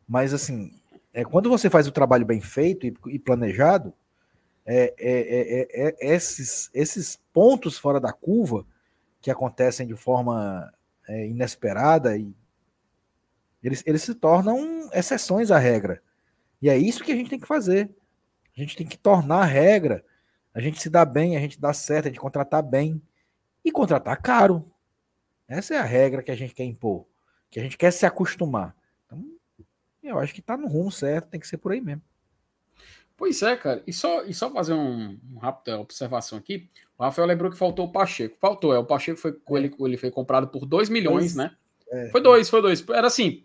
Mas assim, é, quando você faz o trabalho bem feito e, e planejado, é, é, é, esses, esses pontos fora da curva que acontecem de forma inesperada e eles, eles se tornam exceções à regra. E é isso que a gente tem que fazer. A gente tem que tornar a regra. A gente se dá bem, a gente dá certo, a gente contratar bem. E contratar caro. Essa é a regra que a gente quer impor. Que a gente quer se acostumar. Então, eu acho que tá no rumo certo, tem que ser por aí mesmo. Pois é, cara. E só, e só fazer um, uma rápida observação aqui. O Rafael lembrou que faltou o Pacheco. Faltou, é. O Pacheco foi, é. ele, ele foi comprado por 2 milhões, né? É. Foi dois, foi dois. Era assim.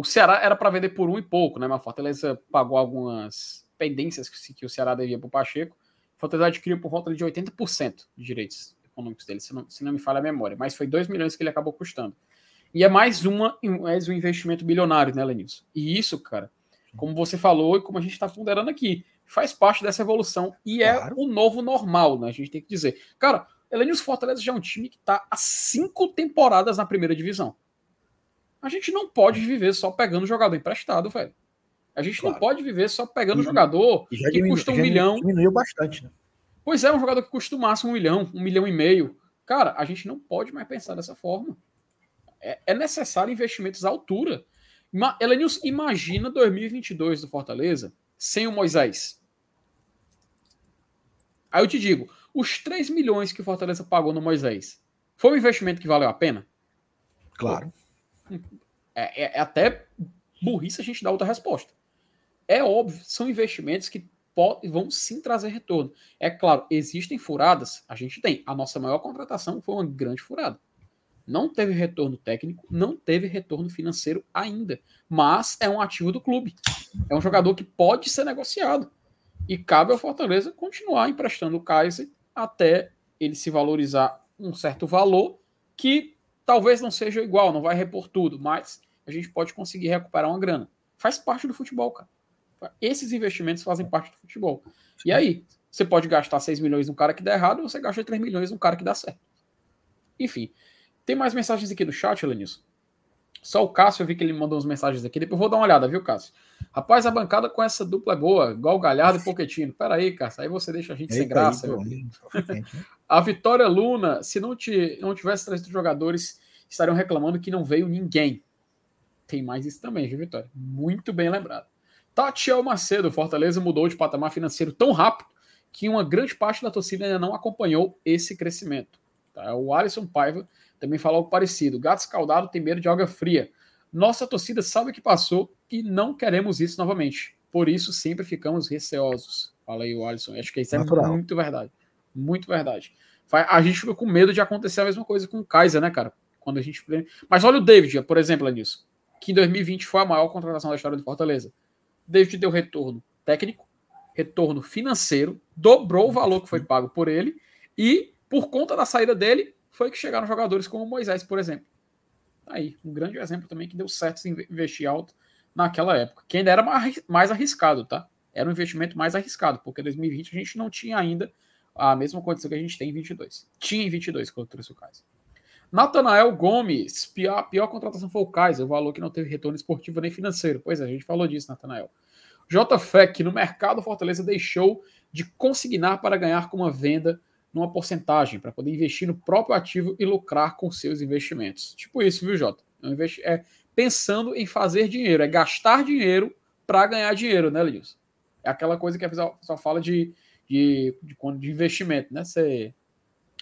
O Ceará era para vender por um e pouco, né? Mas a Fortaleza pagou algumas pendências que, que o Ceará devia para o Pacheco. A Fortaleza adquiriu por volta de 80% de direitos econômicos dele, se não, se não me falha a memória. Mas foi 2 milhões que ele acabou custando. E é mais, uma, mais um investimento bilionário, né, Lenilson? E isso, cara, como você falou e como a gente está ponderando aqui, faz parte dessa evolução e é claro. é o novo normal, né? A gente tem que dizer. Cara, Elenilson Fortaleza já é um time que está há cinco temporadas na primeira divisão. A gente não pode viver só pegando jogador emprestado, velho. A gente claro. não pode viver só pegando e, jogador que diminu, custa um milhão. Diminuiu bastante, né? Pois é, um jogador que custa o máximo um milhão, um milhão e meio. Cara, a gente não pode mais pensar dessa forma É, é necessário investimentos à altura. Elenius, imagina 2022 do Fortaleza sem o Moisés. Aí eu te digo, os 3 milhões que o Fortaleza pagou no Moisés, foi um investimento que valeu a pena? Claro. É, é, é até burrice a gente dar outra resposta. É óbvio, são investimentos que vão sim trazer retorno. É claro, existem furadas, a gente tem. A nossa maior contratação foi uma grande furada. Não teve retorno técnico, não teve retorno financeiro ainda, mas é um ativo do clube. É um jogador que pode ser negociado. E cabe ao Fortaleza continuar emprestando o Kaiser até ele se valorizar um certo valor que talvez não seja igual, não vai repor tudo, mas a gente pode conseguir recuperar uma grana. Faz parte do futebol, cara. Esses investimentos fazem parte do futebol. E aí, você pode gastar 6 milhões num cara que dá errado, ou você gasta 3 milhões num cara que dá certo. Enfim, tem mais mensagens aqui do chat, Lenilson? Só o Cássio, eu vi que ele mandou uns mensagens aqui. Depois eu vou dar uma olhada, viu, Cássio? Rapaz, a bancada com essa dupla é boa, igual Galhardo e Poquetino. Pera aí, Cássio, aí você deixa a gente Eita sem graça. Aí, né? a Vitória Luna, se não, te, não tivesse trazido jogadores, estariam reclamando que não veio ninguém. Tem mais isso também, viu, Vitória? Muito bem lembrado. Tatiel Macedo, Fortaleza mudou de patamar financeiro tão rápido que uma grande parte da torcida ainda não acompanhou esse crescimento. Tá? O Alisson Paiva também falou algo parecido. Gato escaldado tem medo de água fria. Nossa torcida sabe o que passou e não queremos isso novamente. Por isso sempre ficamos receosos. Fala aí o Alisson. Acho que isso é Natural. muito verdade. Muito verdade. A gente fica com medo de acontecer a mesma coisa com o Kaiser, né, cara? Quando a gente. Mas olha o David, por exemplo, nisso. Que em 2020 foi a maior contratação da história do Fortaleza. David deu retorno técnico, retorno financeiro, dobrou o valor que foi pago por ele e, por conta da saída dele, foi que chegaram jogadores como Moisés, por exemplo. Aí, um grande exemplo também que deu certo se investir alto naquela época, que ainda era mais arriscado, tá? Era um investimento mais arriscado, porque em 2020 a gente não tinha ainda a mesma condição que a gente tem em 22. Tinha em 22 quando eu trouxe o Kaiser. Natanael Gomes, pior, pior contratação foi o Kaiser, o valor que não teve retorno esportivo nem financeiro. Pois é, a gente falou disso, Natanael. JFEC, no mercado Fortaleza deixou de consignar para ganhar com uma venda numa porcentagem, para poder investir no próprio ativo e lucrar com seus investimentos. Tipo isso, viu, Jota? É, é pensando em fazer dinheiro, é gastar dinheiro para ganhar dinheiro, né, Lidilson? É aquela coisa que a pessoa fala de, de, de, de investimento, né? Você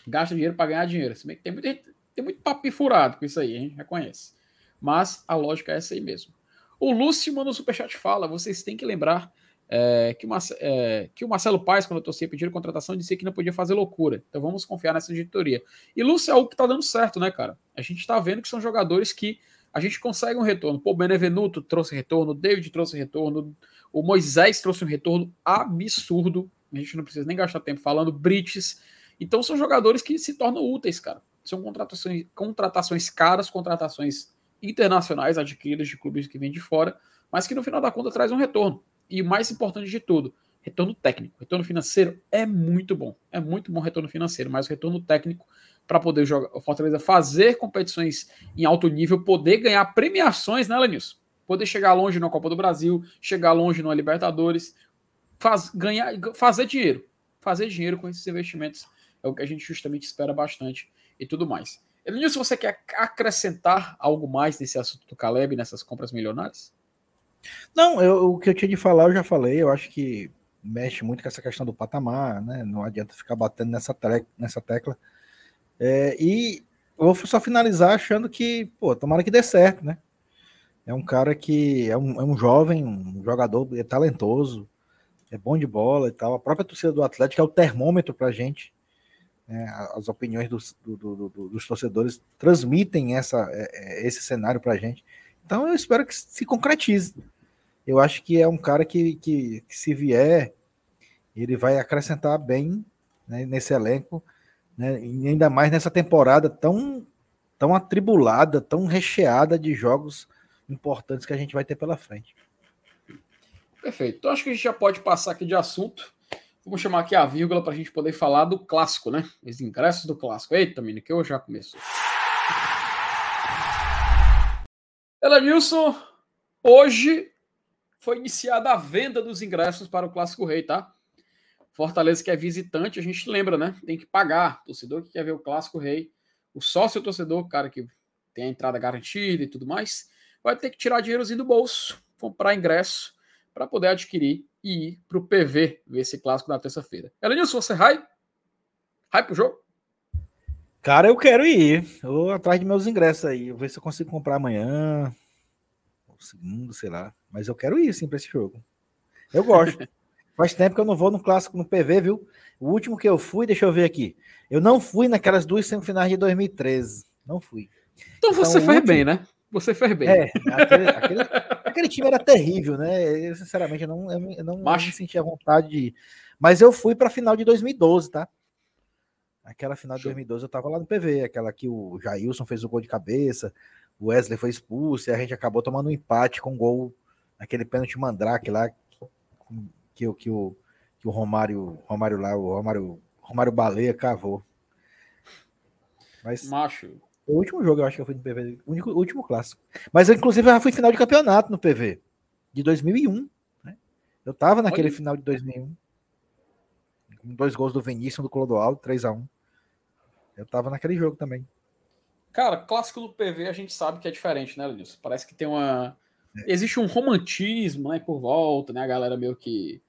gasta dinheiro para ganhar dinheiro. Tem muito, tem muito papo furado com isso aí, a gente reconhece. Mas a lógica é essa aí mesmo. O Lúcio manda no Superchat fala: vocês têm que lembrar é, que, o é, que, o Marcelo Paes, quando eu torcia pedir contratação, disse que não podia fazer loucura. Então vamos confiar nessa diretoria. E Lúcio é o que está dando certo, né, cara? A gente está vendo que são jogadores que a gente consegue um retorno. Pô, Benevenuto trouxe retorno, David trouxe retorno, o Moisés trouxe um retorno absurdo. A gente não precisa nem gastar tempo falando. Brites. Então são jogadores que se tornam úteis, cara. São contratações, contratações caras, contratações internacionais adquiridas de clubes que vêm de fora, mas que no final da conta traz um retorno. E o mais importante de tudo, retorno técnico. Retorno financeiro é muito bom. É muito bom retorno financeiro, mas o retorno técnico para poder jogar o Fortaleza fazer competições em alto nível, poder ganhar premiações, né, Lenilson? Poder chegar longe na Copa do Brasil, chegar longe no Libertadores, faz, ganhar, fazer dinheiro. Fazer dinheiro com esses investimentos é o que a gente justamente espera bastante e tudo mais. Elenilson, você quer acrescentar algo mais nesse assunto do Caleb, nessas compras milionárias? Não, eu, o que eu tinha de falar eu já falei. Eu acho que mexe muito com essa questão do patamar, né? Não adianta ficar batendo nessa, nessa tecla. É, e vou só finalizar achando que, pô, tomara que dê certo, né? É um cara que é um, é um jovem, um jogador é talentoso, é bom de bola e tal. A própria torcida do Atlético é o termômetro pra gente né, as opiniões dos, do, do, do, dos torcedores transmitem essa, é, é, esse cenário para a gente. Então eu espero que se concretize. Eu acho que é um cara que, que, que se vier, ele vai acrescentar bem né, nesse elenco, né, e ainda mais nessa temporada tão, tão atribulada, tão recheada de jogos importantes que a gente vai ter pela frente. Perfeito. Então acho que a gente já pode passar aqui de assunto. Vamos chamar aqui a vírgula para a gente poder falar do clássico, né? Os ingressos do clássico. Eita, menino, que eu já começou. Elenilson, hoje foi iniciada a venda dos ingressos para o Clássico Rei, tá? Fortaleza que é visitante, a gente lembra, né? Tem que pagar. Torcedor que quer ver o Clássico Rei, o sócio torcedor, cara que tem a entrada garantida e tudo mais, vai ter que tirar dinheirozinho do bolso, comprar ingresso para poder adquirir e ir para o PV ver esse clássico na terça-feira. Elenilson, você vai? Vai pro jogo? Cara, eu quero ir. Eu vou atrás de meus ingressos aí. Vou ver se eu consigo comprar amanhã. Ou segundo, sei lá. Mas eu quero ir sim para esse jogo. Eu gosto. Faz tempo que eu não vou no clássico no PV, viu? O último que eu fui, deixa eu ver aqui. Eu não fui naquelas duas semifinais de 2013. Não fui. Então, então você fez último... bem, né? Você fez bem. É, aquele, aquele, aquele, time era terrível, né? Eu, sinceramente, eu não, eu não, Macho. me sentia vontade de ir. Mas eu fui para a final de 2012, tá? Aquela final de 2012 eu tava lá no PV, aquela que o Jailson fez o gol de cabeça, o Wesley foi expulso e a gente acabou tomando um empate com gol, aquele pênalti mandrake lá, que, que, que, o, que o Romário, Romário lá, o Romário, Romário Baleia cavou. Mas Macho. O último jogo eu acho que eu fui no PV, o único, último clássico. Mas eu, inclusive, eu já fui final de campeonato no PV, de 2001. Né? Eu tava naquele Olha. final de 2001. Com dois gols do Vinícius do Clodoaldo, 3x1. Eu tava naquele jogo também. Cara, clássico do PV a gente sabe que é diferente, né, Lenilson? Parece que tem uma. É. Existe um romantismo, né, por volta, né? A galera meio que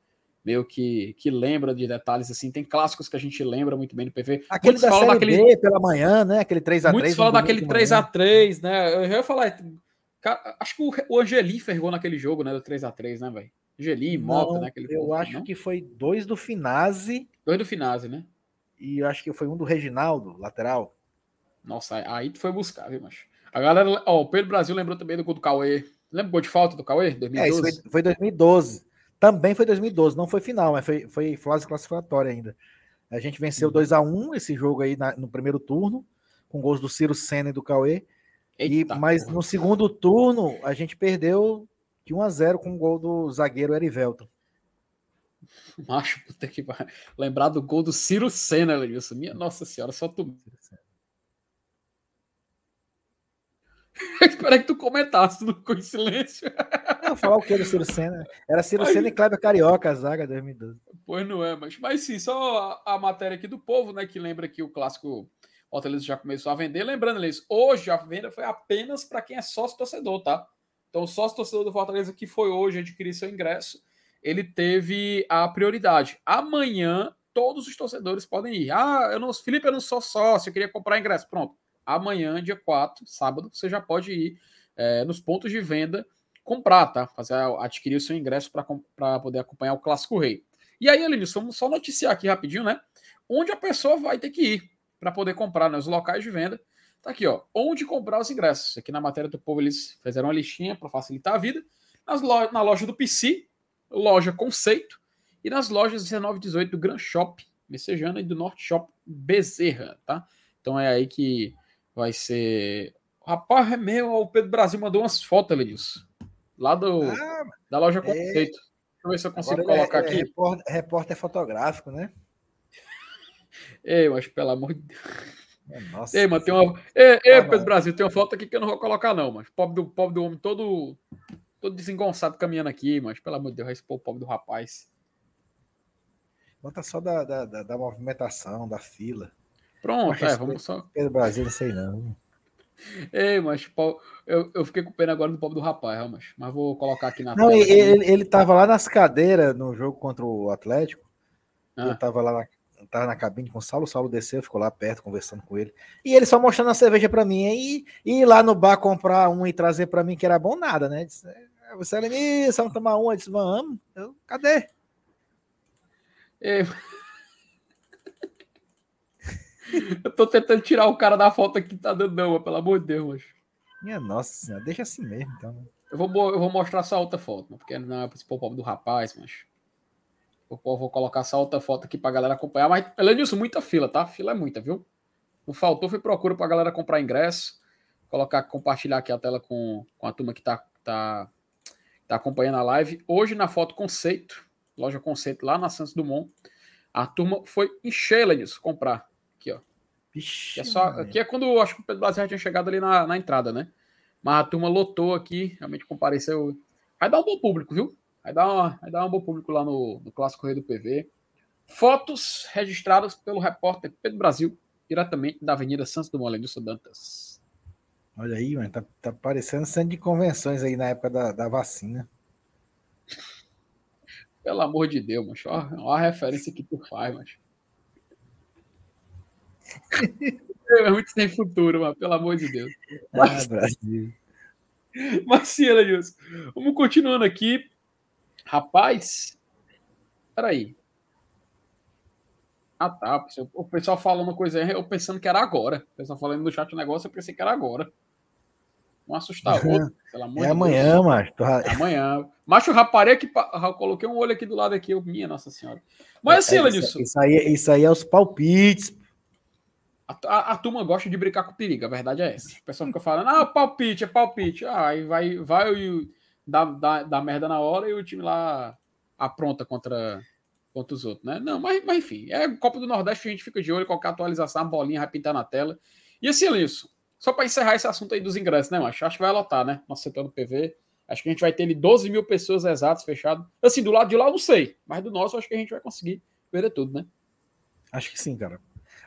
meio que, que lembra de detalhes assim. Tem clássicos que a gente lembra muito bem do PV. Aquele Muitos da falam daquele B pela manhã, né? Aquele 3 x 3 Muitos falam daquele 3 x 3 né? Eu ia falar, acho que o Angeli ferrou naquele jogo, né, do 3 x 3 né, velho? Angeli, Mota, né, aquele Eu acho não? que foi dois do Finazzi. Dois do Finazzi, né? E eu acho que foi um do Reginaldo, lateral. Nossa, aí tu foi buscar, viu, macho? A galera, ó, o Pedro Brasil lembrou também do gol do Cauê. Lembra o gol de falta do Cauê? 2012? É, isso foi, foi 2012. Também foi 2012, não foi final, mas foi, foi fase classificatória ainda. A gente venceu 2 a 1 esse jogo aí na, no primeiro turno, com gols do Ciro Senna e do Cauê. Eita, e, mas porra. no segundo turno, a gente perdeu de 1 a 0 com o gol do zagueiro Erivelton. Macho, puta que vai. Lembrar do gol do Ciro Senna, Lenilson. Minha nossa senhora, só tu. Espera que tu comentasse, tu não ficou em silêncio. Não, falar o que do Ciro Senna? Era Ciro Senna e Kleber Carioca, a zaga 2012. Pois não é, mas, mas sim, só a, a, matéria aqui do povo, né, que lembra que o clássico Fortaleza já começou a vender. Lembrando, eles hoje a venda foi apenas para quem é sócio torcedor, tá? Então, sócio torcedor do Fortaleza que foi hoje adquirir seu ingresso, ele teve a prioridade. Amanhã, todos os torcedores podem ir. Ah, eu não, Felipe, eu não sou sócio, eu queria comprar ingresso. Pronto. Amanhã, dia 4, sábado, você já pode ir é, nos pontos de venda comprar, tá? Fazer, adquirir o seu ingresso para poder acompanhar o Clássico Rei. E aí, Elenilson, vamos só noticiar aqui rapidinho, né? Onde a pessoa vai ter que ir para poder comprar, né? Os locais de venda. Tá aqui, ó. Onde comprar os ingressos. Aqui na matéria do povo eles fizeram uma listinha para facilitar a vida. Nas lo na loja do PC, loja Conceito, e nas lojas 19 e 18 do Gran Shop Messejana e do Norte Shop Bezerra, tá? Então é aí que vai ser. Rapaz, é meu, o Pedro Brasil mandou umas fotos, Lenilson, lá do, ah, da loja é. Conceito. É... Deixa eu ver se eu consigo Agora colocar é, aqui. Repórter, repórter fotográfico, né? Ei, mas pelo amor de Deus. É, nossa, ei, mano, tem uma. Ei, ei Pedro Brasil, tem uma foto aqui que eu não vou colocar, não, mas pobre do, pobre do homem todo todo desengonçado caminhando aqui, mas pelo amor de Deus, vai expor o pobre do rapaz. Bota só da, da, da, da movimentação, da fila. Pronto, é, vamos só. Pedro Brasil, não sei não. Ei, mas eu, eu fiquei com pena agora do pobre do rapaz, mas, mas vou colocar aqui na Não, ele, ele, ele tava lá nas cadeiras no jogo contra o Atlético. Ah. Eu tava lá na, tava na cabine com o Saulo, o Saulo desceu, ficou lá perto conversando com ele. E ele só mostrando a cerveja para mim. E, e ir lá no bar comprar um e trazer para mim que era bom nada, né? Disse, é, você é vamos tomar uma. Eu disse, vamos. Eu, cadê? Eu... eu tô tentando tirar o cara da foto aqui, tá dando não, pelo amor de Deus. Minha nossa senhora, deixa assim mesmo, então. Eu vou, eu vou mostrar só outra foto, porque não é o principal pobre do rapaz, mas. Eu vou colocar essa outra foto aqui pra galera acompanhar. Mas, além disso, muita fila, tá? Fila é muita, viu? O faltou foi procura pra galera comprar ingresso. Colocar, compartilhar aqui a tela com, com a turma que tá, tá está acompanhando a live. Hoje, na foto Conceito, loja Conceito, lá na Santos Dumont, a turma foi encher nisso, comprar. Vixe, é só, aqui é quando eu acho que o Pedro Brasil já tinha chegado ali na, na entrada, né? Mas a turma lotou aqui, realmente compareceu. Vai dar um bom público, viu? Vai dar, uma, vai dar um bom público lá no, no Clássico Rei do PV. Fotos registradas pelo repórter Pedro Brasil, diretamente da Avenida Santos Dumont, Lenilson Dantas. Olha aí, mano, tá, tá parecendo centro de convenções aí na época da, da vacina. Pelo amor de Deus, macho. Olha a referência que tu faz, macho. é muito sem futuro, mano. Pelo amor de Deus. Mas, ah, Brasil. Vamos continuando aqui. Rapaz, peraí. Ah, tá. O pessoal falando uma coisa eu pensando que era agora. O pessoal falando no chat o negócio, eu pensei que era agora. Um assustar outro, pelo amor é de amanhã, Deus. macho. É amanhã. Macho, raparei que coloquei um olho aqui do lado aqui, eu, minha Nossa Senhora. Mas assim, é, isso, isso, aí, isso aí é os palpites. A, a, a, turma gosta de brincar com perigo, a verdade é essa. O pessoal fica falando, ah, palpite, é palpite. Ah, aí vai, vai e dá, dá, dá merda na hora e o time lá apronta contra, contra os outros, né? Não, mas, mas enfim, é Copa do Nordeste, a gente fica de olho, qualquer atualização, a bolinha vai pintar na tela. E assim, isso. Só para encerrar esse assunto aí dos ingressos, né, macho? Acho que vai lotar, né? Nosso setor do PV. Acho que a gente vai ter ali 12 mil pessoas exatas fechado. Assim, do lado de lá eu não sei, mas do nosso acho que a gente vai conseguir ver tudo, né? Acho que sim, cara.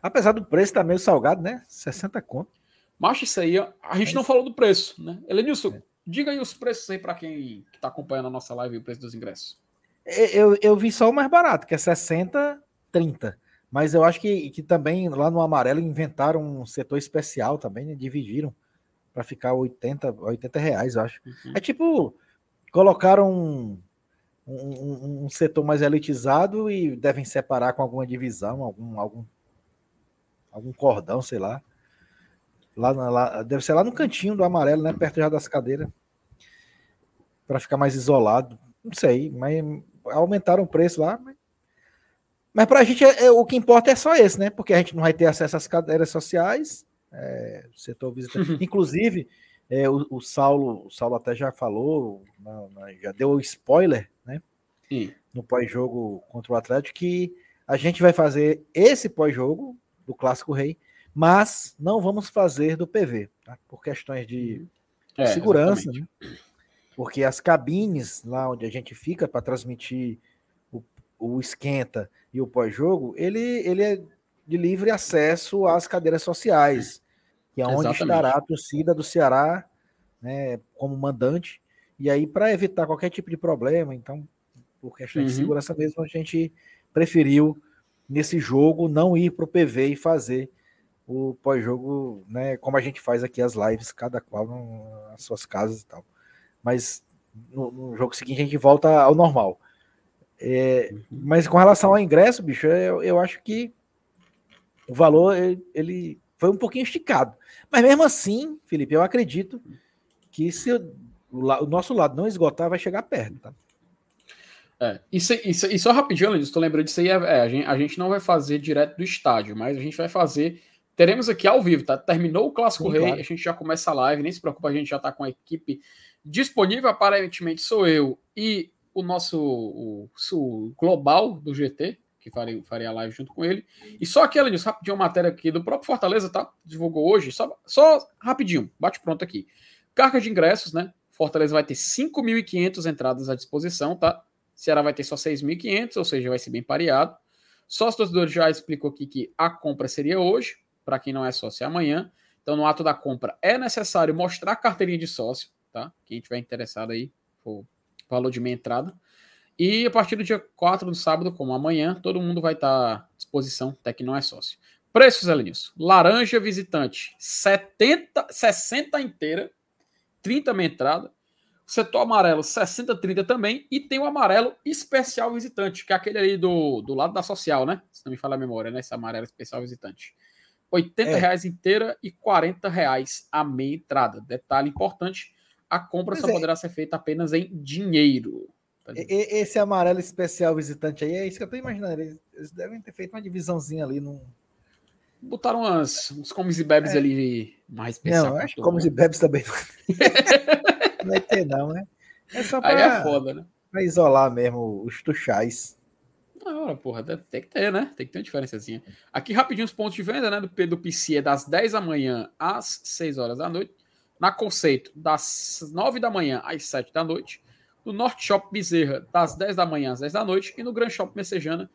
Apesar do preço tá meio salgado, né? 60 conto. Macho, isso aí, a gente é não falou do preço, né? Elenilson, é. diga aí os preços aí para quem está acompanhando a nossa live e o preço dos ingressos. Eu, eu vi só o mais barato, que é 60, 30. Mas eu acho que, que também lá no amarelo inventaram um setor especial também, né? dividiram para ficar 80, 80 reais, eu acho. Uhum. É tipo, colocaram um, um, um, setor mais elitizado e devem separar com alguma divisão, algum, algum, algum cordão, sei lá. Lá, lá, deve ser lá no cantinho do amarelo, né? Perto já das cadeiras. Para ficar mais isolado. Não sei, mas aumentaram o preço lá. Mas mas para a gente, é, é, o que importa é só esse, né? Porque a gente não vai ter acesso às cadeiras sociais, é, setor visitante. Inclusive, é, o, o, Saulo, o Saulo até já falou, na, na, já deu o spoiler, né? Sim. No pós-jogo contra o Atlético, que a gente vai fazer esse pós-jogo do Clássico Rei, mas não vamos fazer do PV, tá? por questões de é, segurança, né? Porque as cabines lá onde a gente fica para transmitir o, o esquenta e o pós-jogo, ele, ele é de livre acesso às cadeiras sociais, que é onde Exatamente. estará a torcida do Ceará né, como mandante. E aí, para evitar qualquer tipo de problema, então, por questão uhum. de segurança mesmo, a gente preferiu, nesse jogo, não ir para o PV e fazer o pós-jogo, né, como a gente faz aqui as lives, cada qual nas suas casas e tal. Mas no, no jogo seguinte a gente volta ao normal. É, uhum. mas com relação ao ingresso, bicho, eu, eu acho que o valor ele, ele, foi um pouquinho esticado. Mas mesmo assim, Felipe, eu acredito que se o, o nosso lado não esgotar, vai chegar perto, tá? É, isso, isso, e só rapidinho, estou lembrando disso aí, é, é, a, gente, a gente não vai fazer direto do estádio, mas a gente vai fazer. Teremos aqui ao vivo, tá? Terminou o Clássico Sim, Rei, claro. a gente já começa a live, nem se preocupa, a gente já está com a equipe disponível. Aparentemente sou eu e o nosso o, o global do GT, que faria, faria a live junto com ele. E só aquela disso, rapidinho, uma matéria aqui do próprio Fortaleza, tá? Divulgou hoje, só, só rapidinho, bate pronto aqui. Carga de ingressos, né? Fortaleza vai ter 5.500 entradas à disposição, tá? Ceará vai ter só 6.500, ou seja, vai ser bem pareado. Sócio torcedor já explicou aqui que a compra seria hoje, para quem não é sócio é amanhã. Então, no ato da compra é necessário mostrar a carteirinha de sócio, tá? Quem tiver interessado aí, for valor de meia entrada. E a partir do dia 4 do sábado, como amanhã, todo mundo vai estar à disposição, até que não é sócio. Preços, Elenilson. Laranja visitante, 70, 60 inteira, 30 meia entrada. Setor amarelo, 60, 30 também. E tem o amarelo especial visitante, que é aquele ali do, do lado da social, né? Se não me fala a memória, né? Esse amarelo especial visitante. 80 é. reais inteira e 40 reais a meia entrada. Detalhe importante, a compra só é. poderá ser feita apenas em dinheiro. Tá esse amarelo especial visitante aí, é isso que eu tô imaginando. Eles devem ter feito uma divisãozinha ali num. Botaram umas, uns comes e bebes é. ali mais especial. Não, acho que comes e bebes também vai ter, não, né? É só pra, aí é foda, né? Pra isolar mesmo os tuchais. Na porra, tem que ter, né? Tem que ter uma diferençazinha. Aqui, rapidinho, os pontos de venda, né? Do, PC é das 10 da manhã às 6 horas da noite na Conceito, das 9 da manhã às 7 da noite, no Norte Shop Bezerra, das 10 da manhã às 10 da noite, e no Grand Shop Messejana,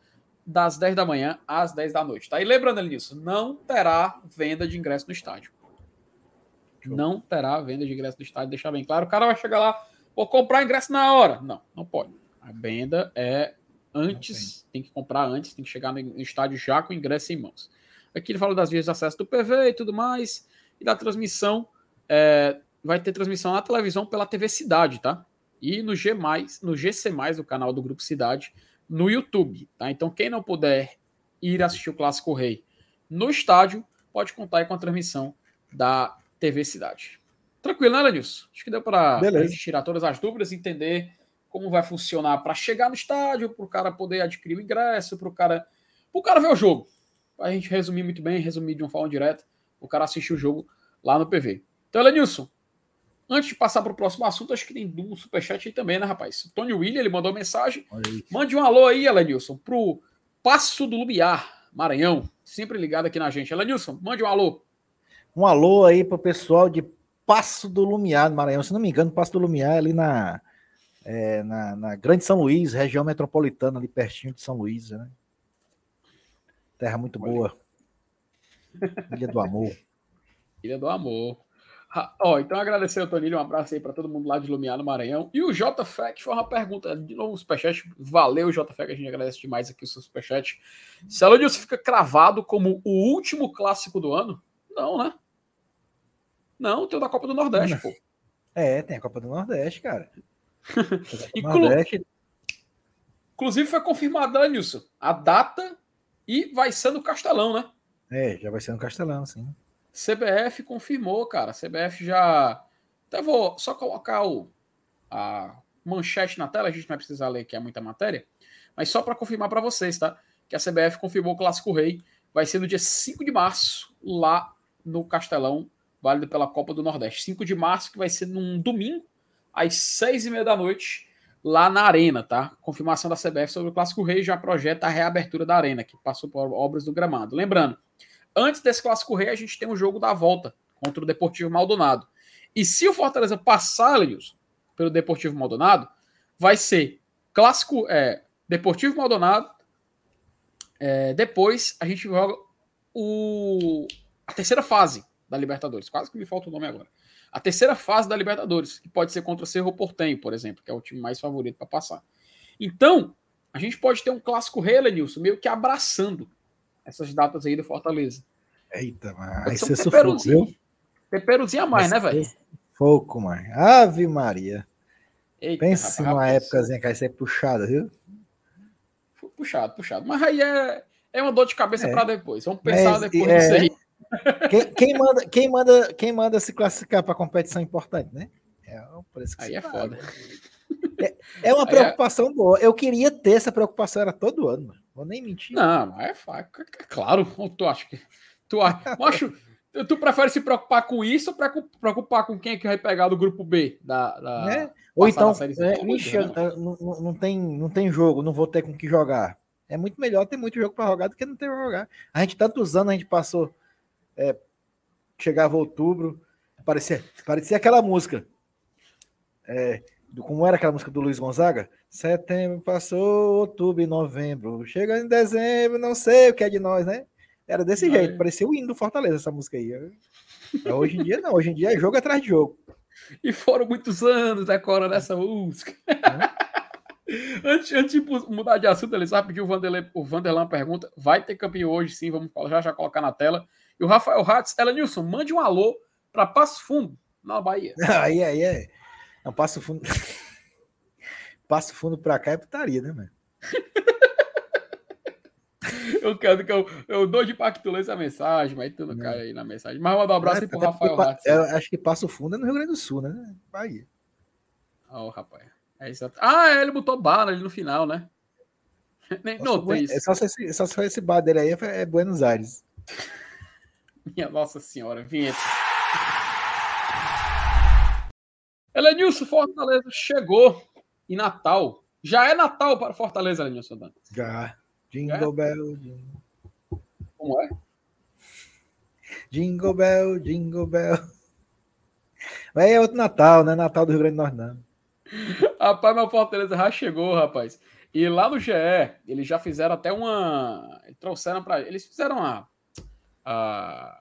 das 10 da manhã às 10 da noite. Tá? E lembrando nisso, não terá venda de ingresso no estádio. Não terá venda de ingresso do estádio, deixar bem claro. O cara vai chegar lá, vou comprar ingresso na hora. Não, não pode. A venda é antes, tem que comprar antes, tem que chegar no estádio já com o ingresso em mãos. Aqui ele fala das vias de acesso do PV e tudo mais, e da transmissão. É, vai ter transmissão na televisão pela TV Cidade, tá? E no G, no GC, o canal do Grupo Cidade, no YouTube, tá? Então, quem não puder ir assistir o Clássico Rei no estádio, pode contar aí com a transmissão da TV Cidade. Tranquilo, né, Lenilson? Acho que deu para tirar todas as dúvidas, entender como vai funcionar para chegar no estádio, para o cara poder adquirir o ingresso, para o cara, cara ver o jogo. A gente resumir muito bem, resumir de uma forma direta, o cara assistir o jogo lá no PV. Então, Lenilson, antes de passar para o próximo assunto, acho que tem um superchat aí também, né, rapaz? Tony William, ele mandou mensagem. Mande um alô aí, Elenilson, pro Passo do Lumiar, Maranhão, sempre ligado aqui na gente. Elenilson, mande um alô. Um alô aí pro pessoal de Passo do Lumiar, Maranhão. Se não me engano, Passo do Lumiar é ali na é, na, na, Grande São Luís, região metropolitana, ali pertinho de São Luís, né? Terra muito boa. Ilha do Amor. Ilha do Amor. Ó, então agradecer ao Toninho, um abraço aí para todo mundo lá de Lumiar, no Maranhão. E o JFEC que foi uma pergunta, de novo, o Superchat. Valeu, JFEC, a gente agradece demais aqui o seu Superchat. News fica cravado como o último clássico do ano? Não, né? Não, tem o da Copa do Nordeste, pô. É, tem a Copa do Nordeste, cara. Inclu... Inclusive foi confirmada, Nilson, a data e vai ser no Castelão, né? É, já vai ser no Castelão, sim. CBF confirmou, cara. CBF já. Até vou só colocar o, a manchete na tela, a gente não vai precisar ler que é muita matéria, mas só para confirmar para vocês, tá? Que a CBF confirmou o Clássico Rei vai ser no dia 5 de março, lá no Castelão, válido pela Copa do Nordeste. 5 de março, que vai ser num domingo, às seis e meia da noite, lá na Arena, tá? Confirmação da CBF sobre o Clássico Rei já projeta a reabertura da Arena, que passou por obras do gramado. Lembrando, antes desse Clássico Rei, a gente tem um jogo da volta contra o Deportivo Maldonado. E se o Fortaleza passar, Lenilson, pelo Deportivo Maldonado, vai ser Clássico é, Deportivo Maldonado. É, depois a gente joga o, a terceira fase da Libertadores. Quase que me falta o nome agora a terceira fase da Libertadores, que pode ser contra o Cerro Portenho, por exemplo, que é o time mais favorito para passar. Então, a gente pode ter um clássico rei, Lenilson, meio que abraçando essas datas aí do Fortaleza. Eita, mas você sofreu, viu? Temperozinho a mais, né, velho? Pouco, mãe. Ave Maria. Eita, Pense numa épocazinha que vai ser puxada, viu? Puxado, puxado. Mas aí é, é uma dor de cabeça é. para depois. Vamos pensar mas, depois é, disso aí. Quem, quem, manda, quem, manda, quem manda se classificar para competição importante, né? É por isso que Aí é foda. É, é uma preocupação boa. Eu queria ter essa preocupação, era todo ano, mano. Vou nem mentir. Não, é, é claro. Tu acha que. Tu, acho, tu prefere se preocupar com isso ou preocupar com quem é que vai pegar do grupo B? Da, da é? Ou então, é, né? não, não, tem, não tem jogo, não vou ter com que jogar. É muito melhor ter muito jogo para jogar do que não ter jogar. A gente, tantos anos, a gente passou é, chegava outubro, parecia, parecia aquela música. É, como era aquela música do Luiz Gonzaga? Setembro passou, outubro e novembro. Chega em dezembro, não sei o que é de nós, né? Era desse jeito, parecia o hino do Fortaleza essa música aí. É, hoje em dia não, hoje em dia é jogo atrás de jogo. E foram muitos anos decora dessa música. É. antes, antes de mudar de assunto, ele sabe pedir o Vanderlan, o Vanderlan pergunta: vai ter campeão hoje? Sim, vamos já já colocar na tela. E o Rafael Hatz, ela Nilson, mande um alô para Passo Fundo, na Bahia. Aí, aí, é. Não, Passo Fundo. Passo Fundo para cá é putaria, né, mano? eu quero que eu, eu dou de pactulência a mensagem, mas tu não é. cai aí na mensagem. Mas manda um abraço é, aí pro Rafael Hatz. Eu acho que Passo Fundo é no Rio Grande do Sul, né? Bahia. Ó, oh, rapaz. É exato. Ah, é, ele botou bar ali no final, né? Nem Nossa, notei isso. É só, se esse, só se esse bar dele aí é Buenos Aires. Minha Nossa Senhora, vinheta. Elenilson Fortaleza chegou em Natal. Já é Natal para Fortaleza, Elenilson Dantas? Já. Jingle é? Bell. Jingle... Como é? Jingle Bell, Jingle Bell. Mas é outro Natal, né? Natal do Rio Grande do Norte, não. Rapaz, meu Fortaleza já chegou, rapaz. E lá no GE, eles já fizeram até uma. Trouxeram para. Eles fizeram uma a,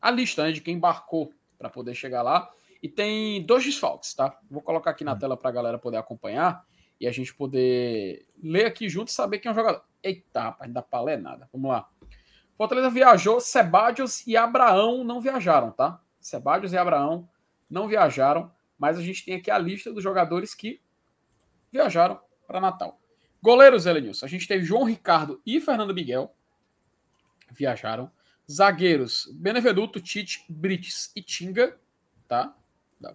a lista né, de quem embarcou para poder chegar lá. E tem dois desfalques, tá? Vou colocar aqui na hum. tela para a galera poder acompanhar e a gente poder ler aqui junto e saber quem é o jogador. Eita, rapaz, não dá pra ler nada. Vamos lá. Fortaleza viajou, Sebadios e Abraão não viajaram, tá? Sebadios e Abraão não viajaram, mas a gente tem aqui a lista dos jogadores que viajaram para Natal. Goleiros, Elenilson. A gente teve João Ricardo e Fernando Miguel. Viajaram. Zagueiros, Beneveduto, Tite, Brites e Tinga. Tá?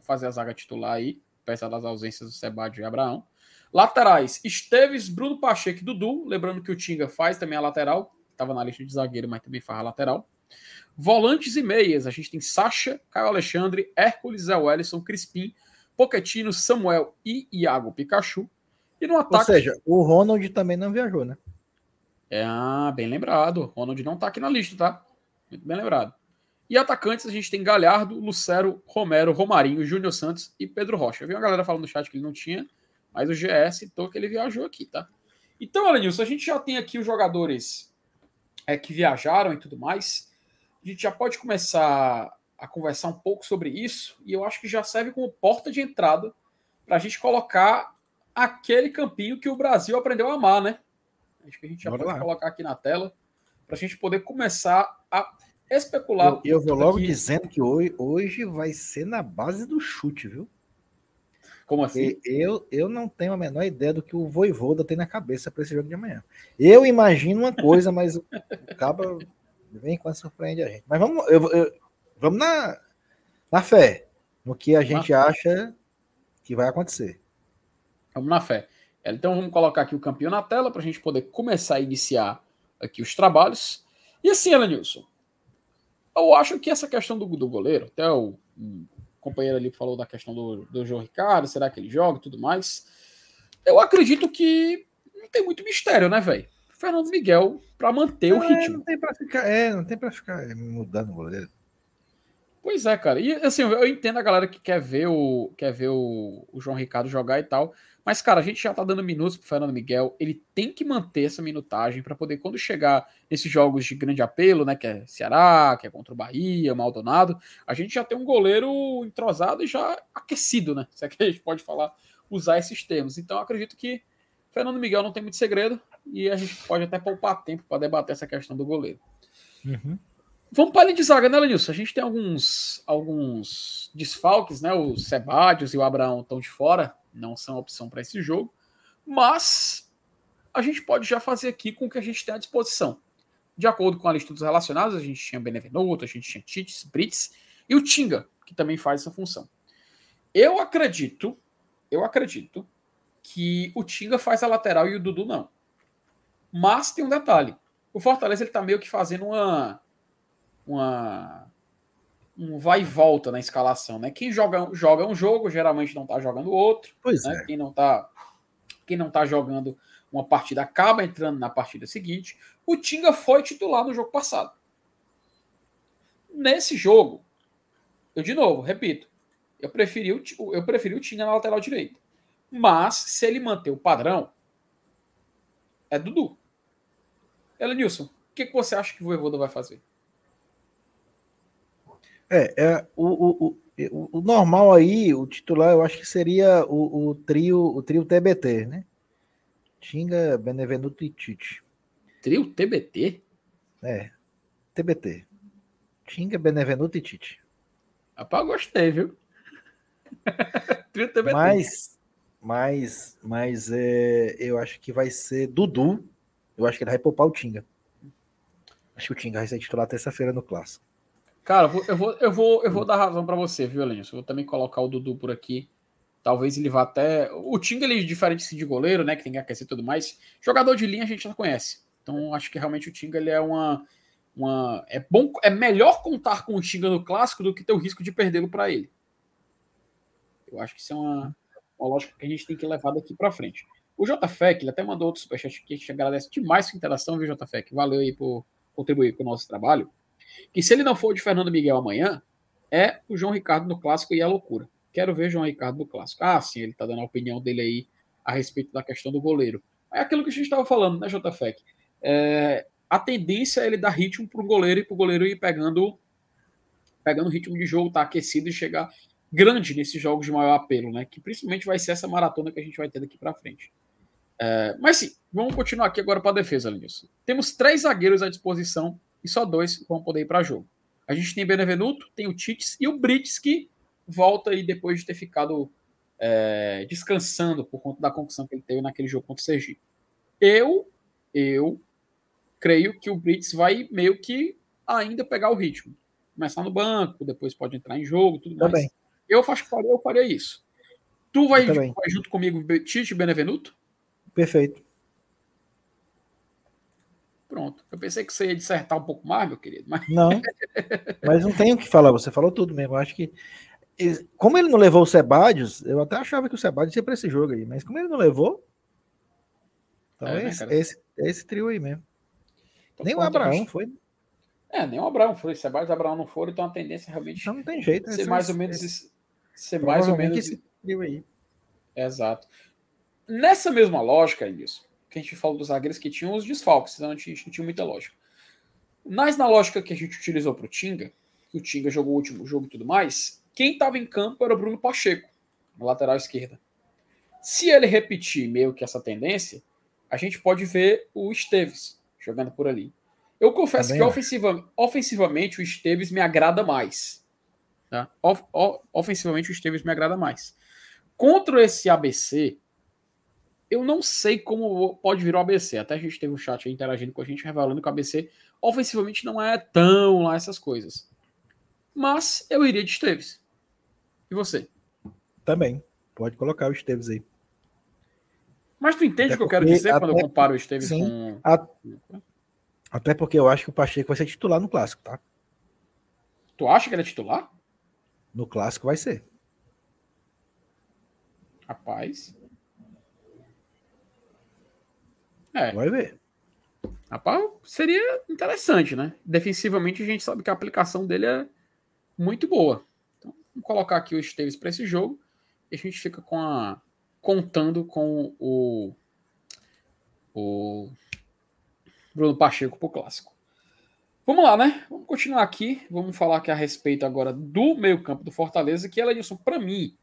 Fazer a zaga titular aí, apesar das ausências do Sebadio e Abraão. Laterais, Esteves, Bruno Pacheco e Dudu. Lembrando que o Tinga faz também a lateral. Estava na lista de zagueiro, mas também faz a lateral. Volantes e meias. A gente tem Sacha, Caio Alexandre, Hércules, Zé Wellison, Crispim, Poquetino, Samuel e Iago Pikachu. E no ataque. Ou seja, o Ronald também não viajou, né? É, ah, bem lembrado. Ronald não tá aqui na lista, tá? Muito bem lembrado. E atacantes, a gente tem Galhardo, Lucero, Romero, Romarinho, Júnior Santos e Pedro Rocha. Eu vi uma galera falando no chat que ele não tinha, mas o GS citou que ele viajou aqui, tá? Então, Alenilson, a gente já tem aqui os jogadores é, que viajaram e tudo mais. A gente já pode começar a conversar um pouco sobre isso, e eu acho que já serve como porta de entrada para a gente colocar aquele campinho que o Brasil aprendeu a amar, né? Acho que a gente já Bora pode lá. colocar aqui na tela para a gente poder começar a especular. Eu, eu vou logo dizendo que hoje, hoje vai ser na base do chute, viu? Como assim? Eu, eu não tenho a menor ideia do que o Voivoda tem na cabeça para esse jogo de amanhã. Eu imagino uma coisa, mas o Caba vem quando surpreende a gente. Mas vamos, eu, eu, vamos na, na fé, no que a gente acha que vai acontecer. Vamos na fé. Então vamos colocar aqui o campeão na tela para a gente poder começar a iniciar aqui os trabalhos. E assim, Elenilson, eu acho que essa questão do, do goleiro, até o um companheiro ali falou da questão do, do João Ricardo, será que ele joga e tudo mais. Eu acredito que não tem muito mistério, né, velho? Fernando Miguel para manter o é, ritmo. Não tem para ficar, é, não tem para ficar mudando o goleiro. Pois é, cara. E assim, eu entendo a galera que quer ver o quer ver o, o João Ricardo jogar e tal, mas, cara, a gente já tá dando minutos pro Fernando Miguel. Ele tem que manter essa minutagem para poder, quando chegar nesses jogos de grande apelo, né? Que é Ceará, que é contra o Bahia, Maldonado, a gente já tem um goleiro entrosado e já aquecido, né? Se é que a gente pode falar, usar esses termos. Então, acredito que Fernando Miguel não tem muito segredo e a gente pode até poupar tempo para debater essa questão do goleiro. Uhum. Vamos para a linha de zaga, né, Lenilson? A gente tem alguns, alguns desfalques, né? O Sebadios e o Abraão estão de fora não são opção para esse jogo, mas a gente pode já fazer aqui com o que a gente tem à disposição. De acordo com a lista dos relacionados, a gente tinha Benevenuto, a gente tinha Tits, Brits e o Tinga, que também faz essa função. Eu acredito, eu acredito que o Tinga faz a lateral e o Dudu não. Mas tem um detalhe. O Fortaleza ele tá meio que fazendo uma uma um vai e volta na escalação, né? Quem joga, joga um jogo, geralmente não tá jogando outro. Pois né? é. Quem não tá quem não tá jogando uma partida acaba entrando na partida seguinte. O Tinga foi titular no jogo passado. Nesse jogo, eu de novo, repito, eu preferi o, eu preferi o Tinga na lateral direita. Mas se ele manter o padrão, é Dudu. Elenilson, o que, que você acha que o Voivoda vai fazer? É, é o, o, o, o, normal aí, o titular, eu acho que seria o, o trio o trio TBT, né? Tinga, Benevenuto e Tite. Trio TBT? É, TBT. Tinga, Benevenuto e Tite. Rapaz, gostei, viu? trio TBT. Mas, mas, mas é, eu acho que vai ser Dudu. Eu acho que ele vai poupar o Tinga. Acho que o Tinga vai ser titular terça-feira no Clássico. Cara, eu vou, eu vou, eu vou dar razão para você, viu, Lenilson? Vou também colocar o Dudu por aqui. Talvez ele vá até. O Tinga, ele é diferente de goleiro, né? Que tem que aquecer e tudo mais. Jogador de linha a gente já conhece. Então, acho que realmente o Tinga ele é uma. uma... É bom, é melhor contar com o Tinga no clássico do que ter o risco de perdê-lo para ele. Eu acho que isso é uma, uma lógica que a gente tem que levar daqui para frente. O JFEC, ele até mandou outro superchat que a gente agradece demais sua interação, viu, JFEC? Valeu aí por contribuir com o nosso trabalho que se ele não for de Fernando Miguel amanhã, é o João Ricardo no clássico e é loucura. Quero ver João Ricardo no clássico. Ah, sim, ele tá dando a opinião dele aí a respeito da questão do goleiro. É aquilo que a gente estava falando, né, JFEC? É, a tendência é ele dar ritmo pro goleiro e pro goleiro ir pegando pegando o ritmo de jogo, tá aquecido e chegar grande nesses jogos de maior apelo, né? Que principalmente vai ser essa maratona que a gente vai ter daqui para frente. É, mas sim, vamos continuar aqui agora para a defesa, Lenilson. Temos três zagueiros à disposição e só dois vão poder ir para jogo. A gente tem Benevenuto, tem o Tits e o Brits que volta aí depois de ter ficado é, descansando por conta da concussão que ele teve naquele jogo contra o Sergipe. Eu, eu creio que o Brits vai meio que ainda pegar o ritmo. Começar no banco, depois pode entrar em jogo, tudo mais. Também. Eu, faço, eu faria isso. Tu vai, vai junto comigo, Tite Benevenuto? Perfeito. Pronto. Eu pensei que você ia dissertar um pouco mais, meu querido. Mas... Não. Mas não tenho o que falar. Você falou tudo mesmo. Eu acho que. Como ele não levou o Sebadios, eu até achava que o Sebadios ia para esse jogo aí. Mas como ele não levou. Então é, é esse, esse, é esse trio aí mesmo. Então, nem o Abraão foi. É, nem o Abraão foi. Sebadios e Abraão não foram, então a tendência realmente. Não, não tem jeito. Ser mais ou menos. Esse, ser mais ou menos. Esse trio aí. Exato. Nessa mesma lógica, isso que a gente falou dos zagueiros que tinham os desfalques, senão a gente não tinha muita lógica. Mas na lógica que a gente utilizou para o Tinga, que o Tinga jogou o último jogo e tudo mais, quem estava em campo era o Bruno Pacheco, na lateral esquerda. Se ele repetir meio que essa tendência, a gente pode ver o Esteves jogando por ali. Eu confesso Também que ofensiva, ofensivamente o Esteves me agrada mais. Tá? Of, of, ofensivamente o Esteves me agrada mais. Contra esse ABC, eu não sei como pode virar o ABC. Até a gente teve um chat aí interagindo com a gente, revelando que o ABC ofensivamente não é tão lá essas coisas. Mas eu iria de Esteves. E você? Também. Pode colocar o Esteves aí. Mas tu entende até o que eu quero dizer até, quando eu comparo o Esteves sim, com. A, até porque eu acho que o Pacheco vai ser titular no clássico, tá? Tu acha que ele é titular? No clássico vai ser. Rapaz. É. Vai ver. Rapaz, seria interessante, né? Defensivamente, a gente sabe que a aplicação dele é muito boa. Então, vamos colocar aqui o Esteves para esse jogo e a gente fica com a contando com o o Bruno Pacheco para o clássico. Vamos lá, né? Vamos continuar aqui. Vamos falar aqui a respeito agora do meio-campo do Fortaleza, que ela Elenilson, para mim,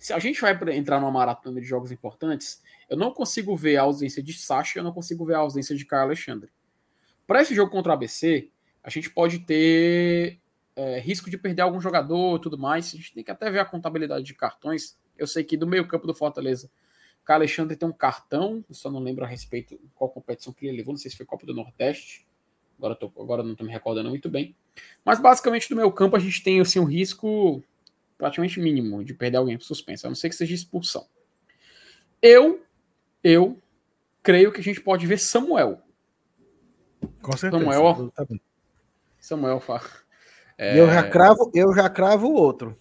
se a gente vai entrar numa maratona de jogos importantes, eu não consigo ver a ausência de Sacha, eu não consigo ver a ausência de Caio Alexandre. Para esse jogo contra o ABC, a gente pode ter é, risco de perder algum jogador tudo mais. A gente tem que até ver a contabilidade de cartões. Eu sei que do meio campo do Fortaleza, Caio Alexandre tem um cartão, só não lembro a respeito qual competição que ele levou, não sei se foi Copa do Nordeste. Agora, tô, agora não estou me recordando muito bem. Mas basicamente do meio campo a gente tem assim, um risco praticamente mínimo de perder alguém por suspensa, a não ser que seja expulsão. Eu eu creio que a gente pode ver Samuel. Com certeza. Samuel. Samuel fala. É... Eu já cravo, eu já cravo o outro.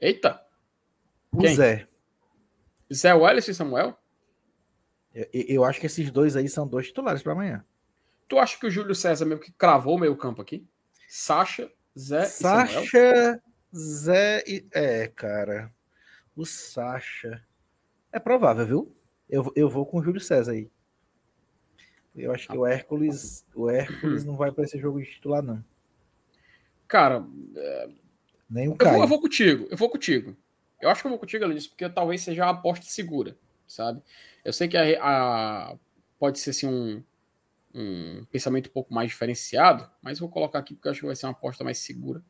Eita. O Quem? Zé. Zé Wallace e Samuel? Eu, eu, acho que esses dois aí são dois titulares para amanhã. Tu acha que o Júlio César meio que cravou o meio campo aqui? Sacha, Zé Sacha, e Samuel? Zé e... É, cara. O Sacha. É provável, viu? Eu, eu vou com o Júlio César aí. Eu acho que o Hércules, o Hércules não vai para esse jogo de titular, não. Cara, é... nem o Caio. Eu vou, eu vou, contigo, eu vou contigo. Eu acho que eu vou contigo, Alice, porque talvez seja uma aposta segura, sabe? Eu sei que a, a pode ser assim um, um pensamento um pouco mais diferenciado, mas vou colocar aqui porque eu acho que vai ser uma aposta mais segura.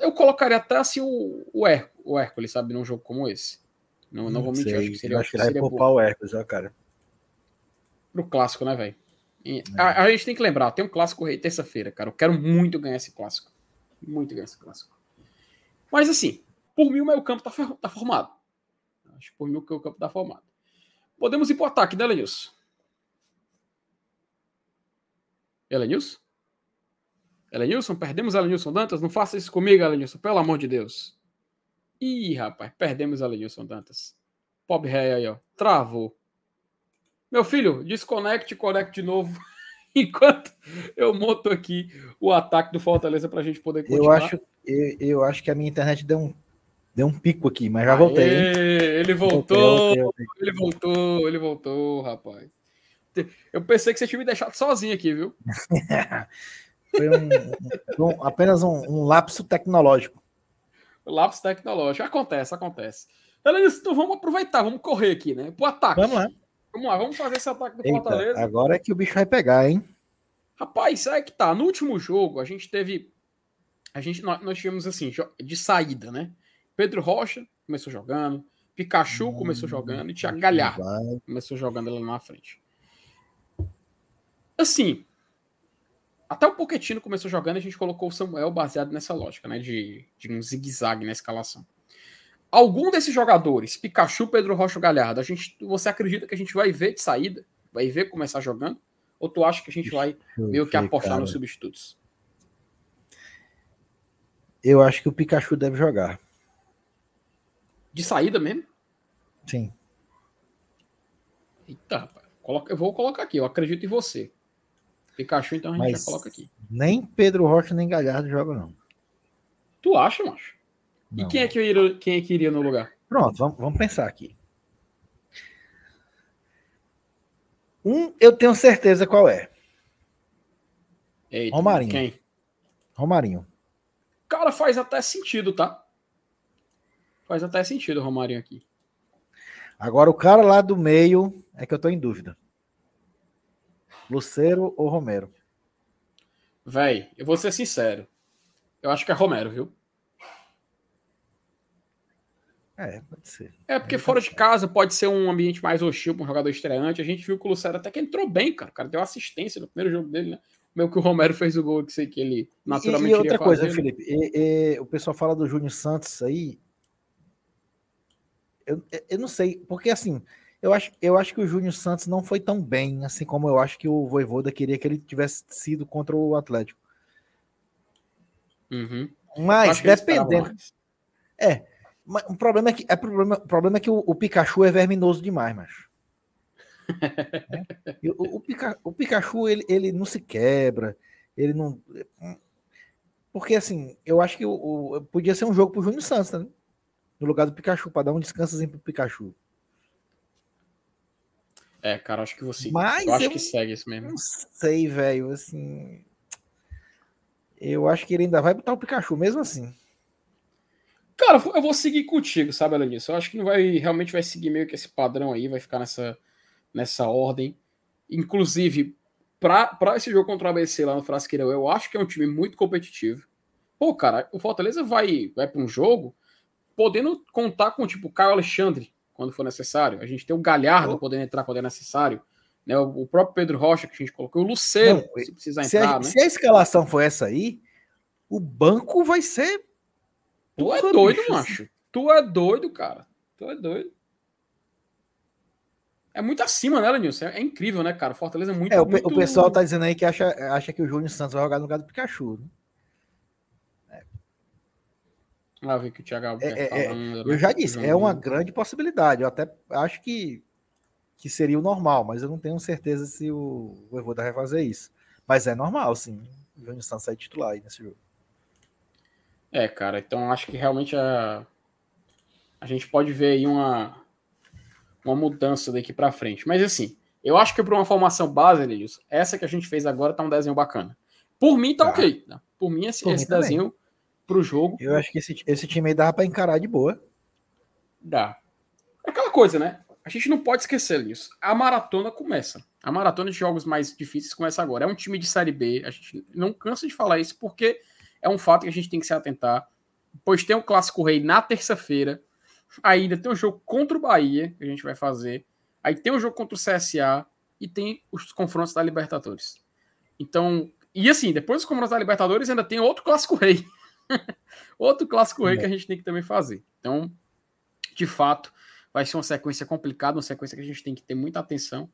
Eu colocaria até assim o, o, Her, o Hércules, sabe, num jogo como esse. Não, não, vou mentir, acho que seria. Acho que vai poupar o Hércules, ó, cara. Pro clássico, né, velho? É. A, a, gente tem que lembrar, tem um clássico rei terça-feira, cara. Eu quero muito ganhar esse clássico. Muito ganhar esse clássico. Mas assim, por mim o meu campo tá, tá formado. Acho que por mim o meu campo tá formado. Podemos ir pro ataque, né, Lenilson? Elenilson? Elenilson? Perdemos Elenilson Dantas? Não faça isso comigo, Elenilson, pelo amor de Deus. Ih, rapaz, perdemos a Lenilson Dantas. Pobre ré aí, ó. Travou. Meu filho, desconecte e conecte de novo. Enquanto eu monto aqui o ataque do Fortaleza para a gente poder continuar. Eu acho, eu, eu, acho que a minha internet deu um, deu um pico aqui, mas já voltei. Aê, ele voltou, voltei, voltei. ele voltou, ele voltou, rapaz. Eu pensei que você tinha me deixado sozinho aqui, viu? Foi um, um, apenas um, um lapso tecnológico. Lapso tecnológico. Acontece, acontece. Então vamos aproveitar, vamos correr aqui, né? Pro ataque. Vamos lá. Vamos lá, vamos fazer esse ataque do Eita, Fortaleza. Agora é que o bicho vai pegar, hein? Rapaz, é que tá. No último jogo, a gente teve. A gente, nós, nós tivemos assim, de saída, né? Pedro Rocha começou jogando, Pikachu hum, começou jogando e Thiago Galhardo começou jogando lá na frente. Assim, até o Poquetino começou jogando, a gente colocou o Samuel baseado nessa lógica, né? De, de um zigue-zague na escalação. Algum desses jogadores, Pikachu, Pedro Rocha Galhardo, a gente, você acredita que a gente vai ver de saída? Vai ver começar jogando? Ou tu acha que a gente vai meio que apostar cara. nos substitutos? Eu acho que o Pikachu deve jogar. De saída mesmo? Sim. Eita, rapaz. Eu vou colocar aqui, eu acredito em você. Pikachu, então a gente Mas já coloca aqui. Nem Pedro Rocha nem Galhardo jogam, não. Tu acha, macho? Não. E quem é, que iria, quem é que iria no lugar? Pronto, vamos, vamos pensar aqui. Um, eu tenho certeza qual é. Eita, Romarinho. Quem? Romarinho. Cara, faz até sentido, tá? Faz até sentido o Romarinho aqui. Agora, o cara lá do meio é que eu tô em dúvida. Luceiro ou Romero? Véi, eu vou ser sincero. Eu acho que é Romero, viu? É, pode ser. É, porque fora de casa pode ser um ambiente mais hostil para um jogador estreante. A gente viu que o Lucero até que entrou bem, cara. O cara deu assistência no primeiro jogo dele, né? Meio que o Romero fez o gol que sei que ele naturalmente E, e outra coisa, fazer, né? Felipe, né? e, e, o pessoal fala do Júnior Santos aí. Eu, eu não sei, porque assim, eu acho, eu acho que o Júnior Santos não foi tão bem, assim como eu acho que o Voivoda queria que ele tivesse sido contra o Atlético. Uhum. Mas, dependendo. É, o problema é que, é problema, o problema é que o, o Pikachu é verminoso demais, macho. é? o, o, Pika, o, Pikachu, ele, ele não se quebra, ele não. Porque assim, eu acho que o, o podia ser um jogo pro Júnior Santos, né? No lugar do Pikachu, para dar um descansozinho pro Pikachu. É, cara, acho que você. Mas eu acho eu que segue isso mesmo. Não sei, velho. Assim. Eu acho que ele ainda vai botar o Pikachu, mesmo assim. Cara, eu vou seguir contigo, sabe, Alanis? Eu acho que não vai realmente vai seguir meio que esse padrão aí, vai ficar nessa, nessa ordem. Inclusive, para esse jogo contra o ABC lá no Frasqueirão, eu acho que é um time muito competitivo. Pô, cara, o Fortaleza vai, vai para um jogo podendo contar com, tipo, o Caio Alexandre quando for necessário. A gente tem o Galhardo oh. podendo entrar quando é necessário. Né? O, o, próprio Pedro Rocha que a gente colocou, o Lucero, não, se precisar se entrar. A, né? Se a escalação for essa aí, o banco vai ser Tu é doido, bicho. macho. Tu é doido, cara. Tu é doido. É muito acima, né, Lenilson? É, é incrível, né, cara? Fortaleza é muito. É, o, muito... o pessoal tá dizendo aí que acha, acha que o Júnior Santos vai jogar no lugar do Pikachu. Né? É. Ah, ver que o Thiago é, é, é falando, Eu né? já disse, é uma grande possibilidade. Eu até acho que, que seria o normal, mas eu não tenho certeza se o Voivoda vai fazer isso. Mas é normal, sim. O Júnior Santos sai titular aí nesse jogo. É, cara, então acho que realmente a, a gente pode ver aí uma, uma mudança daqui para frente. Mas assim, eu acho que para uma formação base, Elias, essa que a gente fez agora tá um desenho bacana. Por mim tá, tá. ok. Né? Por mim, esse, Por esse mim desenho também. Pro jogo. Eu acho que esse, esse time aí dava para encarar de boa. Dá. É aquela coisa, né? A gente não pode esquecer disso. A maratona começa. A maratona de jogos mais difíceis começa agora. É um time de Série B. A gente não cansa de falar isso porque é um fato que a gente tem que se atentar. Pois tem o Clássico Rei na terça-feira. Ainda tem o jogo contra o Bahia, que a gente vai fazer. Aí tem o jogo contra o CSA e tem os confrontos da Libertadores. Então, e assim, depois dos confrontos da Libertadores ainda tem outro Clássico Rei. outro Clássico Rei que a gente tem que também fazer. Então, de fato, vai ser uma sequência complicada, uma sequência que a gente tem que ter muita atenção.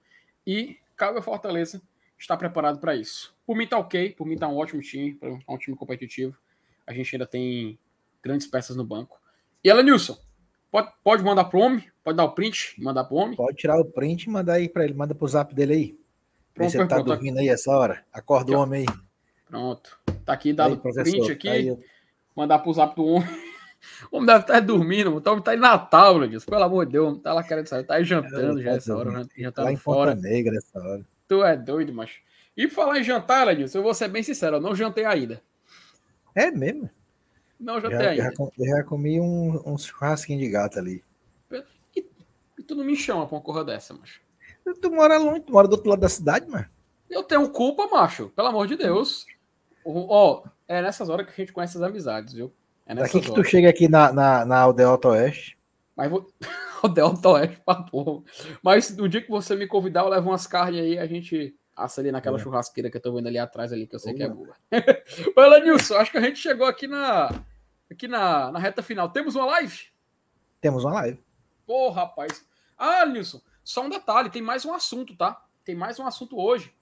E cabe a Fortaleza está preparado para isso. Por mim tá ok, por mim tá um ótimo time, um time competitivo. A gente ainda tem grandes peças no banco. E ela, Nilson, pode, pode mandar pro homem? Pode dar o print e mandar pro homem? Pode tirar o print e mandar aí para ele, manda pro zap dele aí. Pronto, você tá dormindo aí essa hora. Acorda o homem aí. Pronto. Tá aqui dado o print aqui. Tá aí, mandar pro zap do homem. O homem deve estar dormindo, o homem tá em Natal, Nilson. Pelo amor de Deus, tá lá querendo sair, tá aí jantando é, já essa hora, né? Jantando lá em fora. Ponta Negra essa hora. Tu é doido, mas. E falar em jantar, Edilson, eu vou ser bem sincero, eu não jantei ainda. É mesmo? Não jantei já, ainda. Já, já comi um, um churrasquinho de gato ali. E, e tu não me chama pra uma corra dessa, macho? Tu mora longe, tu mora do outro lado da cidade, mano. Eu tenho culpa, macho, pelo amor de Deus. Ó, oh, é nessas horas que a gente conhece as amizades, viu? É Daqui que tu chega aqui na, na, na Aldeota Oeste. Mas vou. Aldeota Oeste pra porra. Mas no dia que você me convidar, eu levo umas carnes aí, a gente assa ali naquela é. churrasqueira que eu tô vendo ali atrás ali, que eu sei que é boa. Olha, Nilson, acho que a gente chegou aqui na. Aqui na, na reta final. Temos uma live? Temos uma live. Pô, rapaz. Ah, Nilson, só um detalhe, tem mais um assunto, tá? Tem mais um assunto hoje.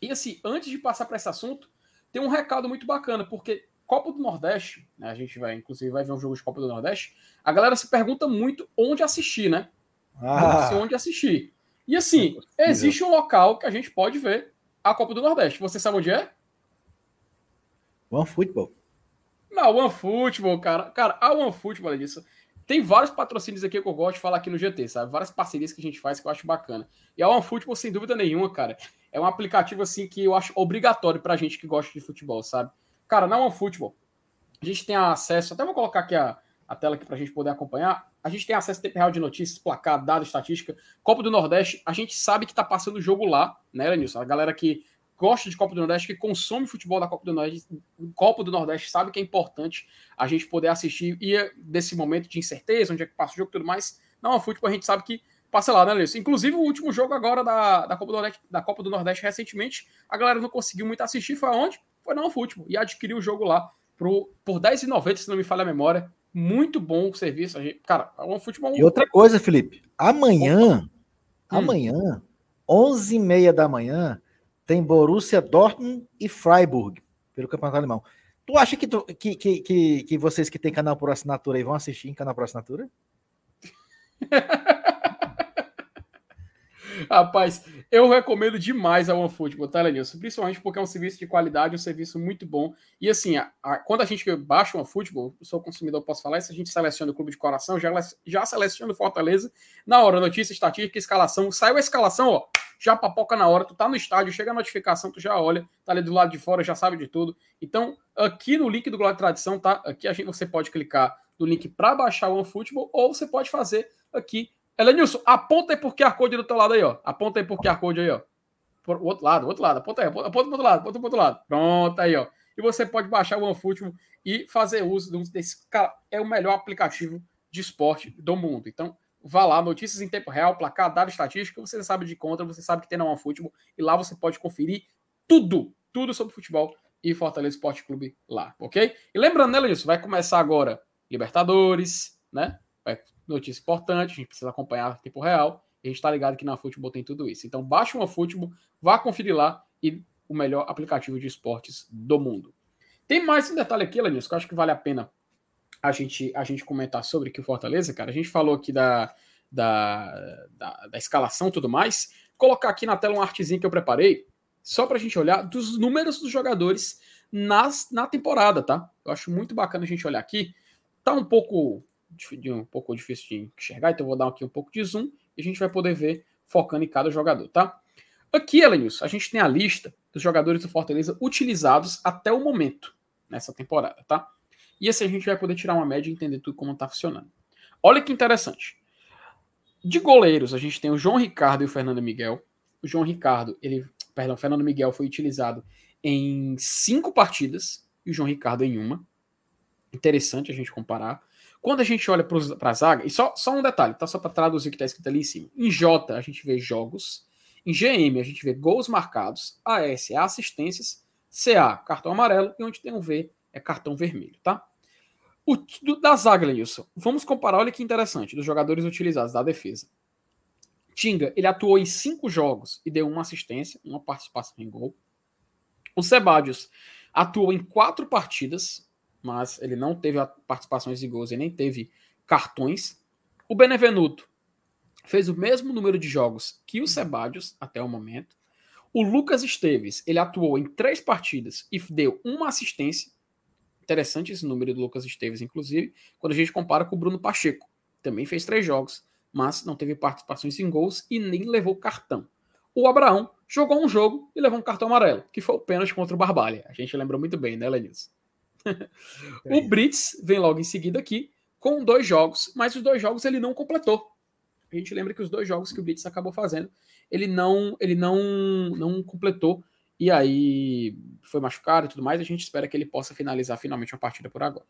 E assim, antes de passar para esse assunto, tem um recado muito bacana, porque Copa do Nordeste, né, a gente vai, inclusive, vai ver um jogo de Copa do Nordeste, a galera se pergunta muito onde assistir, né? Ah. Onde assistir. E assim, existe um local que a gente pode ver a Copa do Nordeste. Você sabe onde é? One Football. Não, One Football, cara. Cara, a One Football é disso. Tem vários patrocínios aqui que eu gosto de falar aqui no GT, sabe? Várias parcerias que a gente faz que eu acho bacana. E a OneFootball, sem dúvida nenhuma, cara, é um aplicativo assim que eu acho obrigatório pra gente que gosta de futebol, sabe? Cara, na OneFootball, a gente tem acesso, até vou colocar aqui a, a tela aqui pra gente poder acompanhar. A gente tem acesso a tempo real de notícias, placar, dado, estatística. Copa do Nordeste, a gente sabe que tá passando o jogo lá, né, Lenilson? A galera que gosta de Copa do Nordeste, que consome futebol da Copa do Nordeste, Copa do Nordeste, sabe que é importante a gente poder assistir e desse momento de incerteza, onde é que passa o jogo e tudo mais. Não, a futebol a gente sabe que passa lá, né, Luiz? Inclusive, o último jogo agora da, da, Copa do Nordeste, da Copa do Nordeste recentemente, a galera não conseguiu muito assistir, foi aonde? Foi na futebol e adquiriu o jogo lá pro, por R$10,90, se não me falha a memória. Muito bom o serviço. Cara, é um futebol. E outra coisa, Felipe, amanhã, hum. amanhã, 11h30 da manhã, tem Borussia Dortmund e Freiburg, pelo Campeonato Alemão. Tu acha que, tu, que, que, que, que, vocês que têm canal por assinatura aí vão assistir em canal por assinatura? Rapaz, eu recomendo demais a OneFootball, tá, Lenilson? Principalmente porque é um serviço de qualidade, um serviço muito bom. E assim, a, a, quando a gente baixa o OneFootball, eu sou consumidor, posso falar isso, a gente seleciona o clube de coração, já, já seleciona o Fortaleza. Na hora, notícia, estatística, escalação. Saiu a escalação, ó, já papoca na hora. Tu tá no estádio, chega a notificação, tu já olha, tá ali do lado de fora, já sabe de tudo. Então, aqui no link do Glória Tradição, tá? Aqui a gente, você pode clicar no link para baixar o OneFootball ou você pode fazer aqui Elenilson, aponta aí por QR Code do teu lado aí, ó. Aponta aí por QR Code aí, ó. Por outro lado, outro lado. Aponta aí, aponta, aponta pro outro lado, aponta pro outro lado. Pronto, aí, ó. E você pode baixar o OneFootball e fazer uso desse. Cara, é o melhor aplicativo de esporte do mundo. Então, vá lá, notícias em tempo real, placar, dado estatística, você sabe de conta, você sabe que tem na OneFootball e lá você pode conferir tudo, tudo sobre futebol e Fortaleza Esporte Clube lá, ok? E lembrando, né, Lenilson, vai começar agora Libertadores, né? Vai notícia importante, a gente precisa acompanhar em tempo real. A gente está ligado que na Futebol tem tudo isso. Então, baixe uma Futebol, vá conferir lá e o melhor aplicativo de esportes do mundo. Tem mais um detalhe aqui, Lenilson, que eu acho que vale a pena a gente, a gente comentar sobre aqui o Fortaleza, cara. A gente falou aqui da, da, da, da escalação e tudo mais. Colocar aqui na tela um artezinho que eu preparei, só para a gente olhar dos números dos jogadores nas, na temporada, tá? Eu acho muito bacana a gente olhar aqui. Tá um pouco um pouco difícil de enxergar, então eu vou dar aqui um pouco de zoom e a gente vai poder ver focando em cada jogador, tá? Aqui, Elenilson, a gente tem a lista dos jogadores do Fortaleza utilizados até o momento nessa temporada, tá? E assim a gente vai poder tirar uma média e entender tudo como está funcionando. Olha que interessante. De goleiros, a gente tem o João Ricardo e o Fernando Miguel. O João Ricardo, ele, perdão, o Fernando Miguel foi utilizado em cinco partidas e o João Ricardo em uma. Interessante a gente comparar. Quando a gente olha para a zaga, e só, só um detalhe, tá? Só para traduzir o que está escrito ali em cima. Em J, a gente vê jogos. Em GM, a gente vê gols marcados. AS, assistências. CA, cartão amarelo. E onde tem um V, é cartão vermelho, tá? O do, da zaga, Lenilson. Vamos comparar, olha que interessante, dos jogadores utilizados da defesa. Tinga, ele atuou em cinco jogos e deu uma assistência, uma participação em gol. O Sebadios atuou em quatro partidas, mas ele não teve participações em gols e nem teve cartões. O Benevenuto fez o mesmo número de jogos que o Sebadios até o momento. O Lucas Esteves, ele atuou em três partidas e deu uma assistência. Interessante esse número do Lucas Esteves, inclusive, quando a gente compara com o Bruno Pacheco. Também fez três jogos, mas não teve participações em gols e nem levou cartão. O Abraão jogou um jogo e levou um cartão amarelo, que foi o pênalti contra o Barbalha. A gente lembrou muito bem, né, Lenilson? o Brits vem logo em seguida aqui, com dois jogos, mas os dois jogos ele não completou. A gente lembra que os dois jogos que o Brits acabou fazendo, ele não, ele não, não completou, e aí foi machucado e tudo mais. A gente espera que ele possa finalizar finalmente uma partida por agora.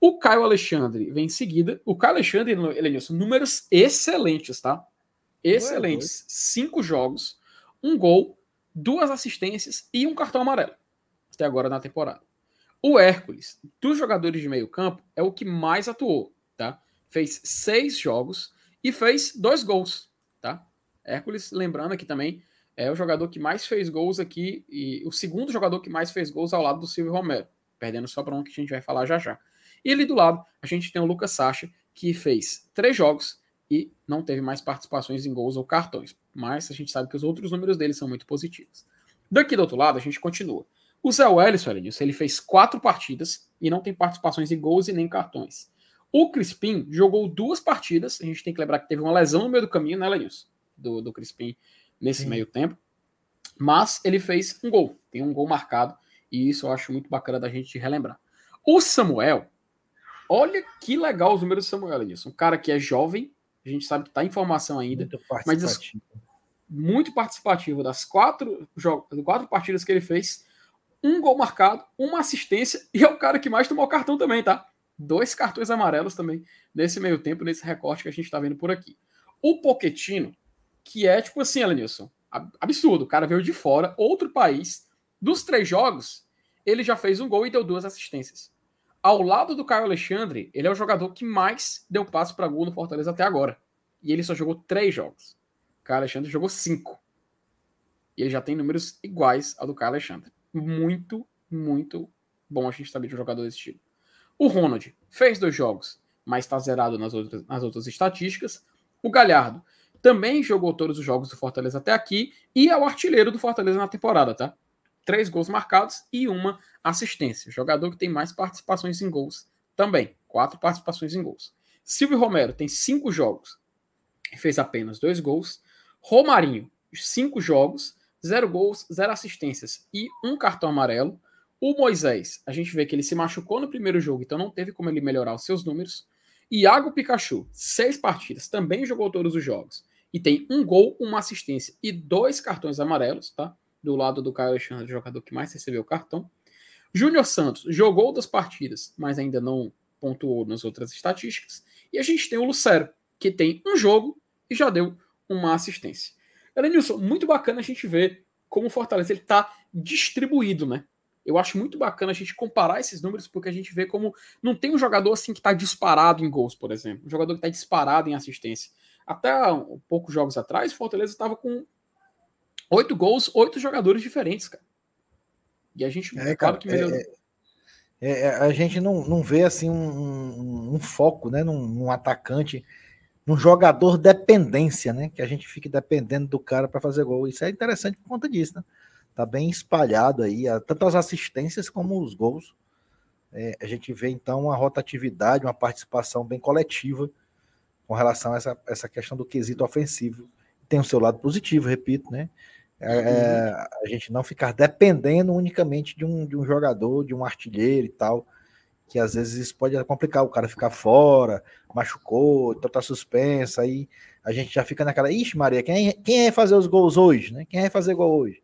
O Caio Alexandre vem em seguida. O Caio Alexandre, Elenilson, números excelentes, tá? Excelentes. Cinco jogos, um gol, duas assistências e um cartão amarelo. Até agora na temporada. O Hércules, dos jogadores de meio campo, é o que mais atuou, tá? Fez seis jogos e fez dois gols, tá? Hércules, lembrando aqui também, é o jogador que mais fez gols aqui e o segundo jogador que mais fez gols ao lado do Silvio Romero, perdendo só para um que a gente vai falar já já. E ali do lado, a gente tem o Lucas Sacha, que fez três jogos e não teve mais participações em gols ou cartões. Mas a gente sabe que os outros números dele são muito positivos. Daqui do outro lado, a gente continua. O Zé Wellison, ele fez quatro partidas e não tem participações em gols e nem cartões. O Crispim jogou duas partidas. A gente tem que lembrar que teve uma lesão no meio do caminho, né, Lenilson? Do, do Crispim nesse Sim. meio tempo. Mas ele fez um gol. Tem um gol marcado. E isso eu acho muito bacana da gente relembrar. O Samuel, olha que legal os números do Samuel, Lenilson. Um cara que é jovem, a gente sabe que está em formação ainda. Muito participativo. Mas muito participativo das quatro, jogos, quatro partidas que ele fez um gol marcado, uma assistência e é o cara que mais tomou cartão também, tá? Dois cartões amarelos também nesse meio tempo, nesse recorte que a gente está vendo por aqui. O Poquetino, que é tipo assim, Elenilson, absurdo. O cara veio de fora, outro país. Dos três jogos, ele já fez um gol e deu duas assistências. Ao lado do Caio Alexandre, ele é o jogador que mais deu passo para gol no Fortaleza até agora. E ele só jogou três jogos. O Caio Alexandre jogou cinco. E ele já tem números iguais ao do Caio Alexandre muito, muito bom a gente saber de um jogador desse tipo. O Ronald fez dois jogos, mas está zerado nas outras, nas outras estatísticas. O Galhardo também jogou todos os jogos do Fortaleza até aqui e é o artilheiro do Fortaleza na temporada, tá? Três gols marcados e uma assistência. Jogador que tem mais participações em gols também. Quatro participações em gols. Silvio Romero tem cinco jogos e fez apenas dois gols. Romarinho, cinco jogos zero gols, zero assistências e um cartão amarelo. O Moisés, a gente vê que ele se machucou no primeiro jogo, então não teve como ele melhorar os seus números. Iago Pikachu, seis partidas, também jogou todos os jogos. E tem um gol, uma assistência e dois cartões amarelos, tá? Do lado do Caio Alexandre, jogador que mais recebeu cartão. Júnior Santos jogou das partidas, mas ainda não pontuou nas outras estatísticas. E a gente tem o Lucero, que tem um jogo e já deu uma assistência. Elenilson, muito bacana a gente ver como o Fortaleza está distribuído, né? Eu acho muito bacana a gente comparar esses números, porque a gente vê como não tem um jogador assim que está disparado em gols, por exemplo. Um jogador que está disparado em assistência. Até um, poucos jogos atrás, Fortaleza estava com oito gols, oito jogadores diferentes, cara. E a gente, é, claro que melhorou. É, é, é, a gente não, não vê assim um, um, um foco, né, num, num atacante num jogador dependência, né? Que a gente fique dependendo do cara para fazer gol. Isso é interessante por conta disso, né? Tá bem espalhado aí, tanto as assistências como os gols. É, a gente vê então uma rotatividade, uma participação bem coletiva com relação a essa, essa questão do quesito ofensivo. Tem o seu lado positivo, repito, né? É, é, a gente não ficar dependendo unicamente de um, de um jogador, de um artilheiro e tal que às vezes isso pode complicar o cara ficar fora, machucou, então tá suspenso, aí a gente já fica naquela, ixi Maria, quem, quem é fazer os gols hoje, né? Quem é fazer gol hoje?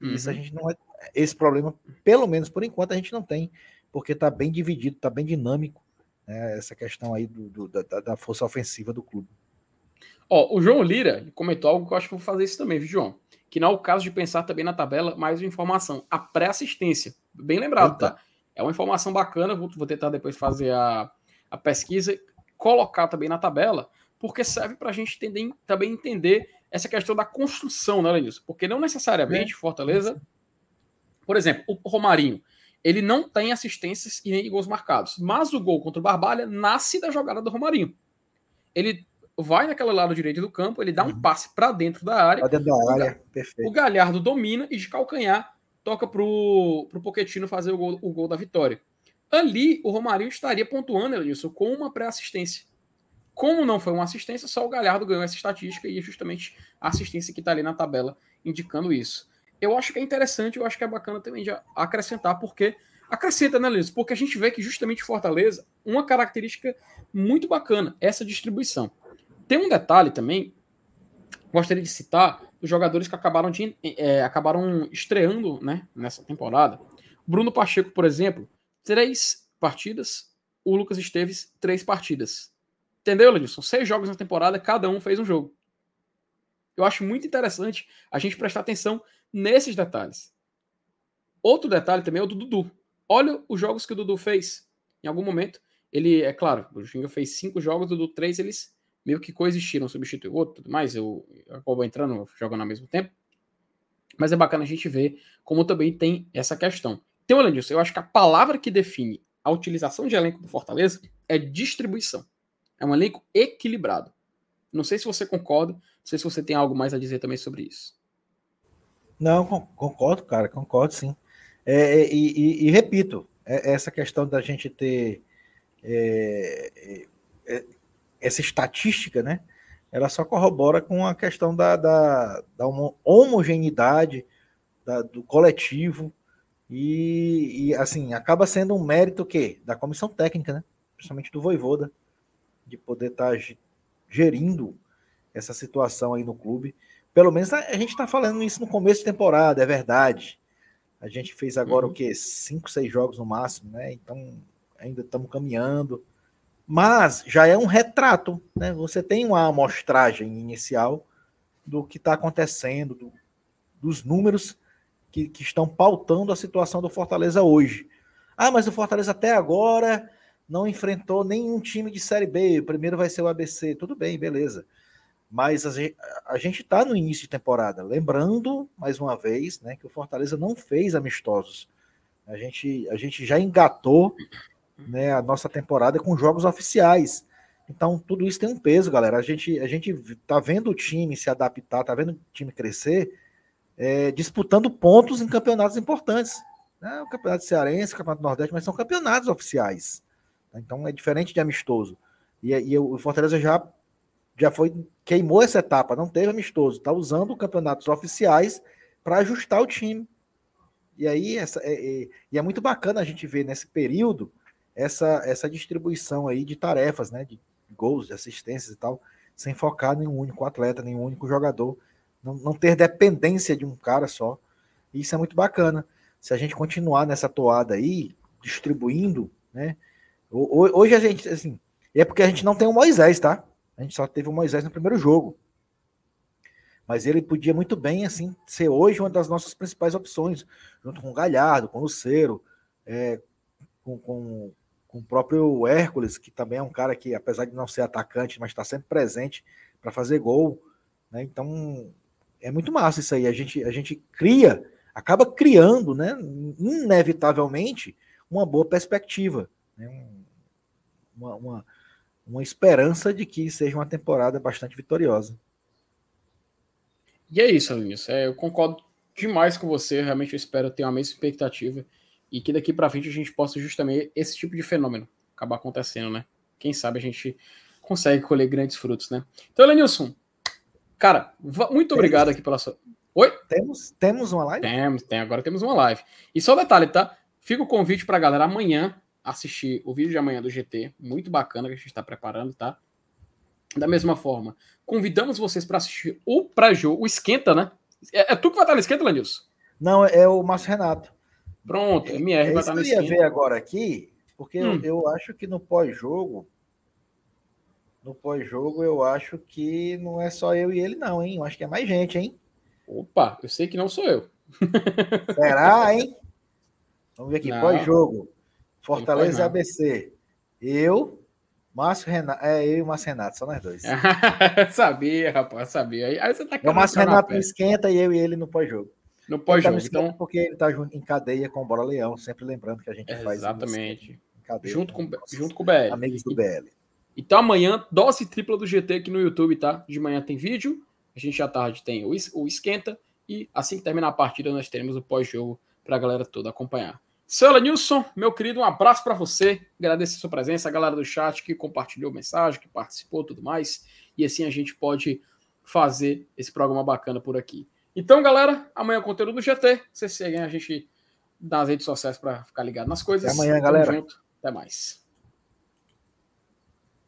Uhum. Isso a gente não é, esse problema, pelo menos por enquanto a gente não tem, porque tá bem dividido, tá bem dinâmico, né? essa questão aí do, do da, da, força ofensiva do clube. Ó, o João Lira comentou algo que eu acho que vou fazer isso também, viu, João? Que não é o caso de pensar também na tabela, mais uma informação, a pré-assistência, bem lembrado, Eita. tá? É uma informação bacana, vou, vou tentar depois fazer a, a pesquisa, colocar também na tabela, porque serve para a gente entender, também entender essa questão da construção, né, Lenilson? Porque não necessariamente é. Fortaleza. Por exemplo, o Romarinho, ele não tem assistências e nem gols marcados, mas o gol contra o Barbalha nasce da jogada do Romarinho. Ele vai naquele lado direito do campo, ele dá um uhum. passe para dentro da área. Pra dentro da área, o, perfeito. O Galhardo domina e de calcanhar toca pro, pro Pochettino fazer o gol, o gol da vitória. Ali, o Romarinho estaria pontuando, Elenilson, com uma pré-assistência. Como não foi uma assistência, só o Galhardo ganhou essa estatística e é justamente a assistência que está ali na tabela indicando isso. Eu acho que é interessante, eu acho que é bacana também de acrescentar, porque acrescenta, né, Liz? Porque a gente vê que justamente Fortaleza, uma característica muito bacana, essa distribuição. Tem um detalhe também, gostaria de citar, os jogadores que acabaram, de, é, acabaram estreando né, nessa temporada. Bruno Pacheco, por exemplo, três partidas, o Lucas Esteves, três partidas. Entendeu, Ledilson? Seis jogos na temporada, cada um fez um jogo. Eu acho muito interessante a gente prestar atenção nesses detalhes. Outro detalhe também é o do Dudu. Olha os jogos que o Dudu fez. Em algum momento, ele, é claro, o Ginga fez cinco jogos, o Dudu três, eles meio que coexistiram, substituiu o outro, tudo mais, eu, eu acabo entrando, jogando ao mesmo tempo. Mas é bacana a gente ver como também tem essa questão. Então, além disso, eu acho que a palavra que define a utilização de elenco do Fortaleza é distribuição. É um elenco equilibrado. Não sei se você concorda, não sei se você tem algo mais a dizer também sobre isso. Não, concordo, cara, concordo sim. É, é, e, e, e, repito, é, essa questão da gente ter é, é, essa estatística, né? Ela só corrobora com a questão da, da, da homogeneidade da, do coletivo e, e, assim acaba sendo um mérito que da comissão técnica, né? Principalmente do Voivoda, de poder estar tá gerindo essa situação aí no clube. Pelo menos a gente está falando isso no começo de temporada, é verdade. A gente fez agora uhum. o quê? Cinco, seis jogos no máximo, né? Então ainda estamos caminhando. Mas já é um retrato, né? Você tem uma amostragem inicial do que está acontecendo, do, dos números que, que estão pautando a situação do Fortaleza hoje. Ah, mas o Fortaleza até agora não enfrentou nenhum time de Série B. O primeiro vai ser o ABC. Tudo bem, beleza. Mas a gente está no início de temporada. Lembrando, mais uma vez, né, que o Fortaleza não fez amistosos. A gente, a gente já engatou né, a nossa temporada com jogos oficiais. Então, tudo isso tem um peso, galera. A gente, a gente tá vendo o time se adaptar, tá vendo o time crescer, é, disputando pontos em campeonatos importantes. Né? O Campeonato Cearense, o Campeonato Nordeste, mas são campeonatos oficiais. Então, é diferente de amistoso. E, e o Fortaleza já já foi queimou essa etapa, não teve amistoso, está usando campeonatos oficiais para ajustar o time. E aí essa, é, é, e é muito bacana a gente ver nesse período essa, essa distribuição aí de tarefas, né, de gols, de assistências e tal, sem focar em um único atleta, em um único jogador, não, não ter dependência de um cara só. E isso é muito bacana. Se a gente continuar nessa toada aí, distribuindo, né? Hoje a gente, assim, é porque a gente não tem o Moisés, tá? A gente só teve o Moisés no primeiro jogo. Mas ele podia muito bem, assim, ser hoje uma das nossas principais opções, junto com o Galhardo, com o Luceiro, é, com, com, com, o próprio Hércules, que também é um cara que, apesar de não ser atacante, mas está sempre presente para fazer gol. Né? Então, é muito massa isso aí. A gente, a gente cria, acaba criando, né, inevitavelmente, uma boa perspectiva. Né? Uma, uma, uma esperança de que seja uma temporada bastante vitoriosa. E é isso, Alinhos. É, eu concordo demais com você. Realmente eu espero ter a mesma expectativa e que daqui para frente a gente possa justamente esse tipo de fenômeno acabar acontecendo, né? Quem sabe a gente consegue colher grandes frutos, né? Então, Lenilson, cara, muito temos, obrigado aqui pela sua. Oi? Temos, temos uma live? Temos, tem, agora temos uma live. E só um detalhe, tá? Fica o convite para a galera amanhã assistir o vídeo de amanhã do GT, muito bacana que a gente está preparando, tá? Da mesma forma, convidamos vocês para assistir o pré-jogo, o esquenta, né? É, é, tu que vai estar no esquenta, Lanilson? Não, é o Márcio Renato. Pronto, MR é, vai estar no esquenta. Eu ia ver agora aqui, porque hum. eu, eu acho que no pós-jogo, no pós-jogo, eu acho que não é só eu e ele, não, hein? Eu acho que é mais gente, hein? Opa, eu sei que não sou eu. Será, hein? Vamos ver aqui, pós-jogo. Fortaleza ABC. Eu, Márcio Renato. É, eu e o Márcio Renato, só nós dois. sabia, rapaz, sabia. Aí, aí você tá é o Márcio Renato esquenta e eu e ele no pós-jogo. No pós-jogo, tá então. Porque ele tá em cadeia com o Bora Leão, sempre lembrando que a gente Exatamente. faz. Exatamente. Junto com, junto com o BL. Amigos do BL. Então amanhã, dose tripla do GT aqui no YouTube, tá? De manhã tem vídeo, a gente à tarde tem o, o esquenta, e assim que terminar a partida, nós teremos o pós-jogo para a galera toda acompanhar. Seu Nilson, meu querido, um abraço para você. Agradeço a sua presença, a galera do chat que compartilhou mensagem, que participou tudo mais. E assim a gente pode fazer esse programa bacana por aqui. Então, galera, amanhã é conteúdo do GT. Vocês seguem a gente nas redes sociais para ficar ligado nas coisas. Até amanhã, Tamo galera. Junto. Até mais.